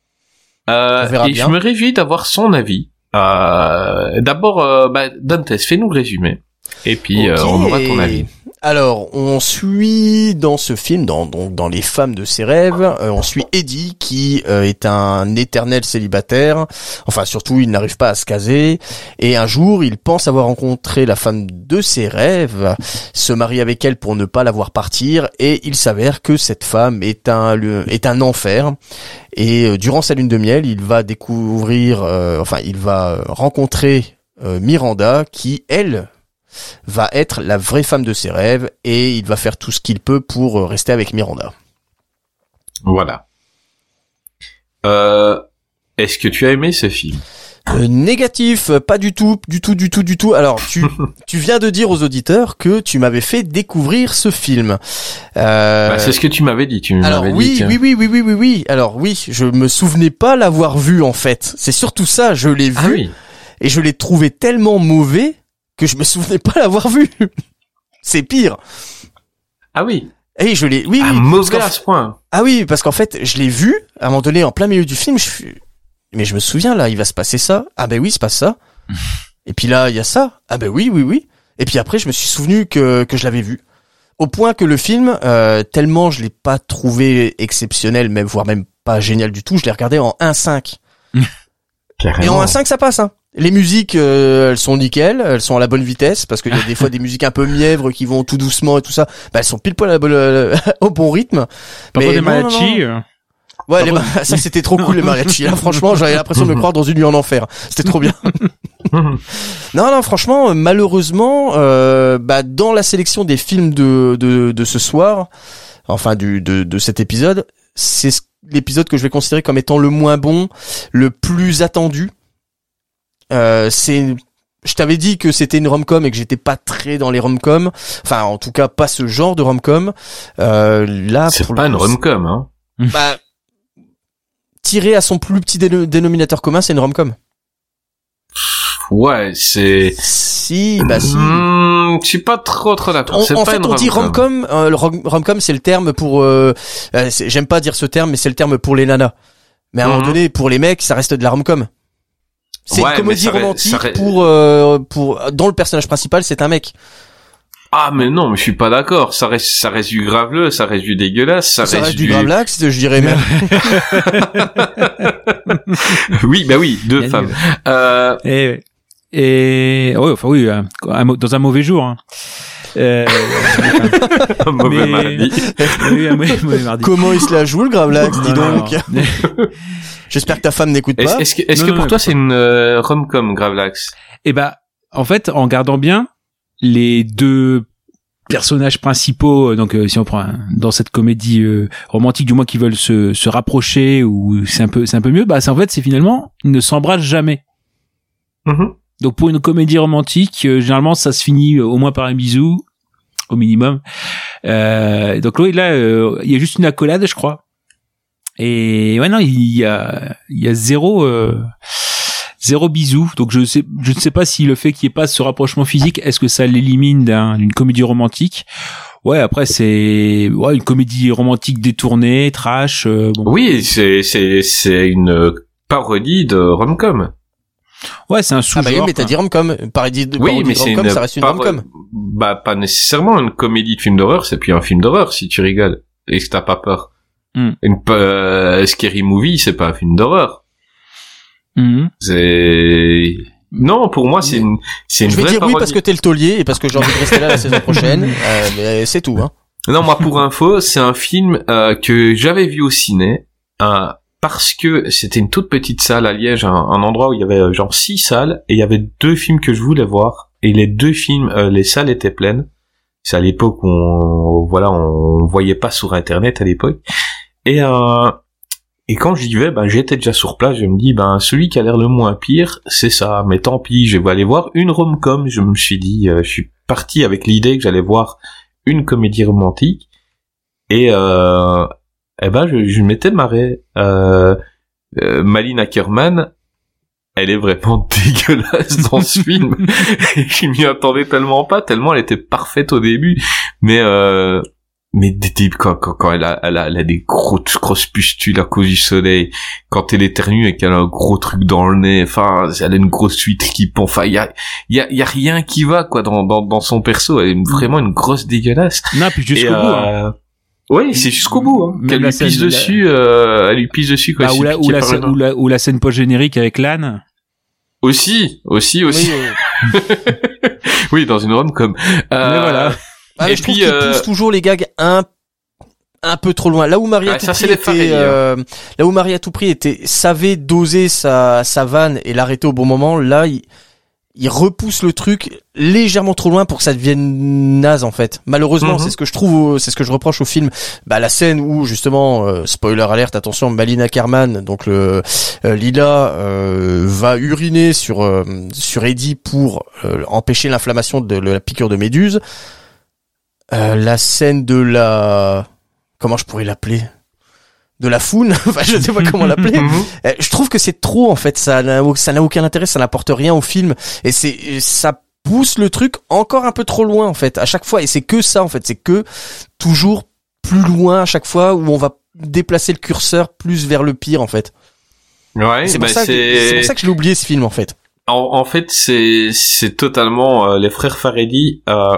Euh, et bien. je me réjouis d'avoir son avis. Euh, D'abord, euh, bah, Dantes, fais-nous le résumé. Et puis, euh, Ok. on aura ton avis. Alors, on suit dans ce film, dans, donc dans Les femmes de ses rêves, euh, on suit Eddie qui euh, est un éternel célibataire. Enfin, surtout, il n'arrive pas à se caser. Et un jour, il pense avoir rencontré la femme de ses rêves, se marie avec elle pour ne pas la voir partir. Et il s'avère que cette femme est un le- est un enfer. Et euh, durant sa lune de miel, il va découvrir, euh, enfin, il va rencontrer euh, Miranda qui, elle, va être la vraie femme de ses rêves et il va faire tout ce qu'il peut pour euh, rester avec Miranda. Voilà. Euh, Est-ce que tu as aimé ce film? Euh, négatif, pas du tout, du tout, du tout, du tout. Alors, tu, tu viens de dire aux auditeurs que tu m'avais fait découvrir ce film. Euh, Bah, C'est ce que tu m'avais dit. Tu alors oui, dit. oui, oui, oui, oui, oui, oui. Alors oui, je me souvenais pas l'avoir vu en fait. C'est surtout ça, je l'ai vu Ah oui. et je l'ai trouvé tellement mauvais que je me souvenais pas l'avoir vu. C'est pire. Ah oui. Et je l'ai, oui, Ah, oui. mauvais à ce point. Ah oui, parce qu'en fait, je l'ai vu, à un moment donné, en plein milieu du film, je. Mais je me souviens, là, il va se passer ça. Ah ben oui, il se passe ça. Et puis là, il y a ça. Ah ben oui, oui, oui. Et puis après, je me suis souvenu que, que je l'avais vu. Au point que le film, euh, tellement je l'ai pas trouvé exceptionnel, même voire même pas génial du tout, je l'ai regardé en 1.5. Et en Carrément. 1.5, ça passe. Hein. Les musiques, euh, elles sont nickel, elles sont à la bonne vitesse, parce qu'il y a des fois des musiques un peu mièvres qui vont tout doucement et tout ça. Bah, elles sont pile poil à la bonne- au bon rythme. Par contre, des mariachis, euh, Ouais, les ma- ça c'était trop cool les mariachis. Là, franchement, j'avais l'impression de me croire dans une nuit en enfer. C'était trop bien. non, non, franchement, euh, malheureusement, euh, bah, dans la sélection des films de de, de ce soir, enfin du de, de cet épisode, c'est ce- l'épisode que je vais considérer comme étant le moins bon, le plus attendu. Euh, c'est je t'avais dit que c'était une rom-com et que j'étais pas très dans les rom-com. Enfin, en tout cas, pas ce genre de rom-com. Euh, là, C'est pas le une rom-com, hein. bah, tiré à son plus petit déno- dénominateur commun, c'est une rom-com. Ouais, c'est. Si, bah si. Hmm, je suis pas trop trop d'accord. En pas fait, une on dit rom-com. rom-com. euh, le rom- rom-com, c'est le terme pour. euh, euh, c'est- J'aime pas dire ce terme, mais c'est le terme pour les nanas. Mais à un moment donné, pour les mecs, ça reste de la rom-com. C'est Ouais, une comédie ça reste- romantique ça reste- pour euh, pour dont le personnage principal c'est un mec. Ah mais non, mais je suis pas d'accord. Ça reste, ça reste du graveleux, ça reste du dégueulasse, ça, Ça, reste du gravelax, je dirais même. oui, bah oui, deux Bien femmes. Euh, Et, et ouais, enfin oui, dans un mauvais jour. Hein. Euh, mauvais Mais- mardi. oui, un mauvais, mardi. Comment il se la joue le gravelax, dis donc. J'espère que ta femme n'écoute pas. est-ce que, est-ce Non, que non, pour non, toi c'est une euh, rom-com Gravelax Et bah, en fait, en regardant bien les deux personnages principaux, euh, donc euh, si on prend un- dans cette comédie euh, romantique du moins qui veulent se, se rapprocher ou c'est un peu c'est un peu mieux, bah c'est en fait c'est finalement ils ne s'embrassent jamais. Mhm. Donc pour une comédie romantique, euh, généralement ça se finit euh, au moins par un bisou, au minimum. Euh, donc là, euh, il y a juste une accolade, je crois. Et ouais non, il y a y a zéro euh, zéro bisou. Donc je sais je ne sais pas si le fait qu'il n'y ait pas ce rapprochement physique, est-ce que ça l'élimine d'un- d'une comédie romantique? Ouais, après c'est ouais une comédie romantique détournée, trash. euh, bon. Oui, c'est c'est c'est une parodie de rom-com. Ouais, c'est un Ah sous-genre. bah oui, mais t'as dit rom-com. Parodie de, Oui, mais c'est ça reste une rom-com. Bah pas nécessairement une comédie de film d'horreur, c'est puis un film d'horreur si tu rigoles et que t'as pas peur. Hmm. Une euh, scary movie, c'est pas un film d'horreur. Mhm. C'est non, pour moi, c'est une, c'est une Je vais vraie dire oui parce que t'es le taulier et parce que j'ai envie de rester là la saison prochaine. Euh, mais c'est tout. Hein. Non, moi, pour info, c'est un film euh, que j'avais vu au ciné euh, parce que c'était une toute petite salle à Liège, un, endroit où il y avait euh, genre six salles et il y avait deux films que je voulais voir et les deux films, euh, les salles étaient pleines. C'est à l'époque où on, voilà, on voyait pas sur Internet à l'époque et euh, et quand j'y vais, ben j'étais déjà sur place. Je me dis, ben celui qui a l'air le moins pire, c'est ça. Mais tant pis, je vais aller voir une rom-com. Je me suis dit, euh, je suis parti avec l'idée que j'allais voir une comédie romantique et euh, eh ben je, je m'étais marré. Euh, euh, Malina Ackerman elle est vraiment dégueulasse dans ce film. Je m'y attendais tellement pas tellement elle était parfaite au début. Mais euh, mais des types quand, quand, quand elle, a, elle, a, elle a des grosses grosses pustules à cause du soleil. Quand elle éternue et qu'elle a un gros truc dans le nez enfin elle a une grosse huître qui pond. Enfin il y a, y, a, y a rien qui va quoi dans, dans, dans son perso. Elle est vraiment une grosse dégueulasse. Non, puis jusqu'au bout. hein. Euh, Oui, c'est jusqu'au bout. Hein. Qu'elle la lui pisse scène- dessus, euh, elle lui pisse dessus quoi. Bah, il ou, la, ou, la, scène- ou, la, ou la scène post-générique avec l'âne. Aussi, aussi, aussi. Oui, euh, Oui, dans une rom comme. Mais voilà. ah, Et je trouve puis, qu'il euh, pousse toujours les gags un un peu trop loin. Là où à Ouais, tout prix était, hein. euh, là où Marie à tout prix était savait doser sa sa vanne et l'arrêter au bon moment, là il il repousse le truc légèrement trop loin pour que ça devienne naze en fait. Malheureusement, Mhm. c'est ce que je trouve, c'est ce que je reproche au film. Bah la scène où justement, euh, spoiler alerte, attention, Malina Kerman, donc le euh, Lila euh, va uriner sur sur Eddie pour empêcher l'inflammation de la piqûre de méduse. La scène de la comment je pourrais l'appeler? De la foune enfin je sais pas comment l'appeler Mhm. euh, Je trouve que c'est trop en fait, ça n'a ça n'a aucun intérêt, ça n'apporte rien au film et c'est ça pousse le truc encore un peu trop loin en fait à chaque fois et c'est que ça en fait, c'est que toujours plus loin à chaque fois où on va déplacer le curseur plus vers le pire en fait. Ouais, c'est bah, pour, ça que- pour ça que je l'ai oublié ce film en fait. En, en fait, c'est c'est totalement euh, les frères Farelli, euh,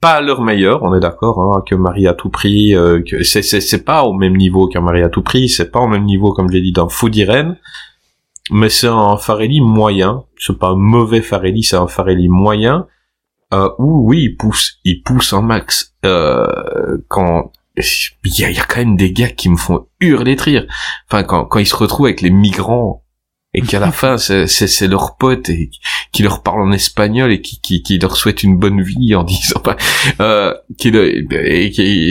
pas à leur meilleur, on est d'accord, hein, que Marie à tout prix, euh, que c'est c'est c'est pas au même niveau qu'un Marie à tout prix, c'est pas au même niveau comme je l'ai dit d'un Fou d'Irène, mais c'est un Farelli moyen, c'est pas un mauvais Farelli, c'est un Farelli moyen, euh, où oui, il pousse, il pousse un max, euh, quand il y y a quand même des gars qui me font hurler de rire. Enfin, quand, quand ils se retrouvent avec les migrants et qu'à la fin c'est leur pote et qui leur parle en espagnol et qui qui, qui leur souhaite une bonne vie en disant pas euh, qui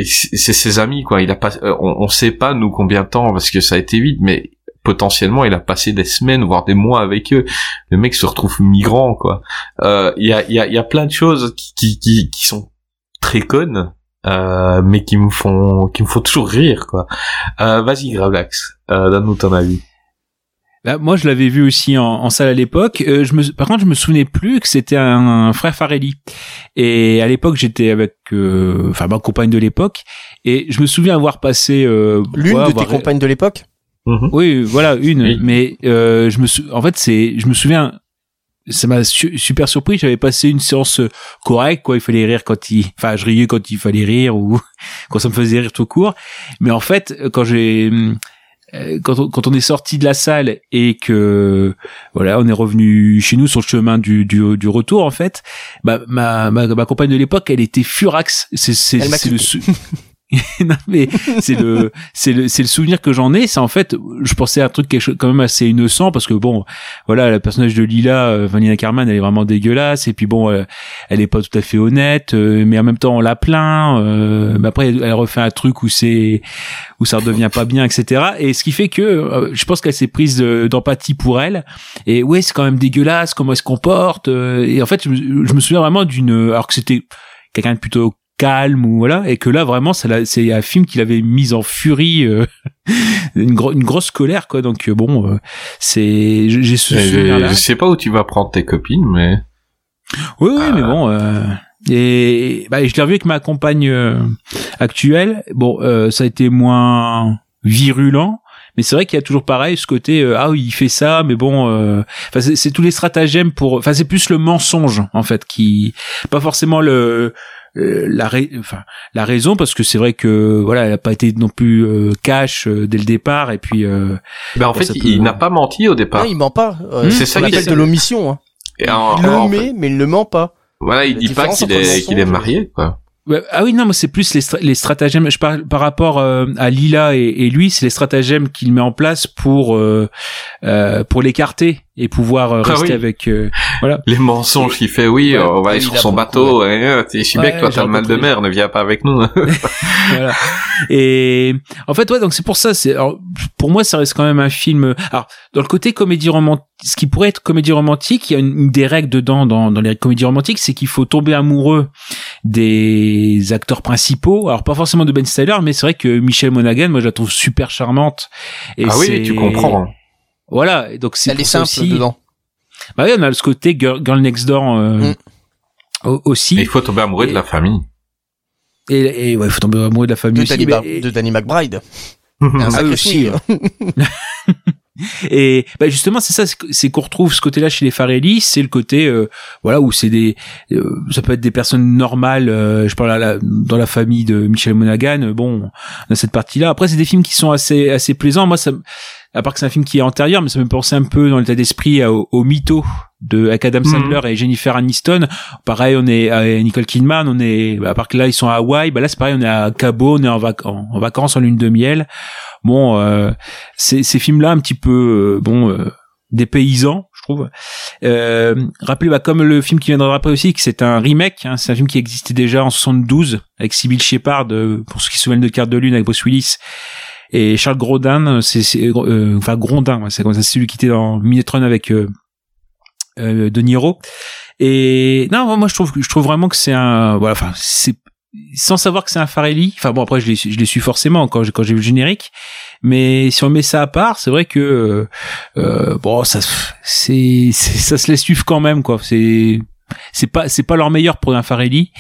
c'est ses amis quoi. Il a pas euh, on, on sait pas nous combien de temps parce que ça a été vite mais potentiellement il a passé des semaines voire des mois avec eux. Le mec se retrouve migrant quoi. Euh, il y a il y a il y a plein de choses qui qui qui, qui sont très connes euh, mais qui me font qui me font toujours rire quoi. Euh, vas-y Gravlax euh, donne-nous ton avis Bah, moi, je l'avais vu aussi en, en salle à l'époque. Euh, je me, par contre, je me souvenais plus que c'était un, frère Farelli. Et à l'époque, j'étais avec, euh, enfin, ma compagne de l'époque, et je me souviens avoir passé euh, L'une ouais, de tes compagnes de l'époque? Mhm. Oui, voilà, une. Oui. Mais euh, je me, sou- en fait, c'est, je me souviens, ça m'a su- super surpris. J'avais passé une séance euh, correcte, quoi. Il fallait rire quand il, enfin, je riais quand il fallait rire ou quand ça me faisait rire tout court. Mais en fait, quand j'ai, euh, quand on, quand on est sorti de la salle et que voilà, on est revenu chez nous sur le chemin du, du, du retour, en fait, bah, ma, ma, ma compagne de l'époque, elle était furax. C'est, c'est, le, non, mais c'est le c'est le c'est le souvenir que j'en ai. C'est en fait je pensais à un truc quand même assez innocent parce que bon voilà le personnage de Lila euh, Vanina Carman elle est vraiment dégueulasse et puis bon euh, elle est pas tout à fait honnête euh, mais en même temps on la plaint euh, mais après elle, refait un truc où c'est où ça redevient pas bien etc et ce qui fait que je pense qu'elle s'est prise de- d'empathie pour elle et ouais c'est quand même dégueulasse comment elle se comporte et en fait je me, je me souviens vraiment d'une alors que c'était quelqu'un de plutôt calme ou voilà et que là vraiment l'a- c'est un film qui l'avait mise en furie euh, une, gro- une grosse colère quoi. Donc euh, bon euh, c'est j'ai ce je, sais pas où tu vas prendre tes copines, mais oui oui mais bon euh, et bah, je l'ai revu avec ma compagne euh, actuelle. Bon euh, ça a été moins virulent mais c'est vrai qu'il y a toujours pareil ce côté euh, ah oui il fait ça mais bon euh, enfin c'est, c'est tous les stratagèmes pour enfin c'est plus le mensonge en fait qui pas forcément le euh, la, enfin, la raison parce que c'est vrai que voilà, elle a pas été non plus euh, cash euh, dès le départ et puis euh, Ben en Bon, fait, il, il n'a pas menti au départ. Non, il ment pas. Euh, Hmm, c'est ce ça est- de l'omission. Hein. Et en- Il le en met, fait, mais il ne ment pas. voilà, il La dit pas qu'il est, qu'il est marié, quoi. Ah oui, non, mais c'est plus les, stra- les stratagèmes. Je parle par rapport euh, à Lila et, et lui, c'est les stratagèmes qu'il met en place pour euh, euh, pour l'écarter et pouvoir euh, Ah rester oui. avec. euh, voilà. Les mensonges qu'il fait, oui, Ouais. on va aller sur son bateau, ouais, je sais bien Ouais, que toi t'as le mal de mer, ne viens pas avec nous. voilà. Et en fait, ouais, donc c'est pour ça. C'est alors, pour moi, ça reste quand même un film. Alors, dans le côté comédie romantique, ce qui pourrait être comédie romantique, il y a une, une des règles dedans dans, dans les comédies romantiques, c'est qu'il faut tomber amoureux des acteurs principaux. Alors, pas forcément de Ben Stiller, mais c'est vrai que Michelle Monaghan, moi, je la trouve super charmante. Et ah oui, tu comprends. Voilà. Et donc c'est Elle est simple aussi. dedans. Bah oui, on a ce côté girl, girl next door euh, Mm. au- aussi. Et il faut tomber amoureux de la famille. Et, et ouais, il faut tomber amoureux de la famille De aussi. Danny, mais- de Danny McBride. Ah Un oui, sacré aussi, film. Et bah justement, c'est ça, c'est qu'on retrouve ce côté-là chez les Farelli, c'est le côté euh, voilà où c'est des, euh, ça peut être des personnes normales. euh, je parle à la- dans la famille de Michel Monaghan. bon, on a cette partie-là. Après, c'est des films qui sont assez assez plaisants. Moi, ça, me- à part que c'est un film qui est antérieur, mais ça me pensait un peu dans l'état d'esprit au, au mytho de avec Adam Mhm. Sandler et Jennifer Aniston. Pareil, on est à Nicole Kidman, on est bah, à part que là ils sont à Hawaï, bah là c'est pareil, on est à Cabo, on est en, vac- en, en vacances en lune de miel. Bon, euh, ces, ces films-là un petit peu euh, bon euh, des paysans, je trouve. Euh, rappelez, bah, comme le film qui viendra après aussi, que c'est un remake, hein, c'est un film qui existait déjà en 72 avec Sybil Shepard, euh, pour ceux qui se souviennent de Carte de Lune avec Bruce Willis et Charles Grodin, c'est, c'est euh, enfin Grondin, c'est comme ça, c'est celui qui était dans Minetron avec euh, euh, De Niro. Et non, moi je trouve, je trouve vraiment que c'est un, voilà, enfin c'est sans savoir que c'est un Farelli. Enfin bon, après je l'ai, je l'ai su forcément quand j'ai quand j'ai vu le générique. Mais si on met ça à part, c'est vrai que euh, euh, bon, ça, c'est, ça se laisse suivre quand même quoi. C'est c'est pas c'est pas leur meilleur pour un Farelli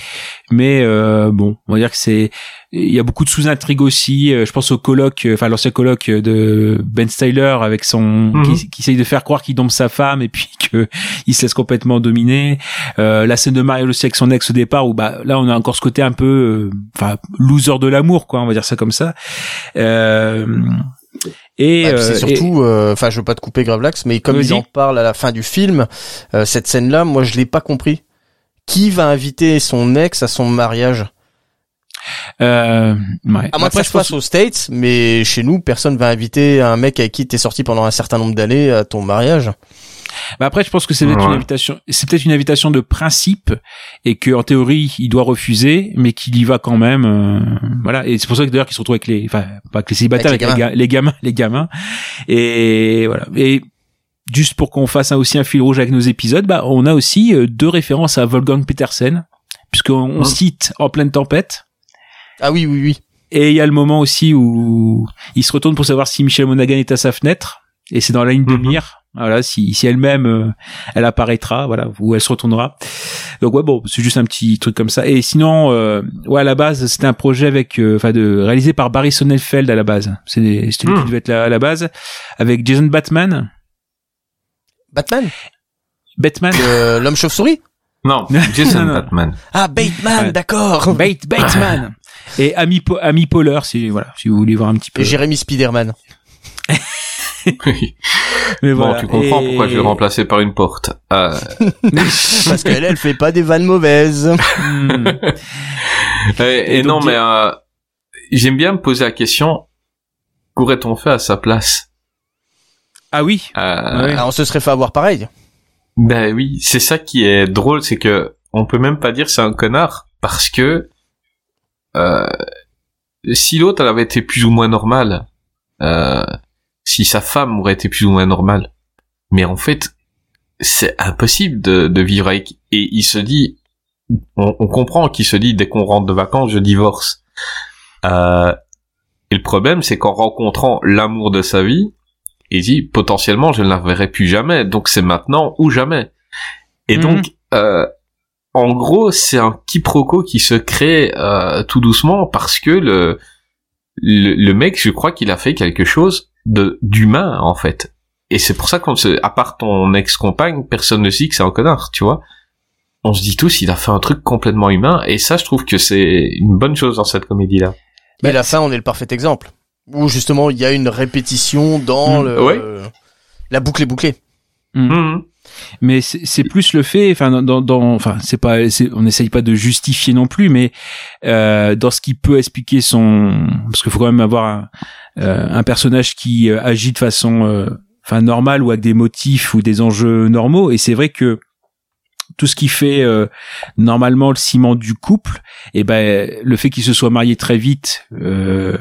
mais euh, bon on va dire que c'est il y a beaucoup de sous-intrigues aussi Euh, je pense au colloque euh, enfin l'ancien colloque de Ben Styler avec son Mhm. qui, qui essaye de faire croire qu'il dompe sa femme et puis que il se laisse complètement dominer euh, la scène de mariage aussi avec son ex au départ où bah là on a encore ce côté un peu euh, enfin loser de l'amour quoi on va dire ça comme ça euh, et, euh, c'est et- surtout, euh, enfin, je veux pas te couper Gravelax, mais comme ils en parlent à la fin du film, euh, cette scène-là, moi, je l'ai pas compris. Qui va inviter son ex à son mariage? Euh, ouais. À moins que ça Après, se je pense- passe aux States, mais chez nous, personne va inviter un mec avec qui t'es sorti pendant un certain nombre d'années à ton mariage. Bah après, je pense que c'est peut-être une invitation, c'est peut-être une invitation de principe et que en théorie il doit refuser, mais qu'il y va quand même. euh, voilà. Et c'est pour ça que d'ailleurs qu'il se retrouve avec les, enfin pas avec les célibataires, Avec avec, les les, ga- les gamins, les gamins. Et voilà. Et juste pour qu'on fasse aussi un fil rouge avec nos épisodes, bah on a aussi euh, deux références à Wolfgang Petersen, puisqu'on on cite en pleine tempête. Ah oui, oui, oui. Et il y a le moment aussi où il se retourne pour savoir si Michel Monaghan est à sa fenêtre. Et c'est dans la ligne de Mhm. mire. Voilà, si, si elle-même, euh, elle apparaîtra, voilà, ou elle se retournera. Donc ouais, bon, c'est juste un petit truc comme ça. Et sinon, euh, ouais, à la base, c'était un projet avec, euh, enfin, de réalisé par Barry Sonnenfeld à la base. C'est des- C'était lui Mhm. qui devait être là à la base, avec Jason Batman, Batman Batman, Euh, L'homme chauve-souris? Non, Jason Non, non. Batman. Ah, Bateman, Ouais. d'accord. Bate, Bateman, et Amy, Po- Amy Poehler, si voilà, si vous voulez voir un petit peu. Et Jérémy Spiderman. Oui. Mais Bon, voilà. tu comprends Et- pourquoi je l'ai remplacé par une porte. Euh, Parce qu'elle, elle fait pas des vannes mauvaises. Hmm. et, non, mais euh, j'aime bien me poser la question qu'aurait-on fait à sa place? Ah oui. Euh, Ouais. Alors, on se serait fait avoir pareil. Ben oui, c'est ça qui est drôle, c'est que on peut même pas dire c'est un connard parce que euh, si l'autre elle avait été plus ou moins normale, euh, si sa femme aurait été plus ou moins normale, mais en fait c'est impossible de, de vivre avec. Et il se dit, on, on comprend qu'il se dit dès qu'on rentre de vacances je divorce. Euh, et le problème c'est qu'en rencontrant l'amour de sa vie, il dit potentiellement je ne la verrai plus jamais, donc c'est maintenant ou jamais. Et Mhm. donc, euh, en gros, c'est un quiproquo qui se crée euh, tout doucement parce que le, le le mec, je crois qu'il a fait quelque chose de d'humain en fait. Et c'est pour ça qu'on se, à part ton ex-compagne, personne ne se dit que c'est un connard, tu vois. on se dit tous, il a fait un truc complètement humain, et ça, je trouve que c'est une bonne chose dans cette comédie-là. Mais la fin, on est le parfait exemple. Où justement, il y a une répétition dans Mm. le, Ouais. la boucle est bouclée. Mhm. Mais c'est plus le fait enfin dans, dans, enfin c'est pas on n'essaye pas de justifier non plus mais euh, dans ce qui peut expliquer son parce qu'il faut quand même avoir un, euh, un personnage qui euh, agit de façon euh, enfin normale ou avec des motifs ou des enjeux normaux. Et c'est vrai que tout ce qui fait euh, normalement le ciment du couple et ben le fait qu'il se soit marié très vite euh,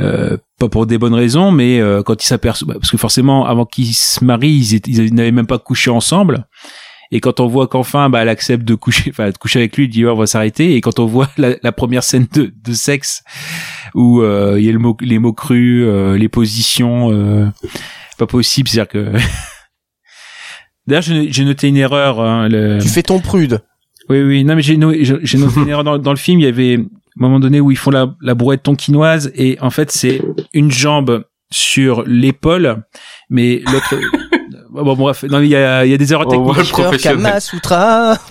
euh, pas pour des bonnes raisons, mais euh, quand ils s'aperçoivent, parce que forcément, avant qu'ils se marient, ils, étaient- ils n'avaient même pas couché ensemble. Et quand on voit qu'enfin, bah, elle accepte de coucher, enfin, de coucher avec lui, il dit, on va s'arrêter. Et quand on voit la, la première scène de, de sexe, où euh, il y a le mot, les mots crus, euh, les positions, euh, pas possible, c'est-à-dire que... D'ailleurs, j'ai noté une erreur. hein, le... Tu fais ton prude. Oui, oui. Non, mais j'ai no- j'ai j'ai noté une erreur dans, dans le film. Il y avait moment donné où ils font la, la brouette tonkinoise et en fait c'est une jambe sur l'épaule, mais l'autre. bon, bon, bref, non, il y a, il y a des erreurs On voit techniques. le professionnel. Kama Sutra.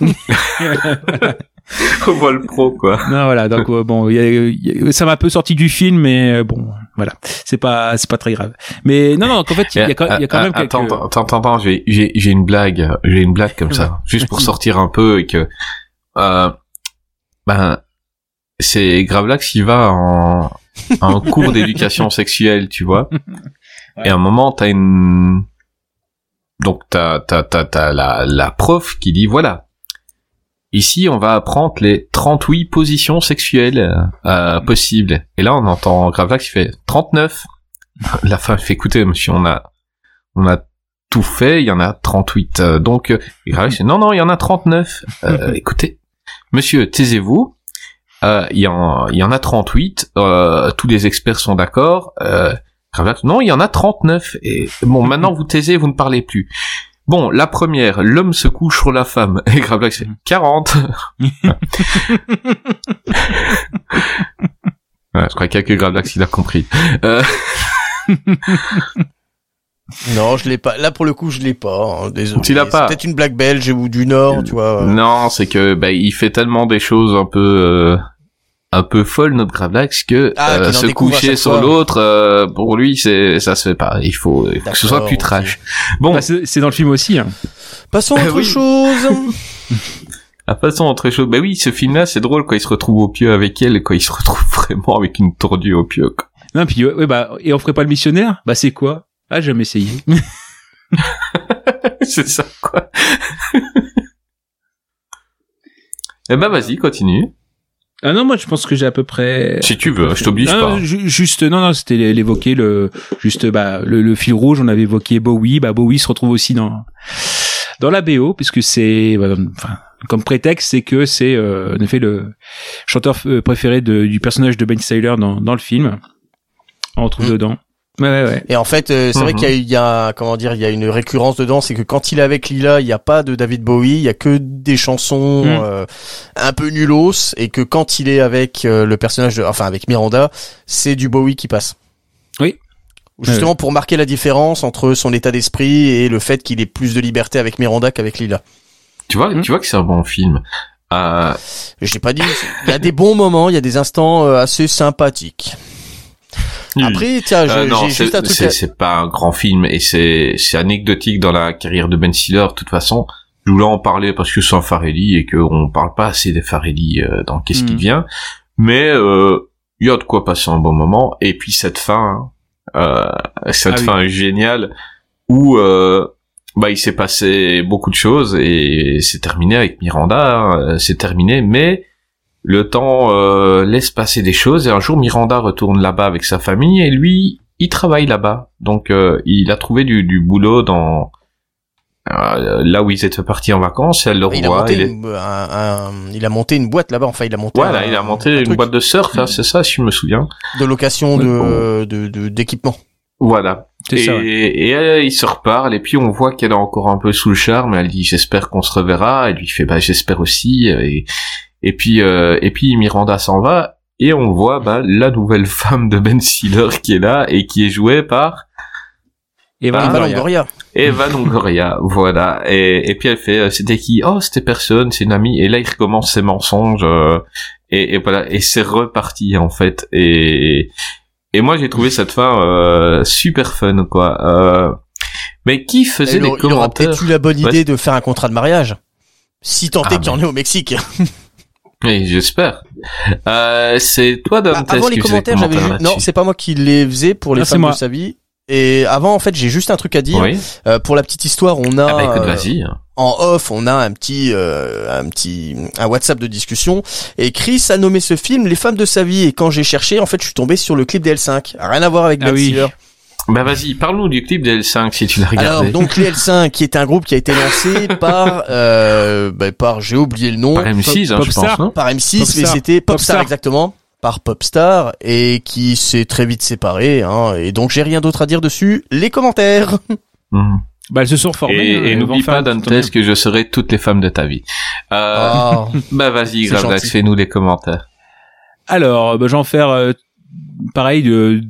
On voit le pro, quoi. Non, voilà. Donc euh, bon, il y a- y a- ça m'a un peu sorti du film, mais euh, bon, voilà. C'est pas, c'est pas très grave. Mais non, non. Qu'en fait, il y a, quand- il y a quand même quelques. Attends, attends, attends, attends, j'ai, j'ai, j'ai une blague, j'ai une blague comme ça, juste pour sortir un peu et que, euh, ben, c'est Gravelax qui va en, en cours d'éducation sexuelle, tu vois. Et à un moment, t'as une, donc t'as, t'as, t'as, t'as la, la prof qui dit, voilà. Ici, on va apprendre les 38 positions sexuelles euh, possibles. Et là, on entend Gravelax qui fait 39. La femme fait écoutez, monsieur, on a, on a tout fait, il y en a 38. euh, donc, euh, Gravelax non, non, il y en a 39. Euh, écoutez, monsieur, taisez-vous. Euh, Il y, en, il y en a 38. Euh, tous les experts sont d'accord. Euh, non, il y en a 39. Et bon, maintenant vous taisez, vous ne parlez plus. Bon, la première, l'homme se couche sur la femme. Et Gravelax fait 40. Ouais, je crois qu'il y a que Gravelax qui l'a compris. Euh, Non, je l'ai pas. Là, pour le coup, je l'ai pas. hein, Désolé. Tu l'as C'est pas. Peut-être une blague belge ou du Nord, tu vois. Non, c'est que bah, il fait tellement des choses un peu euh, un peu folles notre Gravelax que Ah, euh, se à coucher sur l'autre euh, pour lui c'est ça se fait pas. Il faut que ce soit plus trash. Bon, Bah, c'est dans le film aussi. Hein. Passons à Eh autre oui. chose. à façon entre choses. Bah oui, ce film-là c'est drôle quand il se retrouve au pieu avec elle, quand il se retrouve vraiment avec une tordue au pieu. quoi. Non, puis ouais, ouais, bah et on ferait pas le missionnaire? Bah c'est quoi? Ah, jamais essayé. c'est ça quoi. eh ben vas-y, continue. ah non, moi je pense que j'ai à peu près. Si tu veux, je t'oblige Ah, pas. ju- juste non non c'était l'évoquer le juste bah le, le fil rouge on avait évoqué Bowie bah Bowie se retrouve aussi dans dans la BO puisque c'est bah, enfin comme prétexte c'est que c'est euh, en effet le chanteur préféré de, du personnage de Ben Stiller dans dans le film on retrouve Mm. dedans ouais ouais ouais Et en fait, euh, c'est vrai Mhm. qu'il y a, il y a, comment dire, il y a une récurrence dedans, c'est que quand il est avec Lila, il n'y a pas de David Bowie, il y a que des chansons Mhm. euh, un peu nulos, et que quand il est avec euh, le personnage, de, enfin avec Miranda, c'est du Bowie qui passe. Oui. Justement pour marquer la différence entre son état d'esprit et le fait qu'il ait plus de liberté avec Miranda qu'avec Lila. Tu vois, Mm. tu vois que c'est un bon film. Euh, l'ai pas dit. Il y a des bons moments, il y a des instants assez sympathiques. Après, tiens, Euh, j'ai juste un c'est truc. c'est- à- pas un grand film et c'est anecdotique dans la carrière de Ben Stiller. De toute façon, je voulais en parler parce que c'est un Farelli et qu'on parle pas assez des Farelli euh, dans Qu'est-ce qui Mhm. vient. Mais euh, il y a de quoi passer un bon moment. Et puis cette fin, euh, cette Ah oui. fin géniale où euh, bah il s'est passé beaucoup de choses et c'est terminé avec Miranda. hein, c'est terminé, mais le temps euh, laisse passer des choses et un jour Miranda retourne là-bas avec sa famille et lui il travaille là-bas donc euh, il a trouvé du, du boulot dans euh, là où ils étaient partis en vacances elle le il a revoit monté il est- une, un- un- il a monté une boîte là-bas. Enfin, il a monté. voilà un- il a un monté une truc boîte de surf hein, c'est ça si je me souviens de location de de- de- d'équipement. voilà c'est et, ça ouais. et elle, il se reparle et puis on voit qu'elle est encore un peu sous le charme elle dit j'espère qu'on se reverra et lui fait bah j'espère aussi et et puis euh, et puis Miranda s'en va et on voit bah, la nouvelle femme de Ben Stiller qui est là et qui est jouée par Eva Ah, Longoria. Eva Longoria, voilà. Et, et puis elle fait, euh, c'était qui Oh, c'était personne, c'est une amie. Et là, il recommence ses mensonges. euh, et, et voilà, et c'est reparti en fait. Et et moi, j'ai trouvé cette fin euh, super fun, quoi. Euh, mais qui faisait il, des aura- il aura commentaires peut-être eu la bonne Ouais. idée de faire un contrat de mariage. Si tant Ah, est qu'il y en ait au Mexique. Oui, j'espère. Euh, c'est toi, Bah, Dante, avant les commentaires, j'avais vu. là-dessus. Non, c'est pas moi qui les faisais pour les Ah, femmes moi. de sa vie. Et avant, en fait, j'ai juste un truc à dire. Oui. Euh, pour la petite histoire, on a Ah bah écoute, euh, vas-y. en off, on a un petit, euh, un petit, un WhatsApp de discussion. Et Chris a nommé ce film Les femmes de sa vie. Et quand j'ai cherché, en fait, je suis tombé sur le clip des L5. Rien à voir avec Ah Ben oui. Bah vas-y, parle-nous du clip des L5 si tu l'as regardé. Alors donc les L5 qui est un groupe qui a été lancé par euh, bah, par j'ai oublié le nom Par M6, hein, je pense, non par M6 Popstar. mais c'était Popstar, Popstar. exactement par Popstar et qui s'est très vite séparé hein, et donc j'ai rien d'autre à dire dessus les commentaires Mhm. Bah, elles se sont formées. Et, hein, et elles n'oublie pas, Dantes, que je serai toutes les femmes de ta vie. Euh, Ah. Bah vas-y, gentil. fais-nous les commentaires. Alors, bah, j'en faire euh, pareil de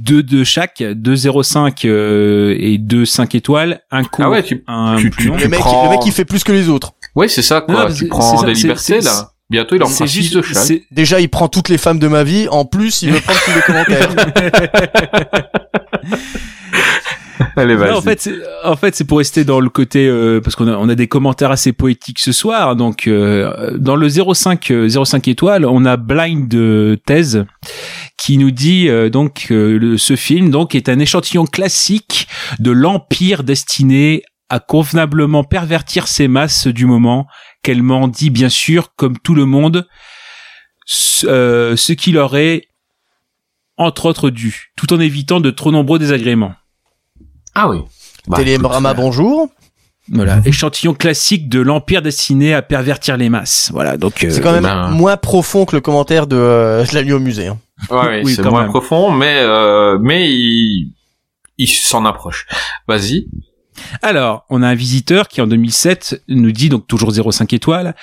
deux de chaque, 2,05 euh, et 2 5 étoiles, un court, Ah ouais, tu- un tu- plus tu- le mec prends- le mec il fait plus que les autres Ouais, c'est ça, Non, quoi. mais tu prends c'est des ça, libertés, là. Bientôt, il en 6 juste- de chaque. déjà il prend toutes les femmes de ma vie en plus il veut prendre tous les commentaires Allez, vas-y. Non, en fait, c'est, en fait, c'est pour rester dans le côté euh, parce qu'on a, on a des commentaires assez poétiques ce soir. Donc, euh, dans le 05 euh, 05 étoiles, on a Blind euh, Thèse qui nous dit euh, donc euh, le- ce film donc est un échantillon classique de l'empire destiné à convenablement pervertir ses masses du moment qu'elle m'en dit bien sûr comme tout le monde ce, euh, ce qui leur est entre autres dû, tout en évitant de trop nombreux désagréments. Ah oui. Bah, Télébrama écoute, bonjour Voilà, échantillon classique de l'empire destiné à pervertir les masses. Voilà, donc euh, c'est quand même ben- moins profond que le commentaire de euh, je au musée hein. Ouais, Oui, c'est quand moins même. profond, mais euh, mais il, il s'en approche. Vas-y. Alors, on a un visiteur qui en 2007 nous dit donc toujours 0,5 étoiles.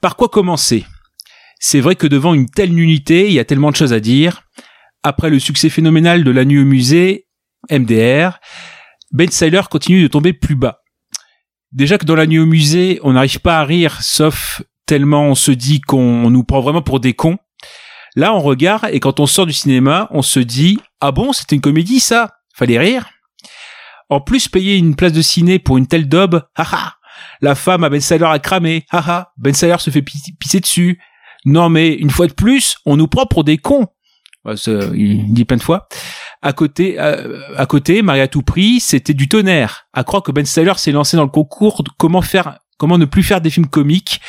Par quoi commencer? C'est vrai que devant une telle nullité, il y a tellement de choses à dire. Après le succès phénoménal de la nuit au musée, MDR, Ben Stiller continue de tomber plus bas. Déjà que dans la nuit au musée, on n'arrive pas à rire, sauf tellement on se dit qu'on nous prend vraiment pour des cons. Là, on regarde et quand on sort du cinéma, on se dit ah bon, c'était une comédie ça, fallait rire. En plus, payer une place de ciné pour une telle daube, haha. La femme à Ben Stiller a cramé, haha. Ben Stiller se fait pi- pisser dessus. Non mais une fois de plus, on nous prend pour des cons. Ça, il dit plein de fois. À côté, euh, à côté, Marie à tout prix, c'était du tonnerre. À croire que Ben Stiller s'est lancé dans le concours de comment faire, comment ne plus faire des films comiques.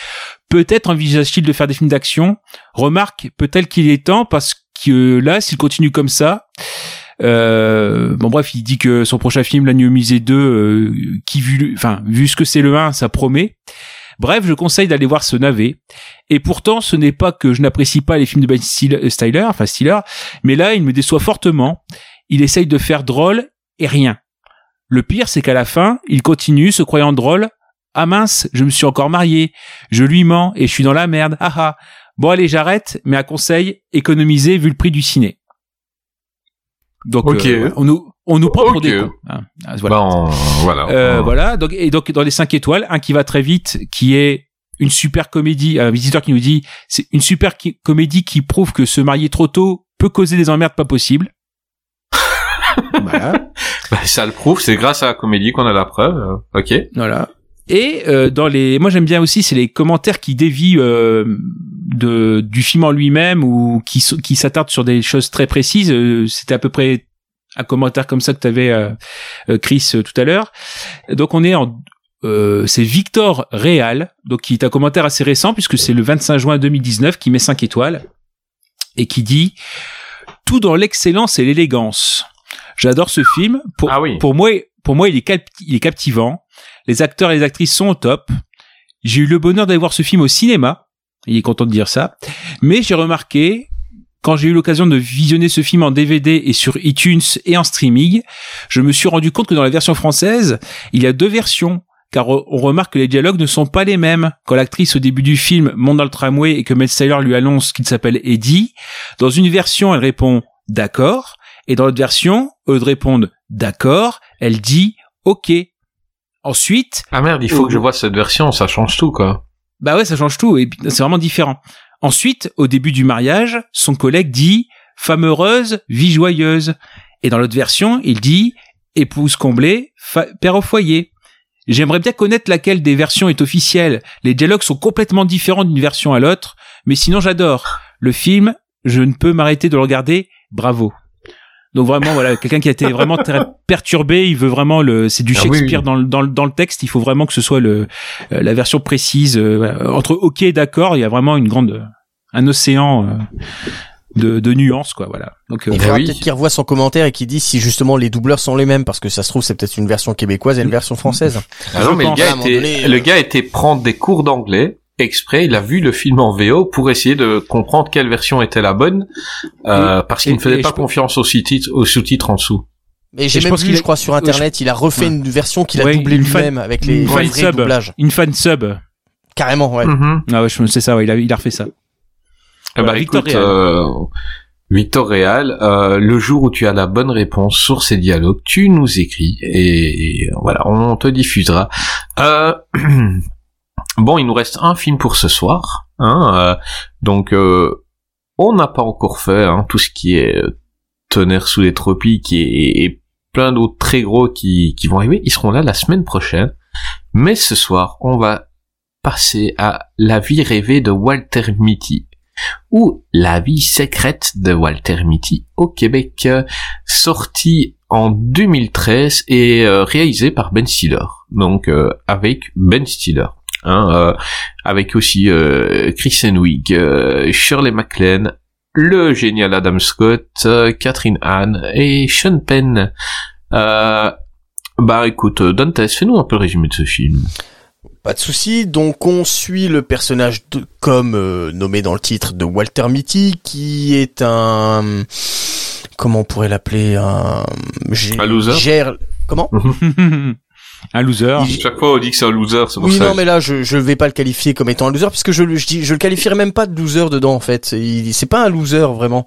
Peut-être envisage-t-il de faire des films d'action. Remarque, peut-être qu'il est temps parce que là, s'il continue comme ça, euh, bon bref, il dit que son prochain film, La Nuit musée 2, euh, qui vu, enfin vu ce que c'est le 1, ça promet. Bref, je conseille d'aller voir ce navet. Et pourtant, ce n'est pas que je n'apprécie pas les films de Ben Stiller, Stiller, enfin Stiller, mais là, il me déçoit fortement. Il essaye de faire drôle et rien. Le pire, c'est qu'à la fin, il continue, se croyant drôle. Ah mince, je me suis encore marié. Je lui mens et je suis dans la merde. Ah ah. Bon allez, j'arrête, mais à conseil, économisez vu le prix du ciné. Donc, euh, on nous, on nous prend pour des cons. hein. Ah, voilà. Bah, voilà. Euh, voilà. Donc, et donc dans les 5 étoiles, un qui va très vite, qui est une super comédie. Un visiteur qui nous dit, c'est une super qui- comédie qui prouve que se marier trop tôt peut causer des emmerdes pas possibles. voilà. Bah, ça le prouve, c'est grâce à la comédie qu'on a la preuve. Ok. Voilà. Et euh, dans les, moi j'aime bien aussi, c'est les commentaires qui dévient euh, de du film en lui-même ou qui qui s'attardent sur des choses très précises. Euh, C'était à peu près un commentaire comme ça que tu avais Chris euh, tout à l'heure. Donc on est en euh, c'est Victor Réal, donc qui est un commentaire assez récent puisque c'est le 25 juin 2019 qui met 5 étoiles et qui dit tout dans l'excellence et l'élégance. J'adore ce film. Pour, Ah oui. pour moi, pour moi, il est, cap- il est captivant. Les acteurs et les actrices sont au top. J'ai eu le bonheur d'aller voir ce film au cinéma. Il est content de dire ça. Mais j'ai remarqué, quand j'ai eu l'occasion de visionner ce film en DVD et sur iTunes et en streaming, je me suis rendu compte que dans la version française, il y a deux versions. Car on remarque que les dialogues ne sont pas les mêmes. Quand l'actrice au début du film monte dans le tramway et que Mel Stiller lui annonce qu'il s'appelle Eddie, dans une version elle répond d'accord, et dans l'autre version, eux répondent d'accord, elle dit ok. Ensuite, Ah merde, il faut Oh. que je vois cette version, ça change tout quoi. bah ouais, ça change tout et c'est vraiment différent. Ensuite, au début du mariage, son collègue dit femme heureuse, vie joyeuse. Et dans l'autre version, il dit épouse comblée, père au foyer. J'aimerais bien connaître laquelle des versions est officielle. Les dialogues sont complètement différents d'une version à l'autre, mais sinon j'adore. Le film, je ne peux m'arrêter de le regarder. Bravo. Donc vraiment, voilà, quelqu'un qui a été vraiment très perturbé, il veut vraiment le, c'est du Ah oui, Shakespeare oui. dans le, dans le, dans le texte, il faut vraiment que ce soit le, euh, la version précise, euh, voilà. entre ok et d'accord, il y a vraiment une grande, un océan, euh, de, de nuances, quoi, voilà. Donc, euh, Il faudra oui. peut-être qu'il revoie son commentaire et qu'il dise si justement les doubleurs sont les mêmes, parce que ça se trouve c'est peut-être une version québécoise et une version française. Ah non, mais le gars, était, donné, le euh, gars était prendre des cours d'anglais exprès, il a vu le film en VO pour essayer de comprendre quelle version était la bonne, euh, parce qu'il ne faisait et pas peux- confiance aux sous-titres, aux en dessous. Et j'ai même pense vu, je crois, sur ouais, internet, il a refait Ouais. une version qu'il a Ouais, doublée fan- lui-même avec les une vrais fan sub. doublages. une fan sub. Carrément, ouais. Mhm. Ah ouais, je- c'est ça, ouais, il a, il a refait ça. Eh Voilà, ben, Victor écoute, Réal. euh, Victor Réal, euh, le jour où tu as la bonne réponse sur ces dialogues, tu nous écris et, et voilà, on te diffusera. Euh, bon, il nous reste un film pour ce soir, hein, euh, donc euh, on n'a pas encore fait hein, tout ce qui est euh, tonnerre sous les tropiques et, plein d'autres très gros qui, vont arriver. Ils seront là la semaine prochaine, mais ce soir, on va passer à La vie rêvée de Walter Mitty ou La vie secrète de Walter Mitty au Québec, sorti en 2013 et réalisé par Ben Stiller. Donc avec Ben Stiller. Hein, euh, avec aussi euh, Chris Henwick, euh, Shirley MacLaine, le génial Adam Scott, Catherine Hahn et Sean Penn. Bah écoute, Dantes, fais-nous un peu le résumé de ce film. Pas de souci. Donc on suit le personnage de, comme euh, nommé dans le titre de Walter Mitty, qui est un comment on pourrait l'appeler un Un loser gère- Comment? un loser. Il- Chaque fois on dit que c'est un loser, c'est pour Oui, ça. non, mais là, je je vais pas le qualifier comme étant un loser puisque je le je, dis, je le qualifierais même pas de loser dedans en fait. Il c'est pas un loser vraiment.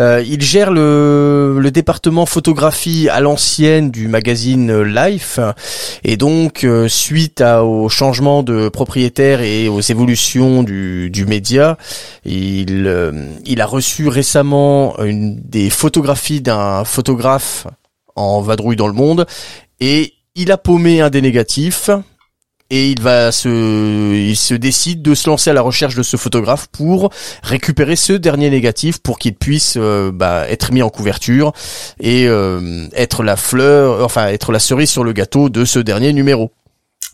Euh, il gère le le département photographie à l'ancienne du magazine euh, Life et donc euh, suite à, au changement de propriétaire et aux évolutions du du média, il euh, il a reçu récemment une des photographies d'un photographe en vadrouille dans le monde et il a paumé un des négatifs et il va se, il se décide de se lancer à la recherche de ce photographe pour récupérer ce dernier négatif pour qu'il puisse euh, bah, être mis en couverture et euh, être la fleur, enfin être la cerise sur le gâteau de ce dernier numéro.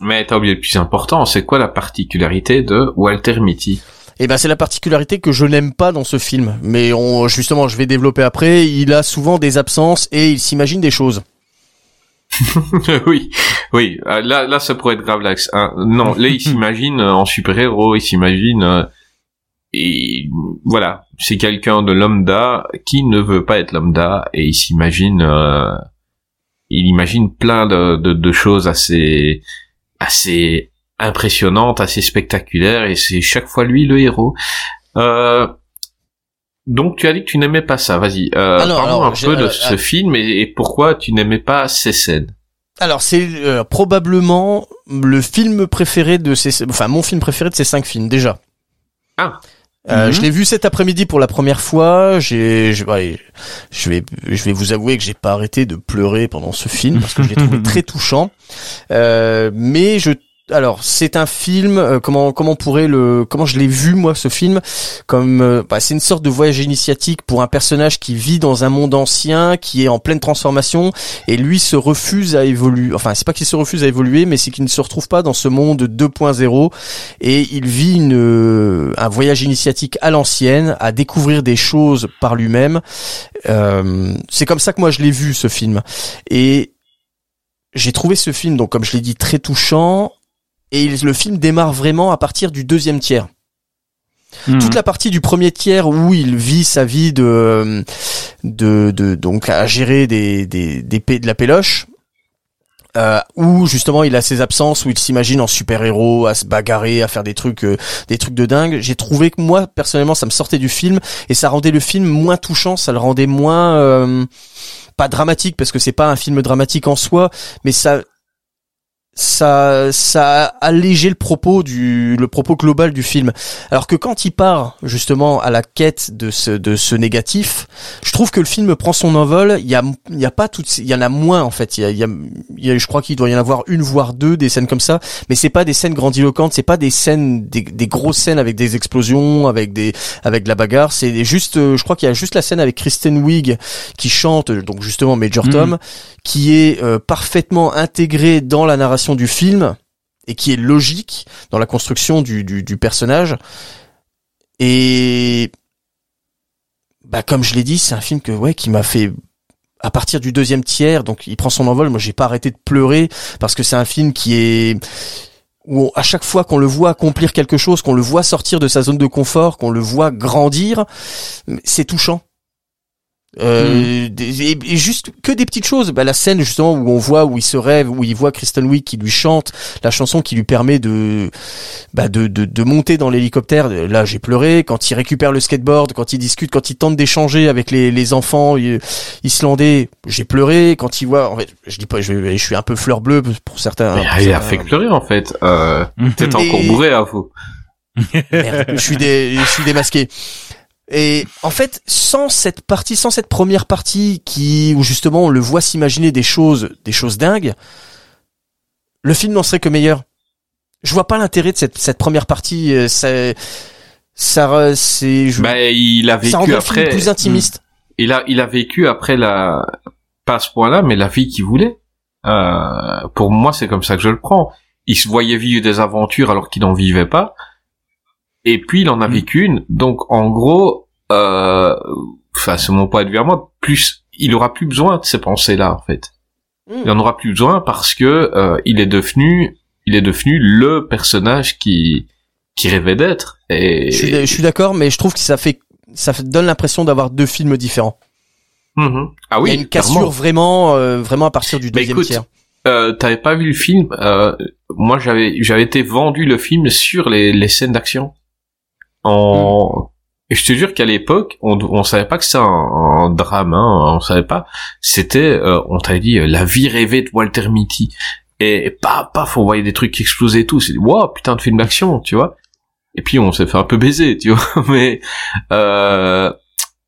Mais t'as oublié le plus important, c'est quoi la particularité de Walter Mitty? Et ben c'est la particularité que je n'aime pas dans ce film, mais on, justement je vais développer après. Il a souvent des absences et il s'imagine des choses. Oui, oui, euh, là, là, ça pourrait être grave l'axe. hein. Non, là, il s'imagine euh, en super-héros, il s'imagine... euh, et voilà, c'est quelqu'un de lambda qui ne veut pas être lambda et il s'imagine... il imagine plein de, de, choses assez assez impressionnantes, assez spectaculaires et c'est chaque fois lui le héros. Donc tu as dit que tu n'aimais pas ça, vas-y. Euh, Alors, parlons alors, un peu de euh, ce euh, film et, et pourquoi tu n'aimais pas ces scènes. Alors c'est euh, probablement le film préféré de ces, enfin mon film préféré de ces cinq films déjà. Ah. Euh, Mhm. Je l'ai vu cet après-midi pour la première fois. J'ai, je, ouais, je vais, je vais vous avouer que j'ai pas arrêté de pleurer pendant ce film parce que je l'ai trouvé très touchant. Euh, mais je, alors c'est un film. euh, comment, comment pourrait le, comment je l'ai vu moi ce film Comme, euh, bah, c'est une sorte de voyage initiatique pour un personnage qui vit dans un monde ancien, qui est en pleine transformation et lui se refuse à évoluer. Enfin, c'est pas qu'il se refuse à évoluer, mais c'est qu'il ne se retrouve pas dans ce monde 2.0 et il vit une, euh, un voyage initiatique à l'ancienne, à découvrir des choses par lui-même. C'est comme ça que moi je l'ai vu ce film et j'ai trouvé ce film donc comme je l'ai dit très touchant et il- le film démarre vraiment à partir du deuxième tiers Mhm. toute la partie du premier tiers où il vit sa vie de de, de donc à gérer des des, des de la péloche euh, où justement il a ses absences où il s'imagine en super héros à se bagarrer à faire des trucs euh, des trucs de dingue j'ai trouvé que moi personnellement ça me sortait du film et ça rendait le film moins touchant ça le rendait moins euh, pas dramatique parce que c'est pas un film dramatique en soi mais ça ça ça a allégé le propos du le propos global du film. Alors que quand il part justement à la quête de ce de ce négatif je trouve que le film prend son envol. Il y a il y a pas toutes il y en a moins en fait. Il y a, il y a, il y a je crois qu'il doit y en avoir une voire deux des scènes comme ça. Mais c'est pas des scènes grandiloquentes c'est pas des scènes des, des grosses scènes avec des explosions avec des avec de la bagarre. C'est juste je crois qu'il y a juste la scène avec Kristen Wiig qui chante donc justement Major Mhm. Tom qui est euh, parfaitement intégré dans la narration du film et qui est logique dans la construction du, du, du personnage. Et bah comme je l'ai dit, c'est un film que ouais qui m'a fait à partir du deuxième tiers, donc il prend son envol. Moi, j'ai pas arrêté de pleurer parce que c'est un film qui est où à chaque fois qu'on le voit accomplir quelque chose, qu'on le voit sortir de sa zone de confort, qu'on le voit grandir, c'est touchant. Euh, des- et, et juste que des petites choses. Bah, la scène justement où on voit où il se rêve, où il voit Kristen Wiig qui lui chante la chanson qui lui permet de bah, de, de, de monter dans l'hélicoptère. Là, j'ai pleuré quand il récupère le skateboard, quand il discute, quand il tente d'échanger avec les, les enfants euh, islandais. J'ai pleuré quand il voit. En fait, je dis pas, je, je suis un peu fleur bleue pour certains. Mais pour il a fait pleurer en fait. Euh, T'es Et- encore bourré à vous. Merde, je suis dé- je suis démasqué. Et en fait, sans cette partie, sans cette première partie qui où justement on le voit s'imaginer des choses, des choses dingues, le film n'en serait que meilleur. Je vois pas l'intérêt de cette cette première partie. euh, Ça, ça, re- c'est, je- Bah, il a ça rend vécu le film après. plus intimiste. Il a, il a vécu après la, pas à ce point-là, mais la vie qu'il voulait. Euh, pour moi, c'est comme ça que je le prends. Il se voyait vivre des aventures alors qu'il n'en vivait pas. Et puis, il en a Mm. vécu une. Donc, en gros, euh, enfin, c'est mon point de vue à moi, plus, il aura plus besoin de ces pensées-là, en fait. Il en aura plus besoin parce que, euh, il est devenu, il est devenu le personnage qui, qui rêvait d'être. Et, Je suis, je suis d'accord, mais je trouve que ça fait, ça donne l'impression d'avoir deux films différents. Mhm. Ah oui, Il y a une cassure clairement. vraiment, euh, vraiment à partir du Bah, deuxième écoute, tiers. Euh, t'avais pas vu le film euh, Moi, j'avais j'avais été vendu le film sur les, les scènes d'action. En et je te jure qu'à l'époque, on on savait pas que c'était un, un drame, hein, on savait pas. C'était, euh, on t'avait dit euh, la vie rêvée de Walter Mitty. Et, paf, paf, on voyait des trucs exploser et tout. C'est wow, putain de film d'action, tu vois. Et puis on s'est fait un peu baiser, tu vois. Mais euh,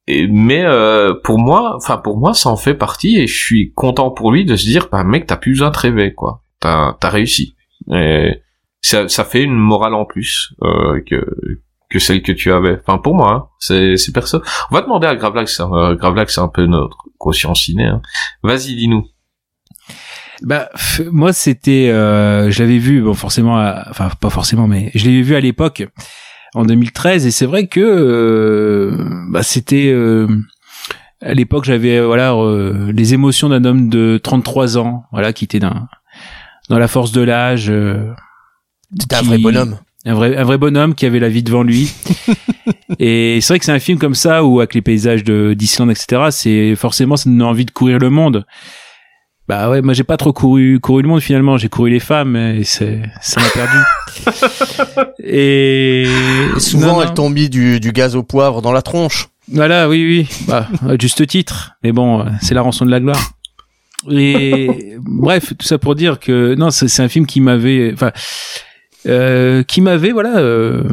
mais euh, pour moi, enfin pour moi, ça en fait partie et je suis content pour lui de se dire, bah mec, t'as plus besoin de rêver, quoi. T'as as réussi. Et ça, ça fait une morale en plus euh, que que celle que tu avais. Enfin pour moi, hein, c'est c'est perso. On va demander à Gravelax. Hein. Euh, Gravelax, c'est un peu notre quotient ciné. Hein. Vas-y, dis-nous. Bah, moi, c'était, euh, je l'avais vu, bon, forcément, à- enfin, pas forcément, mais je l'avais vu à l'époque, en 2013, et c'est vrai que, euh, bah, c'était, euh, à l'époque, j'avais, euh, voilà, euh, les émotions d'un homme de 33 ans, voilà, qui était dans, dans la force de l'âge. euh, C'était un vrai bonhomme. Un vrai, un vrai bonhomme qui avait la vie devant lui. et c'est vrai que c'est un film comme ça où avec les paysages de d'Islande, etc. C'est forcément ça nous donne envie de courir le monde. Bah ouais, moi j'ai pas trop couru couru le monde finalement. J'ai couru les femmes et c'est ça m'a perdu. et, Et souvent, non, non. elles t'ont mis du, du gaz au poivre dans la tronche. Voilà, oui, oui, bah, à juste titre. Mais bon, euh, c'est la rançon de la gloire. Et bref, tout ça pour dire que non, c'est c'est un film qui m'avait, enfin, euh, qui m'avait, voilà, euh,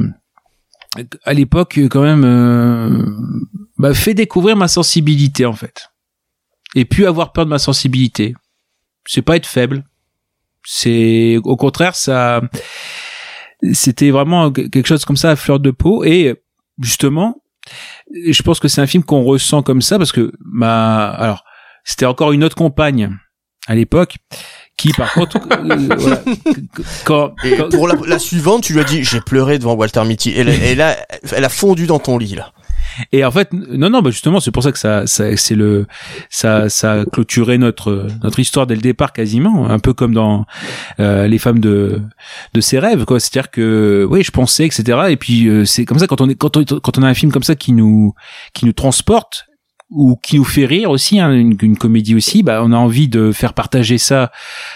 à l'époque quand même, euh, bah, fait découvrir ma sensibilité en fait, et puis avoir peur de ma sensibilité. C'est pas être faible. C'est au contraire, ça, c'était vraiment quelque chose comme ça à fleur de peau et justement je pense que c'est un film qu'on ressent comme ça parce que ma alors c'était encore une autre compagne à l'époque qui par contre euh, voilà, quand, quand- pour la, la suivante, tu lui as dit, j'ai pleuré devant Walter Mitty. Et, là- et là, elle a fondu dans ton lit, là. et en fait non non bah justement c'est pour ça que ça, ça c'est le ça ça a clôturé notre notre histoire dès le départ quasiment un peu comme dans euh, les femmes de de ses rêves quoi c'est à dire que oui je pensais etc et puis euh, c'est comme ça quand on est quand on quand on a un film comme ça qui nous qui nous transporte ou qui nous fait rire aussi, hein, une, une comédie aussi, bah, on a envie de faire partager ça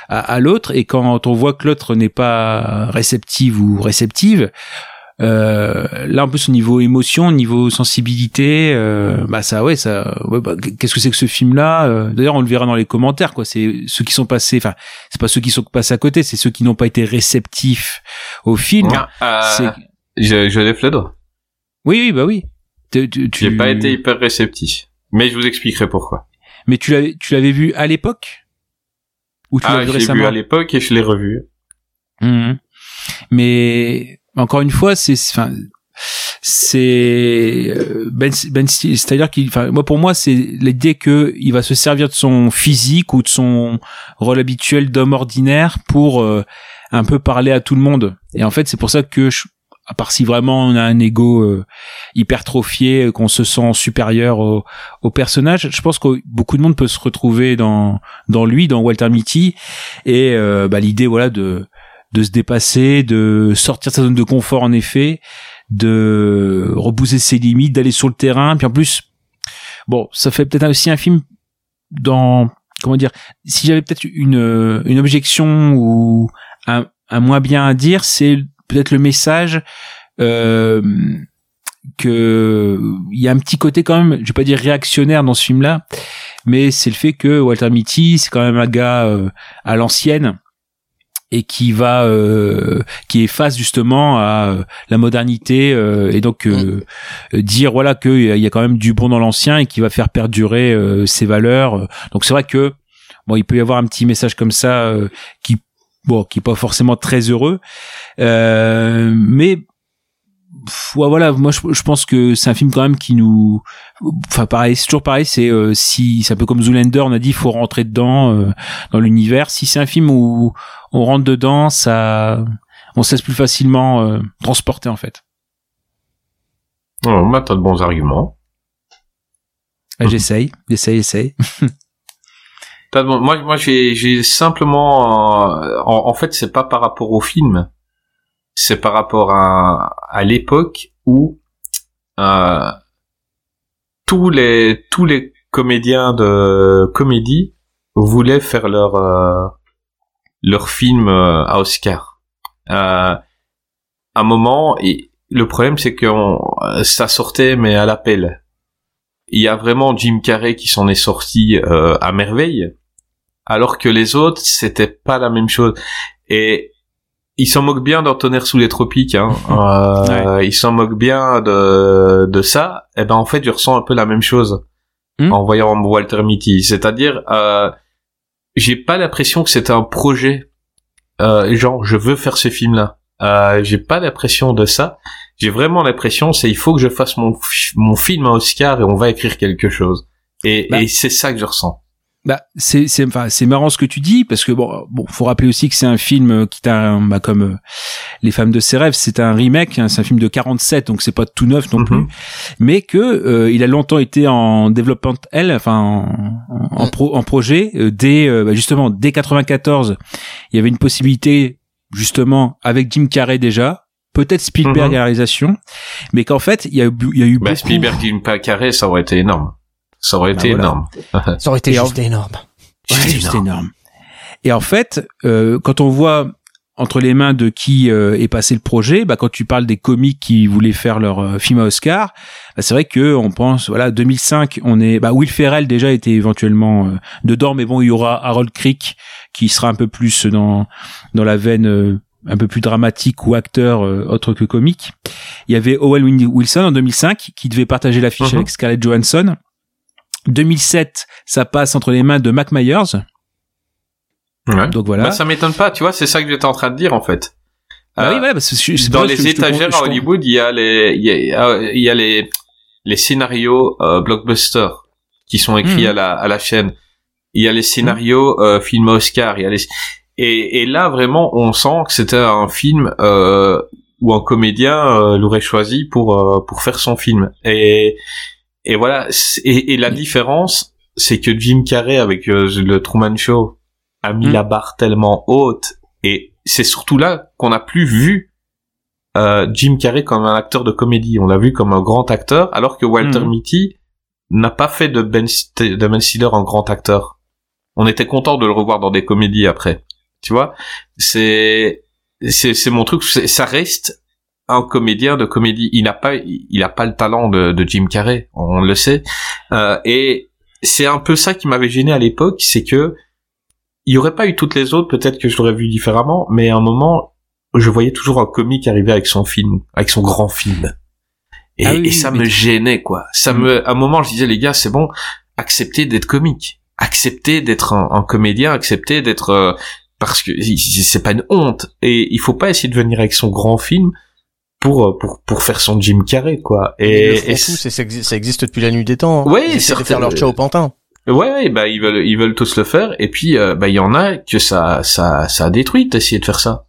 à, à l'autre. Et quand on voit que l'autre n'est pas réceptive ou réceptive, Euh, là, en plus au niveau émotion, au niveau sensibilité, euh, bah ça, ouais, ça, ouais, bah, qu'est-ce que c'est que ce film-là euh, D'ailleurs, on le verra dans les commentaires, quoi. C'est ceux qui sont passés, enfin, c'est pas ceux qui sont passés à côté, c'est ceux qui n'ont pas été réceptifs au film. C'est- je, je lève le doigt. Oui, oui, bah oui. Tu, tu, tu- J'ai pas été hyper réceptif. Mais je vous expliquerai pourquoi. Mais tu l'avais, tu l'avais vu à l'époque? Ou tu Ah, l'as vu je l'ai récemment? vu à l'époque et je l'ai revu. Mhm. Mais encore une fois, c'est, enfin, c'est euh, Ben, ben Stiller, c'est-à-dire qu'il, enfin, moi pour moi, c'est l'idée que il va se servir de son physique ou de son rôle habituel d'homme ordinaire pour euh, un peu parler à tout le monde. Et en fait, c'est pour ça que je, à part si vraiment on a un ego euh, hypertrophié, euh, qu'on se sent supérieur au, au personnage, je pense que beaucoup de monde peut se retrouver dans dans lui, dans Walter Mitty, et euh, bah, l'idée voilà de de se dépasser, de sortir de sa zone de confort en effet, de repousser ses limites, d'aller sur le terrain. Puis en plus, bon, ça fait peut-être aussi un film dans comment dire. Si j'avais peut-être une une objection ou un, un moins bien à dire, c'est peut-être le message euh, que il y a un petit côté quand même, je vais pas dire réactionnaire dans ce film-là, mais c'est le fait que Walter Mitty, c'est quand même un gars euh, à l'ancienne et qui va euh, qui est face justement à euh, la modernité euh, et donc euh, euh, dire voilà que il y a quand même du bon dans l'ancien et qui va faire perdurer euh, ses valeurs. Donc c'est vrai que bon il peut y avoir un petit message comme ça euh, qui bon qui est pas forcément très heureux. Euh, mais ouais, voilà moi je, je pense que c'est un film quand même qui nous enfin pareil c'est toujours pareil c'est euh, si c'est un peu comme Zoolander on a dit il faut rentrer dedans euh, dans l'univers. Si c'est un film où on rentre dedans ça on se laisse plus facilement euh, transporter en fait. Oh, bah, t'as de bons arguments. Là, j'essaye j'essaye j'essaye Moi, moi, j'ai, simplement, euh, en, en fait, c'est pas par rapport au film, c'est par rapport à, à l'époque où euh, tous les tous les comédiens de comédie voulaient faire leur euh, leur film à Oscar. À un moment, et le problème c'est que ça sortait mais à l'appel. Il y a vraiment Jim Carrey qui s'en est sorti euh, à merveille, alors que les autres c'était pas la même chose. Et ils s'en moquent bien d'un tonnerre sous les tropiques. Hein. Euh, Ils s'en moquent bien de de ça. Et ben en fait, je ressens un peu la même chose Hmm. en voyant Walter Mitty. C'est-à-dire, euh, j'ai pas l'impression que c'est un projet. Euh, genre, je veux faire ce film-là. Euh, j'ai pas l'impression de ça. J'ai vraiment l'impression, c'est il faut que je fasse mon mon film à Oscar et on va écrire quelque chose. Et, Bah. et c'est ça que je ressens. Bah, c'est c'est enfin c'est marrant ce que tu dis parce que bon bon faut rappeler aussi que c'est un film euh, qui un bah, comme euh, les femmes de ses rêves c'est un remake hein, c'est un film de 47 donc c'est pas tout neuf non Mhm. plus mais que euh, il a longtemps été en développement elle enfin en, en, en pro, en projet euh, dès euh, bah, justement dès 94 il y avait une possibilité justement avec Jim Carrey déjà peut-être Spielberg Mhm. à la réalisation mais qu'en fait il y a y a eu Bah, beaucoup Spielberg Jim Carrey, ça aurait été énorme. Ça aurait Bah, été voilà. énorme. Ça aurait été Et en- juste énorme. Ouais, juste énorme. Et en fait, euh, quand on voit entre les mains de qui euh, est passé le projet, bah, quand tu parles des comiques qui voulaient faire leur euh, film à Oscar, bah, c'est vrai que on pense, voilà, 2005, on est, bah, Will Ferrell déjà était éventuellement euh, dedans, mais bon, il y aura Harold Crick qui sera un peu plus dans dans la veine euh, un peu plus dramatique ou acteur euh, autre que comique. Il y avait Owen Wilson en 2005 qui devait partager l'affiche Mhm. avec Scarlett Johansson. 2007, ça passe entre les mains de Mac Myers. Ouais. Donc voilà. Bah, ça m'étonne pas, tu vois, c'est ça que j'étais en train de dire en fait. Bah Euh, oui, voilà, parce que je- dans les étagères à Hollywood, il y a les, il y a, euh, il y a les, les scénarios euh, blockbuster qui sont écrits Mhm. à la, à la chaîne. Il y a les scénarios euh, film Oscar. Il y a les, et, et là vraiment, on sent que c'était un film euh, où un comédien euh, l'aurait choisi pour euh, pour faire son film. Et et voilà. Et, et la différence, c'est que Jim Carrey avec euh, le Truman Show a mis Mhm. la barre tellement haute. Et c'est surtout là qu'on n'a plus vu euh, Jim Carrey comme un acteur de comédie. On l'a vu comme un grand acteur, alors que Walter Mhm. Mitty n'a pas fait de Ben, de ben Stiller un grand acteur. On était content de le revoir dans des comédies après. Tu vois, c'est c'est c'est mon truc. Ça reste un comédien de comédie. Il n'a pas, il a pas le talent de, de Jim Carrey, on le sait. Euh, et c'est un peu ça qui m'avait gêné à l'époque, c'est que il y aurait pas eu toutes les autres, peut-être que je l'aurais vu différemment, mais à un moment, je voyais toujours un comique arriver avec son film, avec son grand film. Et, Ah oui, et ça me gênait, quoi. Ça Mm. me, à un moment, je disais, les gars, c'est bon, acceptez d'être comique. Acceptez d'être un, un comédien, acceptez d'être, euh, parce que c'est- c'est pas une honte. Et il faut pas essayer de venir avec son grand film pour, euh, pour, pour faire son Jim Carrey, quoi. Et, et et ça exi- ça existe depuis la nuit des temps. hein. Oui, de certains- faire leur ciao pantin. Ouais, ouais, bah ils veulent, ils veulent tous le faire. Et puis, euh, bah il y en a que ça, ça, ça a détruit d'essayer de faire ça.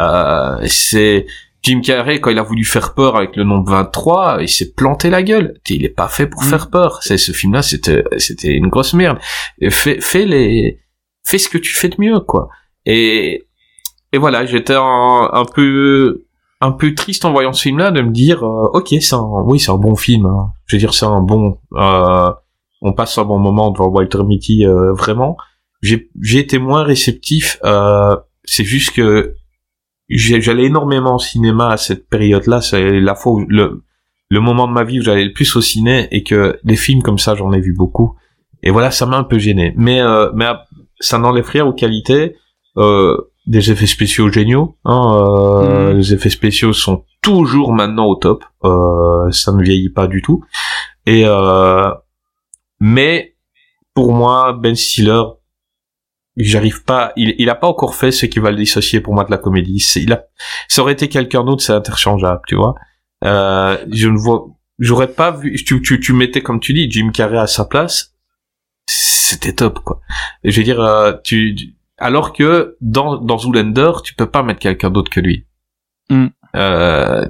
Euh, c'est Jim Carrey quand il a voulu faire peur avec le nombre 23, il s'est planté la gueule. Il est pas fait pour Mm. faire peur. C'est ce film-là, c'était, c'était une grosse merde. Et fais, fais les, fais ce que tu fais de mieux, quoi. Et, et voilà, j'étais un, un peu, un peu triste en voyant ce film-là de me dire, euh, ok, c'est un, oui, c'est un bon film. hein. Je veux dire, c'est un bon. Euh, on passe un bon moment devant Walter Mitty, euh, vraiment. J'ai, été moins réceptif. Euh, c'est juste que j'allais énormément au cinéma à cette période-là. C'est la fois où le, le moment de ma vie où j'allais le plus au ciné et que des films comme ça, j'en ai vu beaucoup. Et voilà, ça m'a un peu gêné. Mais, euh, mais ça n'enlève rien aux qualités. Euh, des effets spéciaux géniaux. Hein, euh, Mhm. Les effets spéciaux sont toujours maintenant au top. Euh, ça ne vieillit pas du tout. Et euh, mais pour moi, Ben Stiller, j'arrive pas. Il, il a pas encore fait ce qui va le dissocier pour moi de la comédie. Il a, ça aurait été quelqu'un d'autre, c'est interchangeable, tu vois. Euh, je ne vois, j'aurais pas vu. Tu, tu, tu mettais comme tu dis Jim Carrey à sa place, c'était top quoi. Et je veux dire, euh, tu, alors que dans dans Zoolander, tu peux pas mettre quelqu'un d'autre que lui. Mm. Euh,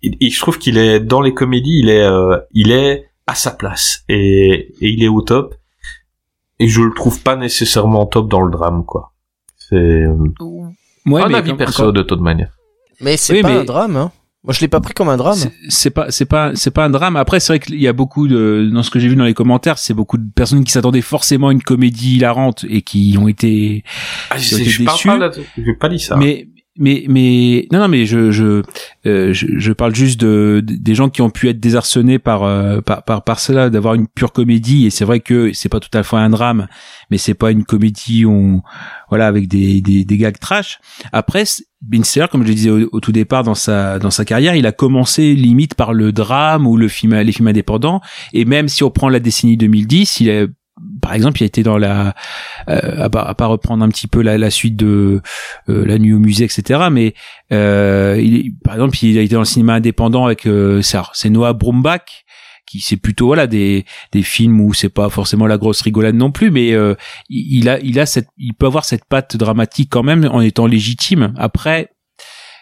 il- je trouve qu'il est dans les comédies, il est euh, il est à sa place et, et il est au top. Et je le trouve pas nécessairement top dans le drame quoi. C'est euh, Ouais, un mais avis perso de toute manière. Mais c'est Oui, pas mais- un drame, hein. Moi, je l'ai pas pris comme un drame. C'est- pas, c'est pas, c'est pas un drame. Après, c'est vrai qu'il y a beaucoup de, dans ce que j'ai vu dans les commentaires, c'est beaucoup de personnes qui s'attendaient forcément à une comédie hilarante et qui ont été, Ah, J'ai je, été je parle déçu. pas j'ai pas dit ça. mais, mais, mais, non, non, mais je, je, euh, je, je parle juste de, des gens qui ont pu être désarçonnés par, euh, par, par, par cela, d'avoir une pure comédie. Et c'est vrai que c'est pas tout à fait un drame, mais c'est pas une comédie on, voilà, avec des, des, des gags trash. Après, Stiller, comme je le disais au, au tout départ dans sa, dans sa carrière, il a commencé limite par le drame ou le film, les films indépendants. Et même si on prend la décennie 2010, il est, par exemple, il a été dans la, euh, à, part, à reprendre un petit peu la, la suite de euh, La Nuit au musée, etc. Mais euh, il, par exemple, il a été dans le cinéma indépendant avec, euh, c'est Noah Baumbach qui c'est plutôt voilà des des films où c'est pas forcément la grosse rigolade non plus mais euh, il il a il a cette il peut avoir cette patte dramatique quand même en étant légitime après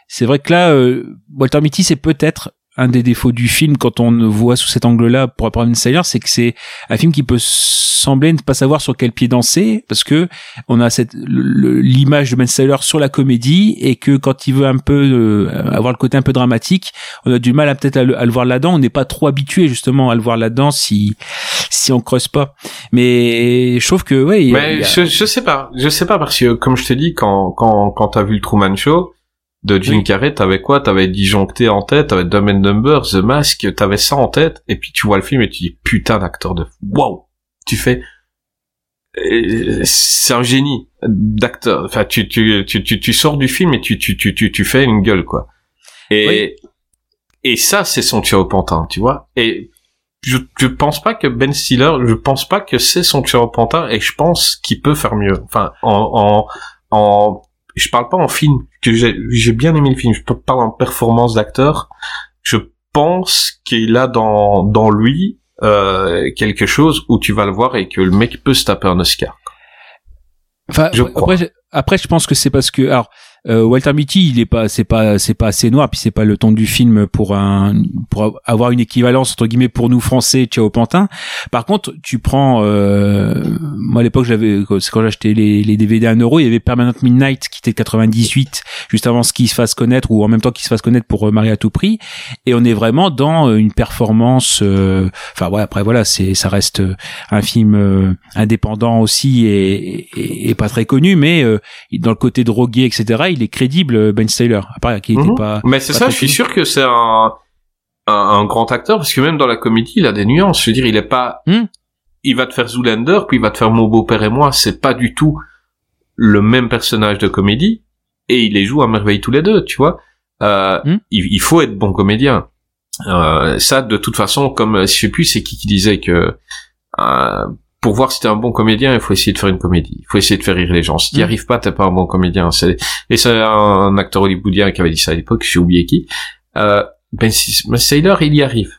c'est vrai que là euh, Walter Mitty c'est peut-être un des défauts du film quand on le voit sous cet angle-là pour rapport à c'est que c'est un film qui peut sembler ne pas savoir sur quel pied danser parce que on a cette l'image de Ben Stiller sur la comédie et que quand il veut un peu euh, avoir le côté un peu dramatique, on a du mal à peut-être à le, à le voir là-dedans. On n'est pas trop habitué justement à le voir là-dedans si si on creuse pas. Mais je trouve que ouais, Mais a- je, je sais pas, je sais pas parce que comme je te dis quand quand quand t'as vu le Truman Show de Jim Oui. Carrey, t'avais quoi? T'avais Disjoncté en tête, t'avais Dumb and Dumber, The Mask, t'avais ça en tête et puis tu vois le film et tu dis putain d'acteur de waouh, tu fais euh, c'est un génie d'acteur. Enfin tu tu tu tu tu sors du film et tu tu tu tu tu fais une gueule quoi. Et et ça c'est son tir au pantin, tu vois. Et je, je pense pas que Ben Stiller, je pense pas que c'est son tir au pantin et je pense qu'il peut faire mieux. Enfin, en, en, en, je parle pas en film, que j'ai, j'ai bien aimé le film, je parle en performance d'acteur. Je pense qu'il a dans, dans lui, euh, quelque chose où tu vas le voir et que le mec peut se taper un Oscar. Enfin, Je après, après, je pense que c'est parce que, alors, euh, Walter Mitty, il est pas, c'est pas, c'est pas assez noir, puis c'est pas le ton du film pour un, pour avoir une équivalence entre guillemets pour nous français, Ciao Pantin. Par contre, tu prends, euh, moi à l'époque, j'avais, c'est quand j'achetais les, DVD à 1 euro, il y avait Permanent Midnight qui était de 98, juste avant ce qu'il se fasse connaître ou en même temps qu'il se fasse connaître pour euh, Marie à tout prix, et on est vraiment dans euh, une performance. euh, Enfin ouais, après voilà, c'est, ça reste euh, un film indépendant aussi et, et, et pas très connu, mais dans le côté drogué, etc. il est crédible Ben Stiller. Après, qui était Mhm. pas. Mais c'est ça, je suis sûr que c'est un, un, un grand acteur parce que même dans la comédie, il a des nuances. Je veux dire, il est pas, Hmm. il va te faire Zoolander, puis il va te faire Mon beau-père et moi. C'est pas du tout le même personnage de comédie et il les joue à merveille tous les deux, tu vois. Euh, Hmm. il, il faut être bon comédien. Euh, ça, de toute façon, comme euh, je sais plus, c'est qui qui disait que euh, pour voir si t'es un bon comédien, il faut essayer de faire une comédie. Il faut essayer de faire rire les gens. Si t'y Hmm. arrives pas, t'es pas un bon comédien. Et c'est un, un acteur hollywoodien qui avait dit ça à l'époque. J'ai oublié qui. Euh, ben, ben Sailor, il y arrive.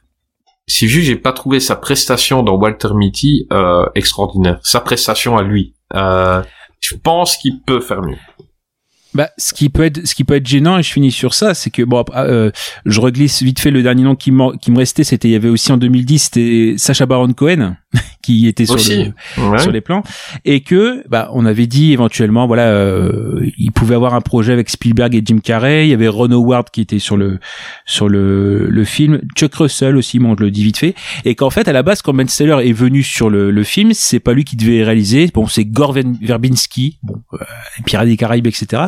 Si juste j'ai pas trouvé sa prestation dans Walter Mitty euh, extraordinaire. Sa prestation à lui. Euh, je pense qu'il peut faire mieux. Bah, ce qui peut être, ce qui peut être gênant, et je finis sur ça, c'est que bon, après, euh, je reglisse vite fait le dernier nom qui, qui me restait, c'était, il y avait aussi en 2010, c'était Sacha Baron Cohen qui était sur Aussi. le, Ouais. sur les plans. Et que bah on avait dit éventuellement voilà euh, il pouvait avoir un projet avec Spielberg et Jim Carrey. Il y avait Ron Howard qui était sur le sur le le film. Chuck Russell aussi bon je le dis vite fait. Et qu'en fait à la base quand Ben Stiller est venu sur le, le film c'est pas lui qui devait réaliser. Bon c'est Gore Ver- Verbinski bon euh, Pirates des Caraïbes etc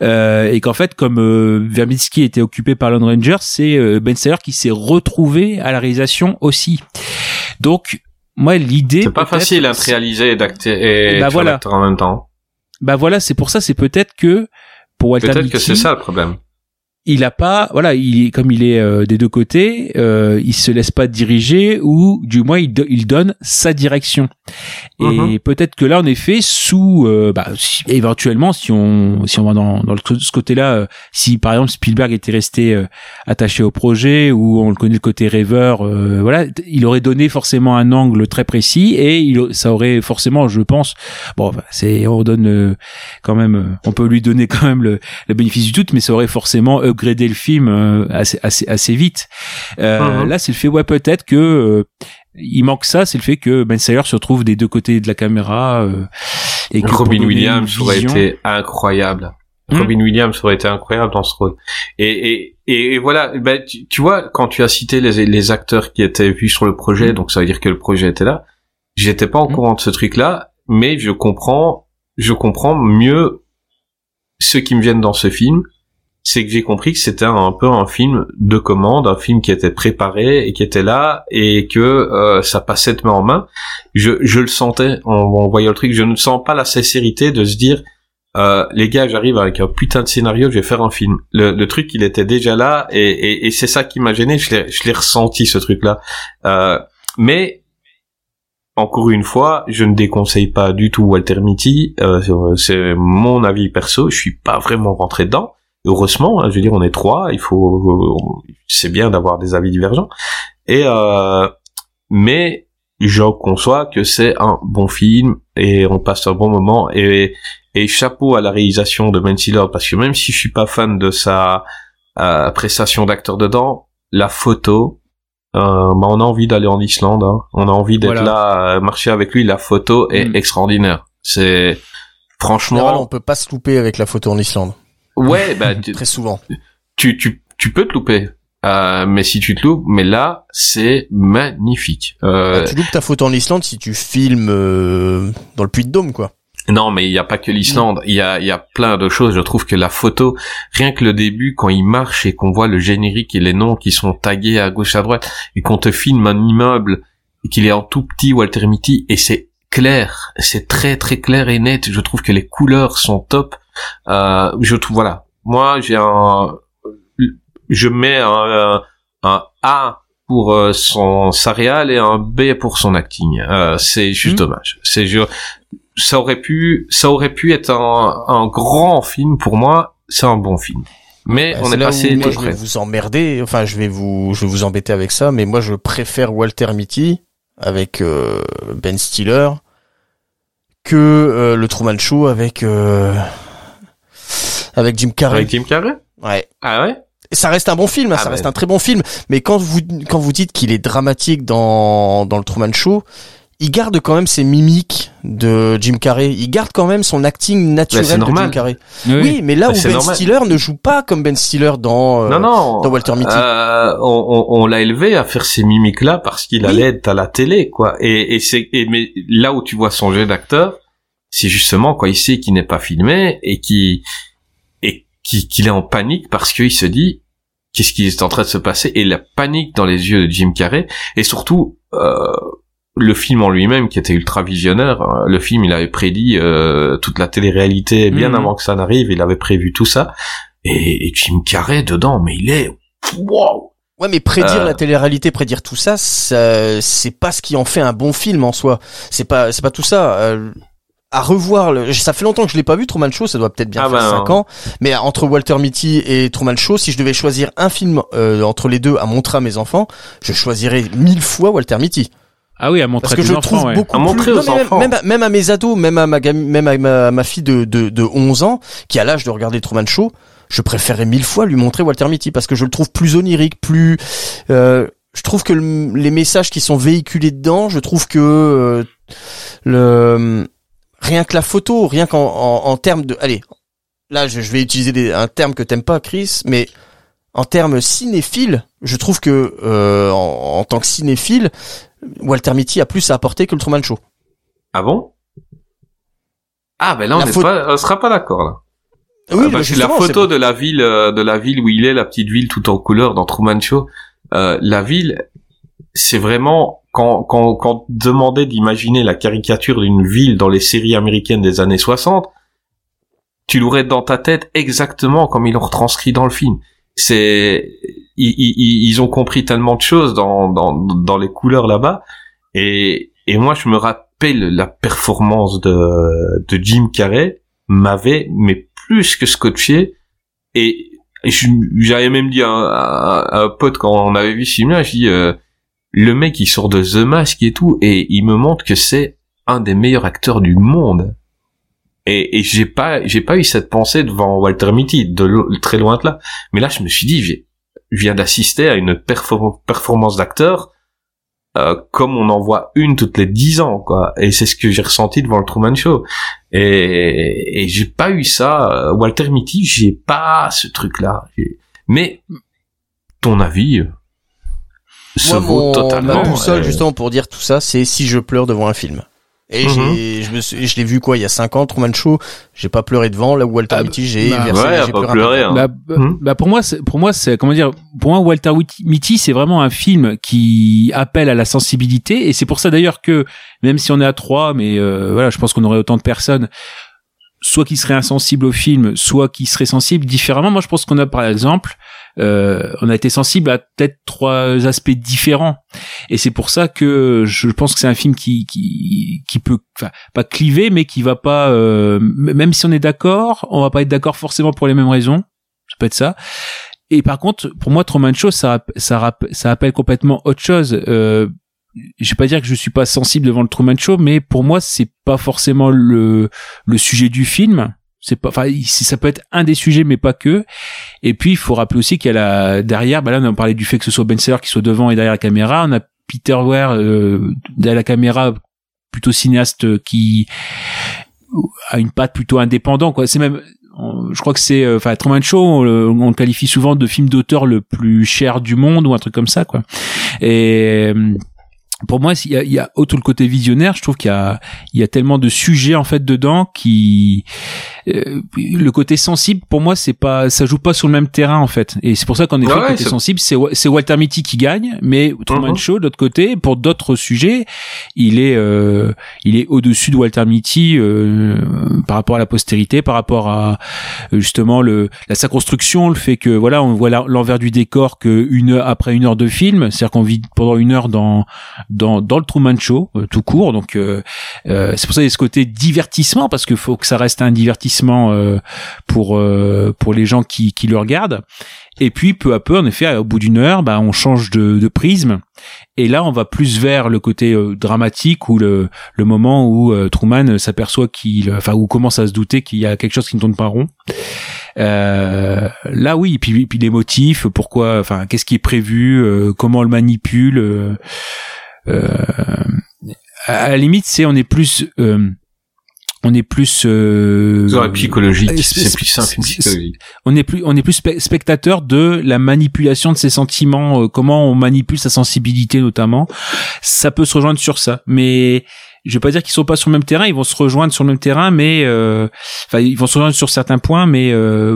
et qu'en fait comme euh, Verbinski était occupé par Lone Ranger c'est euh, Ben Stiller qui s'est retrouvé à la réalisation aussi donc moi l'idée C'est pas facile à réaliser et d'acter et Bah voilà. en même temps. bah voilà, c'est pour ça, c'est peut-être que pour Peut-être que c'est ça le problème. Il a pas, voilà, il est- comme il est euh, des deux côtés, euh, il se laisse pas diriger ou du moins il, do- il donne sa direction. Et Mhm. peut-être que là, en effet, sous, euh, bah, si- éventuellement, si on, si on va dans, dans le, ce côté-là, euh, si par exemple Spielberg était resté euh, attaché au projet ou on le connaît le côté rêveur, euh, voilà, il aurait donné forcément un angle très précis et il, ça aurait forcément, je pense, bon, bah, c'est, on donne euh, quand même, on peut lui donner quand même le, le bénéfice du doute, mais ça aurait forcément upgradé le film euh, assez, assez, assez vite. Euh, Mhm. Là, c'est le fait, ouais, peut-être que euh, il manque ça, c'est le fait que Ben Stiller se retrouve des deux côtés de la caméra euh, et que Robin Williams aurait été incroyable. Hmm? Robin Williams aurait été incroyable dans ce rôle. Et, et, et, et voilà, ben, tu, tu vois, quand tu as cité les, les acteurs qui étaient vus sur le projet, donc ça veut dire que le projet était là, j'étais pas au Hmm? courant de ce truc-là, mais je comprends, je comprends mieux ceux qui me viennent dans ce film, c'est que j'ai compris que c'était un peu un film de commande, un film qui était préparé et qui était là et que euh, ça passait de main en main. Je, je le sentais en, en voyant le truc. Je ne sens pas la sincérité de se dire euh, les gars, j'arrive avec un putain de scénario, je vais faire un film. Le, le truc, il était déjà là et, et, et c'est ça qui m'a gêné. Je l'ai, ressenti ce truc-là. Euh, mais encore une fois, je ne déconseille pas du tout Walter Mitty. Euh, c'est mon avis perso. Je suis pas vraiment rentré dedans. Heureusement, hein, je veux dire, on est trois. Il faut, c'est bien d'avoir des avis divergents. Et euh, mais je conçois que c'est un bon film et on passe un bon moment et et chapeau à la réalisation de Ben Stiller parce que même si je suis pas fan de sa euh, prestation d'acteur dedans, la photo, euh, bah, on a envie d'aller en Islande, hein. on a envie d'être Voilà. là, marcher avec lui. La photo est Mm. extraordinaire. C'est En général, franchement, on peut pas se louper avec la photo en Islande. Ouais, bah tu, Très souvent. tu tu tu peux te louper. Euh, mais si tu te loupes, mais là, c'est magnifique. Euh, Tu loupes ta photo en Islande si tu filmes euh, dans le puits de Dôme, quoi. Non, mais il n'y a pas que l'Islande. Il y a, y a plein de choses. Je trouve que la photo, rien que le début, quand il marche et qu'on voit le générique et les noms qui sont tagués à gauche à droite, et qu'on te filme un immeuble et qu'il est en tout petit Walter Mitty, et c'est clair, c'est très très clair et net. Je trouve que les couleurs sont top. Euh, je trouve, voilà. Moi, j'ai un, je mets un, un A pour euh, son sa réal et un B pour son acting. Euh, c'est juste Mhm. dommage. C'est je, ça aurait pu ça aurait pu être un, un grand film pour moi. C'est un bon film. Mais Bah, on est là passé où moi, je vais vous emmerder. Enfin, je vais vous, je vais vous embêter avec ça, mais moi, je préfère Walter Mitty avec euh, Ben Stiller que euh, le Truman Show avec avec Jim Carrey. Avec Jim Carrey Ouais. Ah ouais? Ça reste un bon film, hein, Ah ça reste un très bon film. Mais quand vous quand vous dites qu'il est dramatique dans dans le Truman Show, il garde quand même ses mimiques de Jim Carrey. Il garde quand même son acting Bah, naturel de Jim. Carrey. Oui. Oui, mais là Bah, où Ben normal. Stiller ne joue pas comme Ben Stiller dans euh, Non non. dans Walter Mitty. Euh, on on, on l'a élevé à faire ces mimiques là parce qu'il Oui. allait être à la télé quoi. Et et c'est et mais là où tu vois son jeu d'acteur, c'est justement quand il sait qu'il n'est pas filmé et qui qu'il est en panique parce qu'il se dit qu'est-ce qui est en train de se passer? Et la panique dans les yeux de Jim Carrey et surtout euh, le film en lui-même qui était ultra visionnaire euh, le film il avait prédit euh, toute la télé-réalité bien Mhm. avant que ça n'arrive il avait prévu tout ça et, et Jim Carrey dedans mais il est wow Ouais, mais prédire Euh. la télé-réalité, prédire tout ça, ça c'est pas ce qui en fait un bon film en soi. C'est pas, c'est pas tout ça. À revoir, le... ça fait longtemps que je l'ai pas vu Truman Show, ça doit peut-être bien Ah faire ben, 5 ans. Mais entre Walter Mitty et Truman Show, si je devais choisir un film euh, entre les deux à montrer à mes enfants, je choisirais mille fois Walter Mitty. Ah oui, à montrer Parce que je le enfants, trouve ouais. beaucoup À plus... Non, aux mais enfants. Même, à- même à mes ados, même à ma gamme, même à ma, ma fille de, de, de 11 ans, qui a l'âge de regarder Truman Show, je préférerais mille fois lui montrer Walter Mitty parce que je le trouve plus onirique, plus... Euh, je trouve que le- les messages qui sont véhiculés dedans, je trouve que euh, le rien que la photo, rien qu'en en, en termes de... Allez, là je, je vais utiliser des- un terme que t'aimes pas Chris, mais en termes cinéphiles, je trouve que euh, en, en tant que cinéphile, Walter Mitty a plus à apporter que le Truman Show. ah bon? Ah ben là on on sera pas d'accord là. Oui, Ah, parce que la photo de la ville, euh, de la ville où il est, la petite ville tout en couleur dans Truman Show, euh, la ville, c'est vraiment quand quand quand demandait d'imaginer la caricature d'une ville dans les séries américaines des années 60, tu l'aurais dans ta tête exactement comme ils l'ont retranscrit dans le film. C'est ils, ils, ils ont compris tellement de choses dans dans dans les couleurs là-bas et et moi je me rappelle la performance de de Jim Carrey m'avait mais plus que scotché et, et j'avais même dit à, à- à un pote quand on avait vu ce film là je dis euh, le mec il sort de The Mask et tout et il me montre que c'est un des meilleurs acteurs du monde et, et j'ai pas j'ai pas eu cette pensée devant Walter Mitty de très loin de là mais là je me suis dit je viens d'assister à une perform- performance d'acteur euh, comme on en voit une toutes les dix ans, quoi. Et c'est ce que j'ai ressenti devant le Truman Show. Et, et j'ai pas eu ça. euh, Walter Mitty, j'ai pas ce truc-là. J'ai- Mais ton avis euh, se Moi, vaut mon, totalement. ma boussole, euh, justement, pour dire tout ça, c'est si je pleure devant un film. Et j'ai, je me suis, je l'ai vu quoi, il y a 5 ans, Truman Show, j'ai pas pleuré devant, là où Walter Ah, Mitty, j'ai bah, ouais, j'ai pas pleuré peu. hein. Bah, bah, Mhm. bah, pour moi, c'est, pour moi, c'est comment dire. Pour moi, Walter Mitty, c'est vraiment un film qui appelle à la sensibilité, et c'est pour ça d'ailleurs que même si on est à trois, mais euh, voilà, je pense qu'on aurait autant de personnes, soit qui seraient insensibles au film, soit qui seraient sensibles différemment. Moi, je pense qu'on a par exemple, euh, on a été sensible à peut-être trois aspects différents, et c'est pour ça que je pense que c'est un film qui qui qui peut, pas cliver, mais qui va pas, euh, même si on est d'accord, on va pas être d'accord forcément pour les mêmes raisons. Ça peut être ça. Et par contre, pour moi, Truman Show, ça, ça, ça appelle complètement autre chose. Euh, je vais pas dire que je suis pas sensible devant le Truman Show, mais pour moi, c'est pas forcément le, le sujet du film. C'est pas, enfin, ça peut être un des sujets, mais pas que. Et puis, il faut rappeler aussi qu'il y a la, derrière, bah là, on a parlé du fait que ce soit Ben Stiller qui soit devant et derrière la caméra. On a Peter Weir, euh, derrière la caméra, plutôt cinéaste euh, qui a une patte plutôt indépendant, quoi. C'est même, je crois que c'est, euh, enfin, Truman Show, on, on le qualifie souvent de film d'auteur le plus cher du monde ou un truc comme ça, quoi. Et euh, pour moi, il y a, il y a autre le côté visionnaire. Je trouve qu'il y a, il y a tellement de sujets en fait dedans qui, euh, le côté sensible, pour moi, c'est pas, ça joue pas sur le même terrain en fait. Et c'est pour ça qu'en effet, Ouais, le côté sensible, c'est c'est Walter Mitty qui gagne, mais Truman. Show de l'autre côté, pour d'autres sujets, il est, euh, il est au-dessus de Walter Mitty euh, par rapport à la postérité, par rapport à justement le la sa construction, le fait que voilà, on voit l'envers du décor que une heure après une heure de film, c'est-à-dire qu'on vit pendant une heure dans dans dans le Truman Show euh, tout court. Donc euh, euh, c'est pour ça qu'il y a ce côté divertissement parce qu'il faut que ça reste un divertissement pour pour les gens qui qui le regardent. Et puis peu à peu, en effet, au bout d'une heure, bah, on change de, de prisme. Et là, on va plus vers le côté euh, dramatique ou le, le moment où euh, Truman s'aperçoit qu'il, enfin, ou commence à se douter qu'il y a quelque chose qui ne tourne pas rond. Euh, là, oui. Et puis, et puis les motifs, pourquoi, enfin, qu'est-ce qui est prévu, comment on le manipule. Euh, à la limite, c'est on est plus, euh, on est plus. Euh, psychologique, euh, c'est plus psychologique. on est plus on est plus spe- spectateur de la manipulation de ses sentiments euh, comment on manipule sa sensibilité notamment ça peut se rejoindre sur ça mais je vais pas dire qu'ils sont pas sur le même terrain ils vont se rejoindre sur le même terrain mais euh, enfin ils vont se rejoindre sur certains points mais euh,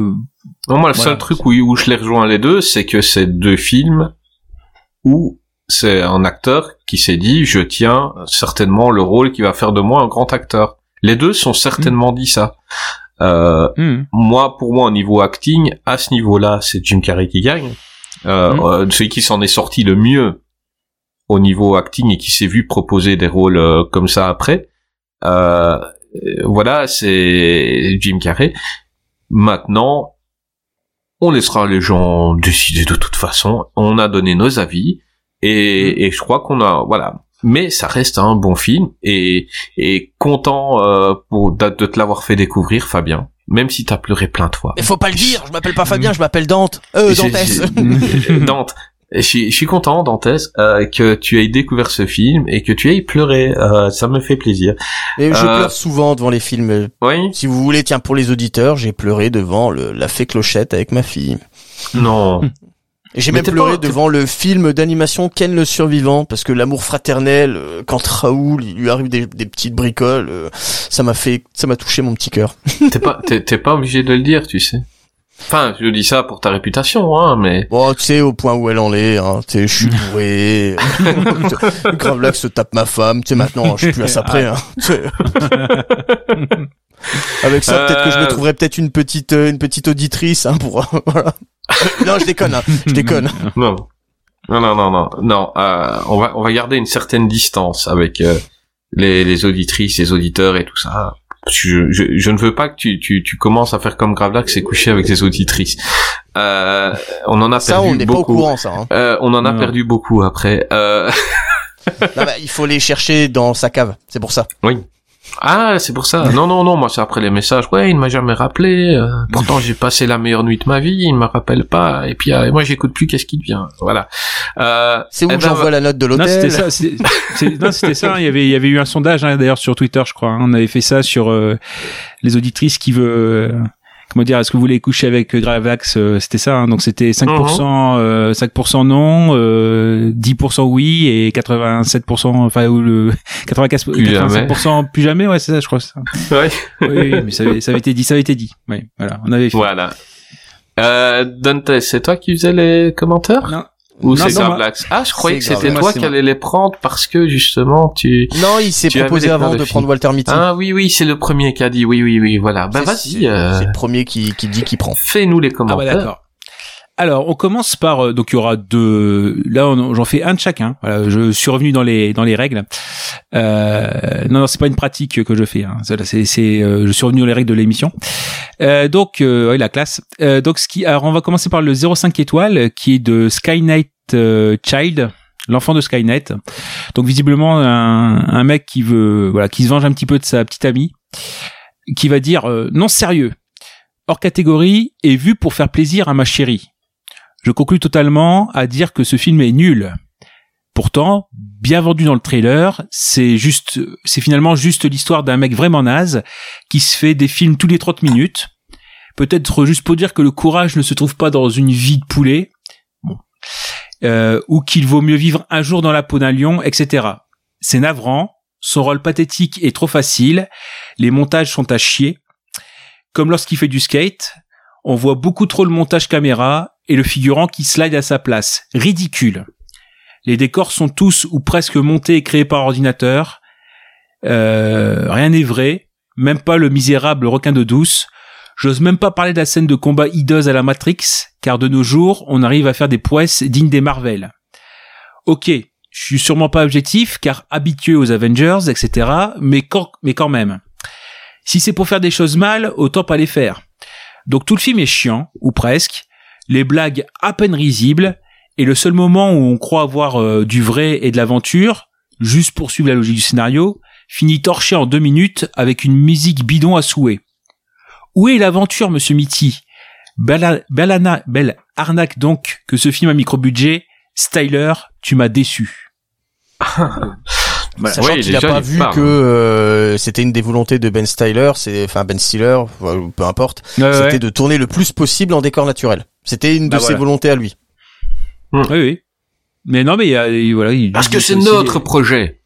Non, moi, le Voilà. seul truc où, où je les rejoins les deux, c'est que c'est deux films où c'est un acteur qui s'est dit, je tiens certainement le rôle qui va faire de moi un grand acteur. Les deux sont certainement dit ça. Euh, Hmm. moi, pour moi, au niveau acting, à ce niveau-là, c'est Jim Carrey qui gagne. Euh, Mhm. euh, celui qui s'en est sorti le mieux au niveau acting et qui s'est vu proposer des rôles comme ça après. Euh, voilà, c'est Jim Carrey. Maintenant, on laissera les gens décider de toute façon. On a donné nos avis et, et je crois qu'on a voilà. Mais ça reste un bon film et, et content euh, pour de, de te l'avoir fait découvrir, Fabien. Même si t'as pleuré plein de fois. Mais faut pas le dire, je m'appelle pas Fabien, je m'appelle Dante. Euh, j'ai- Dante. Je suis, content, Dantès, euh, que tu aies découvert ce film et que tu aies pleuré. Euh, ça me fait plaisir. Et je Euh, pleure souvent devant les films. Oui Si vous voulez, tiens, pour les auditeurs, j'ai pleuré devant le, la fée clochette avec ma fille. Non. Et j'ai même pleuré pas- devant le film d'animation Ken le survivant, parce que l'amour fraternel, euh, quand Raoul, il lui arrive des, des petites bricoles, euh, ça m'a fait, ça m'a touché mon petit cœur. T'es pas, t'es pas obligé de le dire, tu sais. Enfin, je dis ça pour ta réputation, hein, mais Bon, tu sais, au point où elle en est, hein, tu sais, je suis bourré. Grave là que se tape ma femme, tu sais, maintenant, je suis plus à ça près, hein. tu sais. Avec ça, peut-être que je me Euh. trouverais peut-être une petite, euh, une petite auditrice, hein, pour, voilà. non, je déconne, hein, je déconne. non. Non, non, non, non, non. euh, on va, on va garder une certaine distance avec euh, les, les auditrices, les auditeurs et tout ça. Je, je, je ne veux pas que tu, tu, tu commences à faire comme Gravelax et coucher avec tes auditrices. Euh, on en a Ça, perdu on n'est pas au beaucoup. courant, ça, hein. Euh, on en a Non. perdu beaucoup après. Euh... Non, bah, il faut les chercher dans sa cave, c'est pour ça. Ah, c'est pour ça. Non, non, non, moi c'est après les messages. Ouais, il m'a jamais rappelé. euh, pourtant j'ai passé la meilleure nuit de ma vie, il me rappelle pas. Et puis euh, moi j'écoute plus. Qu'est-ce qui devient Voilà. Euh, C'est où eh ben, j'envoie la note de Non, l'hôtel. c'était ça. c'est- c'est- Non, c'était ça. Il y avait, il y avait eu un sondage hein, d'ailleurs sur Twitter, je crois. hein. On avait fait ça sur euh, les auditrices qui veut. Comment dire Est-ce que vous voulez coucher avec Gravax euh, C'était ça. hein. Donc c'était 5%, euh, 5% non, euh, 10% oui et 87%. Enfin ou le 95, Plus jamais. 85% plus jamais. Ouais, c'est ça, je crois. Ça. Ouais. Oui, oui, mais ça, avait- ça avait été dit. Ça avait été dit. Oui, voilà. On avait fait. Voilà. Euh, Dante, c'est toi qui faisais les commentaires? Non. Ou c'est. Gravelax Ah, je croyais que c'était toi qui allais les prendre parce que justement tu. Non, il s'est proposé avant de, prendre. Walter Mitty. Ah oui, oui, c'est le premier qui a dit. Oui, oui, oui. Voilà. Ben vas-y. c'est- euh, C'est le premier qui, qui dit qu'il prend. Fais-nous les Ah commentaires. bah d'accord. Alors, on commence par euh, donc il y aura deux. Là, j'en fais un de chacun. Voilà, je suis revenu dans les dans les règles. Euh, non, non, c'est pas une pratique que je fais. Hein. C'est, c'est, c'est, euh, je suis revenu dans les règles de l'émission. Euh, donc, euh, ouais, la classe. Euh, donc, ce qui, alors, on va commencer par le 05 étoiles, qui est de Skynight euh, Child, l'enfant de Skynet. Donc, visiblement, un, un mec qui veut, voilà, qui se venge un petit peu de sa petite amie, qui va dire euh, non sérieux hors catégorie et vu pour faire plaisir à ma chérie. Je conclus totalement à dire que ce film est nul. Pourtant, bien vendu dans le trailer, c'est juste, c'est finalement juste l'histoire d'un mec vraiment naze qui se fait des films tous les 30 minutes. Peut-être juste pour dire que le courage ne se trouve pas dans une vie de poulet. Euh, ou qu'il vaut mieux vivre un jour dans la peau d'un lion, etc. C'est navrant. Son rôle pathétique est trop facile. Les montages sont à chier. Comme lorsqu'il fait du skate, on voit beaucoup trop le montage caméra et le figurant qui slide à sa place. Ridicule. Les décors sont tous ou presque montés et créés par ordinateur. Euh, rien n'est vrai, même pas le misérable requin de douce. J'ose même pas parler de la scène de combat hideuse à la Matrix, car de nos jours, on arrive à faire des prouesses dignes des Marvel. Ok, je suis sûrement pas objectif, car habitué aux Avengers, etc., mais quand, même. Si c'est pour faire des choses mal, autant pas les faire. Donc tout le film est chiant, ou presque, les blagues à peine risibles, et le seul moment où on croit avoir euh, du vrai et de l'aventure, juste pour suivre la logique du scénario, finit torché en deux minutes avec une musique bidon à souhait. Où est l'aventure, monsieur Mitty? Belle, belle, arnaque donc que ce film à micro-budget, Styler, tu m'as déçu. Sachant Oui, qu'il n'a pas vu que euh, c'était une des volontés de Ben Styler, c'est enfin Ben Stiller, euh, peu importe, Ouais, c'était ouais. de tourner le plus possible en décor naturel. C'était une de Bah, ses voilà. volontés à lui. Oui, oui. Mais non, mais il y a- il- voilà. il- Parce que c'est notre projet.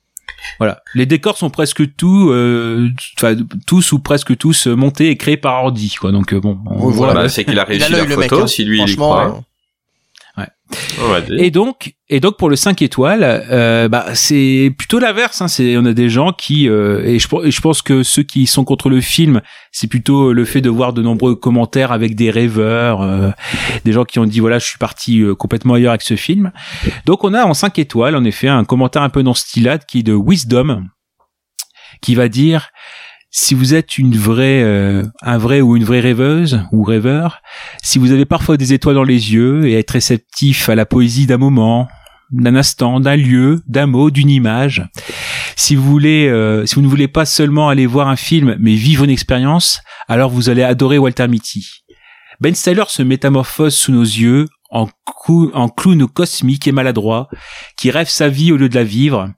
Voilà, les décors sont presque tous, euh, enfin tous ou presque tous montés et créés par ordi, quoi. Donc euh, bon, on- voilà. C'est qu'il a réussi Il a la mec, photo, hein. si lui il y Franchement, croit. On va dire. Et donc, et donc pour le 5 étoiles, euh, bah c'est plutôt l'inverse. Hein, c'est on a des gens qui euh, et je, et je pense que ceux qui sont contre le film, c'est plutôt le fait de voir de nombreux commentaires avec des rêveurs, euh, des gens qui ont dit voilà je suis parti euh, complètement ailleurs avec ce film. Donc on a en 5 étoiles en effet un commentaire un peu non stylade qui est de Wisdom, qui va dire si vous êtes une vraie, euh, un vrai ou une vraie rêveuse ou rêveur, si vous avez parfois des étoiles dans les yeux et être réceptif à la poésie d'un moment, d'un instant, d'un lieu, d'un mot, d'une image, si vous voulez, euh, si vous ne voulez pas seulement aller voir un film, mais vivre une expérience, alors vous allez adorer Walter Mitty. Ben Stiller se métamorphose sous nos yeux en, en clown cosmique et maladroit, qui rêve sa vie au lieu de la vivre,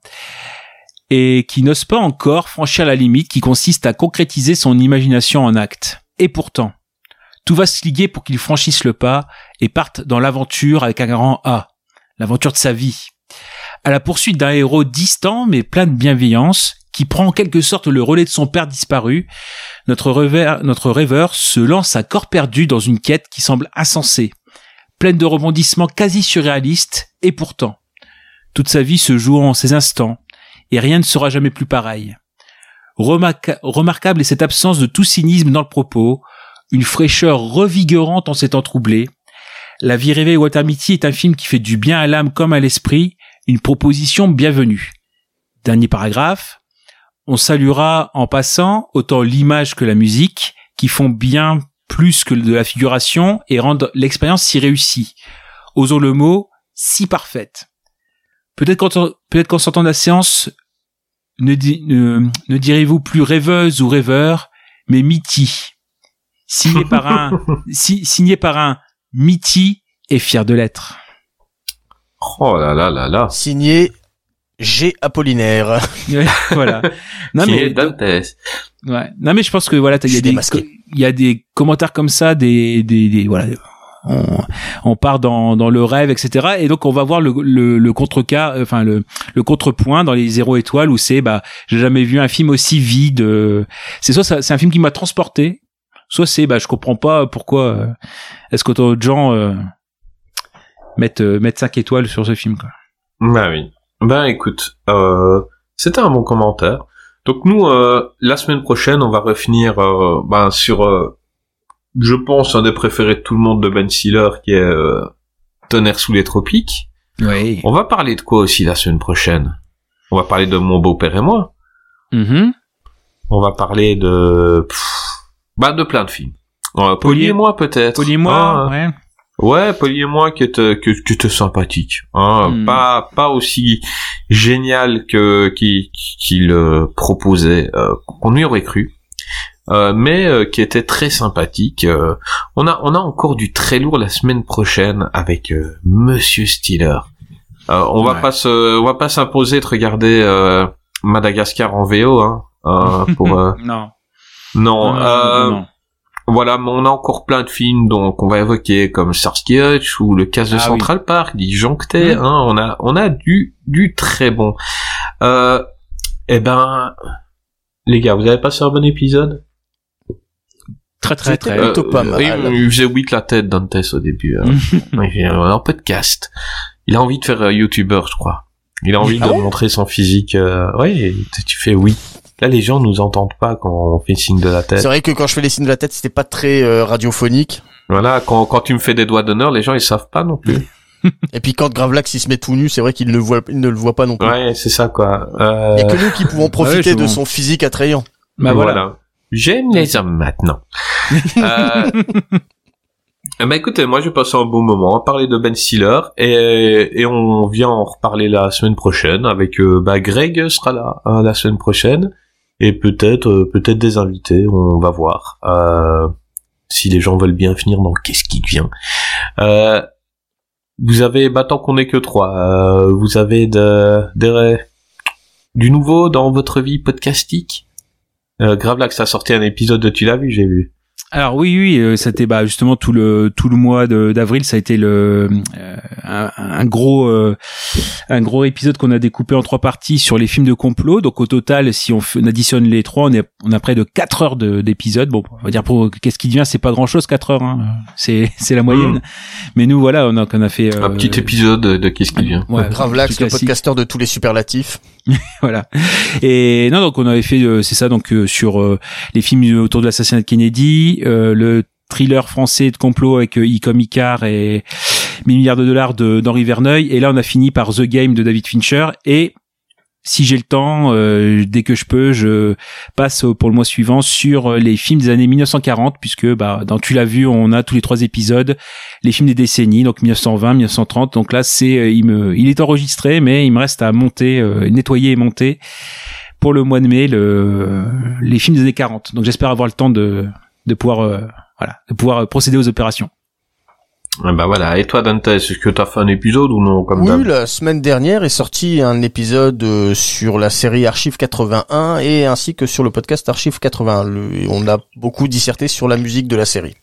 et qui n'ose pas encore franchir la limite qui consiste à concrétiser son imagination en acte. Et pourtant, tout va se liguer pour qu'il franchisse le pas et parte dans l'aventure avec un grand A, l'aventure de sa vie, à la poursuite d'un héros distant mais plein de bienveillance qui prend en quelque sorte le relais de son père disparu. Notre rêveur, notre rêveur se lance à corps perdu dans une quête qui semble insensée, pleine de rebondissements quasi surréalistes, et pourtant, toute sa vie se joue en ces instants, et rien ne sera jamais plus pareil. Remarquable est cette absence de tout cynisme dans le propos, une fraîcheur revigorante en ces temps troublés. La vie rêvée Mitty est un film qui fait du bien à l'âme comme à l'esprit, une proposition bienvenue. Dernier paragraphe. On saluera en passant autant l'image que la musique, qui font bien plus que de la figuration et rendent l'expérience si réussie. Osons le mot, si parfaite. Peut-être qu'en peut-être qu'en sortant de la séance, ne, di- ne, ne direz-vous plus rêveuse ou rêveur, mais Mitty. Signé par un, si- signé par un Mitty et fier de l'être. Oh là là là là. Signé G Apollinaire. Ouais, voilà. Non mais, Dantes. ouais. non mais je pense que voilà, il y a des, il y a des commentaires comme ça, des, des, des voilà. On, part dans, le rêve, etc. Et donc on va voir le, contre-cas, euh, enfin le, contrepoint dans les zéro étoiles où c'est bah j'ai jamais vu un film aussi vide. euh, C'est soit c'est un film qui m'a transporté, soit c'est bah je comprends pas pourquoi euh, est-ce qu'autant de gens mettent mettent 5 étoiles sur ce film quoi. Bah oui. Ben écoute, c'était un bon commentaire. Donc nous, la semaine prochaine, on va revenir ben, sur, je pense, un des préférés de tout le monde de Ben Stiller, qui est euh, Tonnerre sous les tropiques. Oui. On va parler de quoi aussi la semaine prochaine? On va parler de Mon beau-père et moi. Mhm. On va parler de... pff, bah, de plein de films. Euh, Polly et moi peut-être. Polly et moi, Ah, ouais. Ouais, Polly et moi qui était que qui était sympathique. Hein, Hmm. Pas pas aussi génial que qui qu'il euh, proposait, euh, qu'on y aurait cru. Euh, mais euh, qui était très sympathique. Euh, on a on a encore du très lourd la semaine prochaine avec euh, Monsieur Stiller. Euh, on va Ouais. pas se on va pas s'imposer de regarder euh, Madagascar en VO hein, euh, pour euh, Non. non, Non, euh, non. voilà, mais on a encore plein de films donc on va évoquer comme Starsky Hutch ou le casse de Ah Central Park, disjoncté, Mhm. hein, on a on a du du très bon. Euh, eh ben les gars, vous avez passé un bon épisode? Très très très. plutôt pas mal. oui, il faisait la tête Dantes au début. hein. Il fait un podcast. Il a envie de faire euh, YouTuber, je crois. Il a envie Ah de montrer son physique. Euh... Oui, tu fais oui. Là, les gens nous entendent pas quand on fait signe de la tête. C'est vrai que quand je fais les signes de la tête, c'était pas très euh, radiophonique. Voilà, quand, quand tu me fais des doigts d'honneur, les gens ils savent pas non plus. Et puis quand Gravelax il se met tout nu, c'est vrai qu'il ne le voit, il ne le voit pas non plus. Ouais, c'est ça quoi. Euh, Il y a que nous qui pouvons profiter je de son physique attrayant. Bah voilà. J'aime les hommes maintenant. euh... ben, écoutez, moi je passe un bon moment à parler de Ben Stiller et, et on vient en reparler la semaine prochaine avec euh, bah, Greg sera là hein, la semaine prochaine et peut-être euh, peut-être des invités, on va voir. Euh, si les gens veulent bien finir dans qu'est-ce qui devient. Euh, vous avez, bah tant qu'on est que trois, euh, vous avez de, des- du nouveau dans votre vie podcastique? Euh, Gravelax a sorti un épisode de Tu l'as vu, j'ai vu. Alors oui, oui, euh, c'était bah justement tout le tout le mois de- d'avril, ça a été le euh, un, un gros euh, un gros épisode qu'on a découpé en trois parties sur les films de complot. Donc au total, si on, additionne les trois, on est on a près de quatre heures de- d'épisode. Bon, on va dire pour qu'est-ce qui devient, c'est pas grand chose, quatre heures. Hein. C'est c'est la moyenne. Mais nous voilà, on a on a fait euh, Un petit épisode de Qu'est-ce qui vient ouais, Gravelax, le podcasteur de tous les superlatifs. voilà. Et non, donc on avait fait, euh, c'est ça, donc euh, sur euh, les films autour de l'assassinat de Kennedy, euh, le thriller français de complot avec euh, Icom Icar et 1000 milliards de dollars d'Henri Verneuil. Et là, on a fini par The Game de David Fincher. Et si j'ai le temps, euh, dès que je peux, je passe pour le mois suivant sur euh, les films des années 1940, puisque bah, dans Tu l'as vu, on a tous les trois épisodes, les films des décennies, donc 1920, 1930. Donc là, c'est, euh, il est enregistré, mais il me reste à monter, nettoyer et monter pour le mois de mai le, les films des années 40. Donc j'espère avoir le temps de, de pouvoir, voilà, de pouvoir procéder aux opérations. Ah Bah voilà. Et toi, Dante, est-ce que t'as fait un épisode ou non comme Oui, la semaine dernière est sorti un épisode euh, sur la série Archive 81 et ainsi que sur le podcast Archive 81. Le- on a beaucoup disserté sur la musique de la série.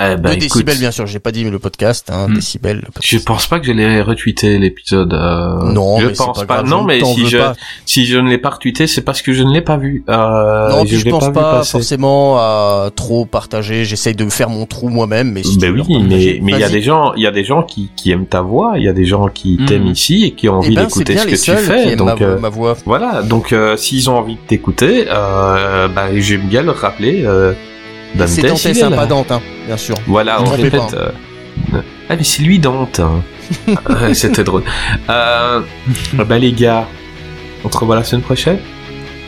Eh ben, de décibels, bien sûr. J'ai pas dit le podcast, hein, Hmm. décibels. le podcast. Je pense pas que je l'ai retweeté l'épisode. euh, Non, je mais pense pas Non, je mais si je pas. si je ne l'ai pas retweeté, c'est parce que je ne l'ai pas vu. Euh, Non, je l'ai pense pas, forcément à trop partager. J'essaye de me faire mon trou moi-même, mais si Ben oui, partager, mais mais il y a des gens, il y a des gens qui qui aiment ta voix, il y a des gens qui Mm. t'aiment ici et qui ont Eh envie ben, d'écouter ce que tu fais. Donc ma, euh, ma voix. voilà, donc euh, s'ils ont envie de t'écouter, euh, bah, j'aime bien leur rappeler. Dante, C'est Dante, c'est Dante, hein, bien sûr. Voilà, on répète. pas. euh, Ah mais c'est lui Dante. hein. Ouais, C'était drôle. Euh, bah les gars, on se revoit la semaine prochaine.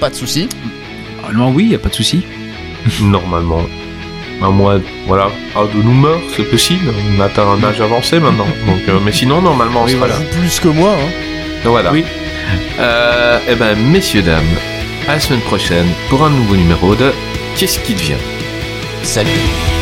Pas de souci. Normalement, oui, y a pas de souci. Normalement. À moins, voilà, ah, de nous meurt, c'est possible. On atteint un âge avancé maintenant. Donc, euh, mais sinon, normalement, on sera là. Plus que moi. Hein. Voilà. Oui. Euh, eh ben, messieurs, dames, à la semaine prochaine pour un nouveau numéro de Qu'est-ce qui devient? Salut.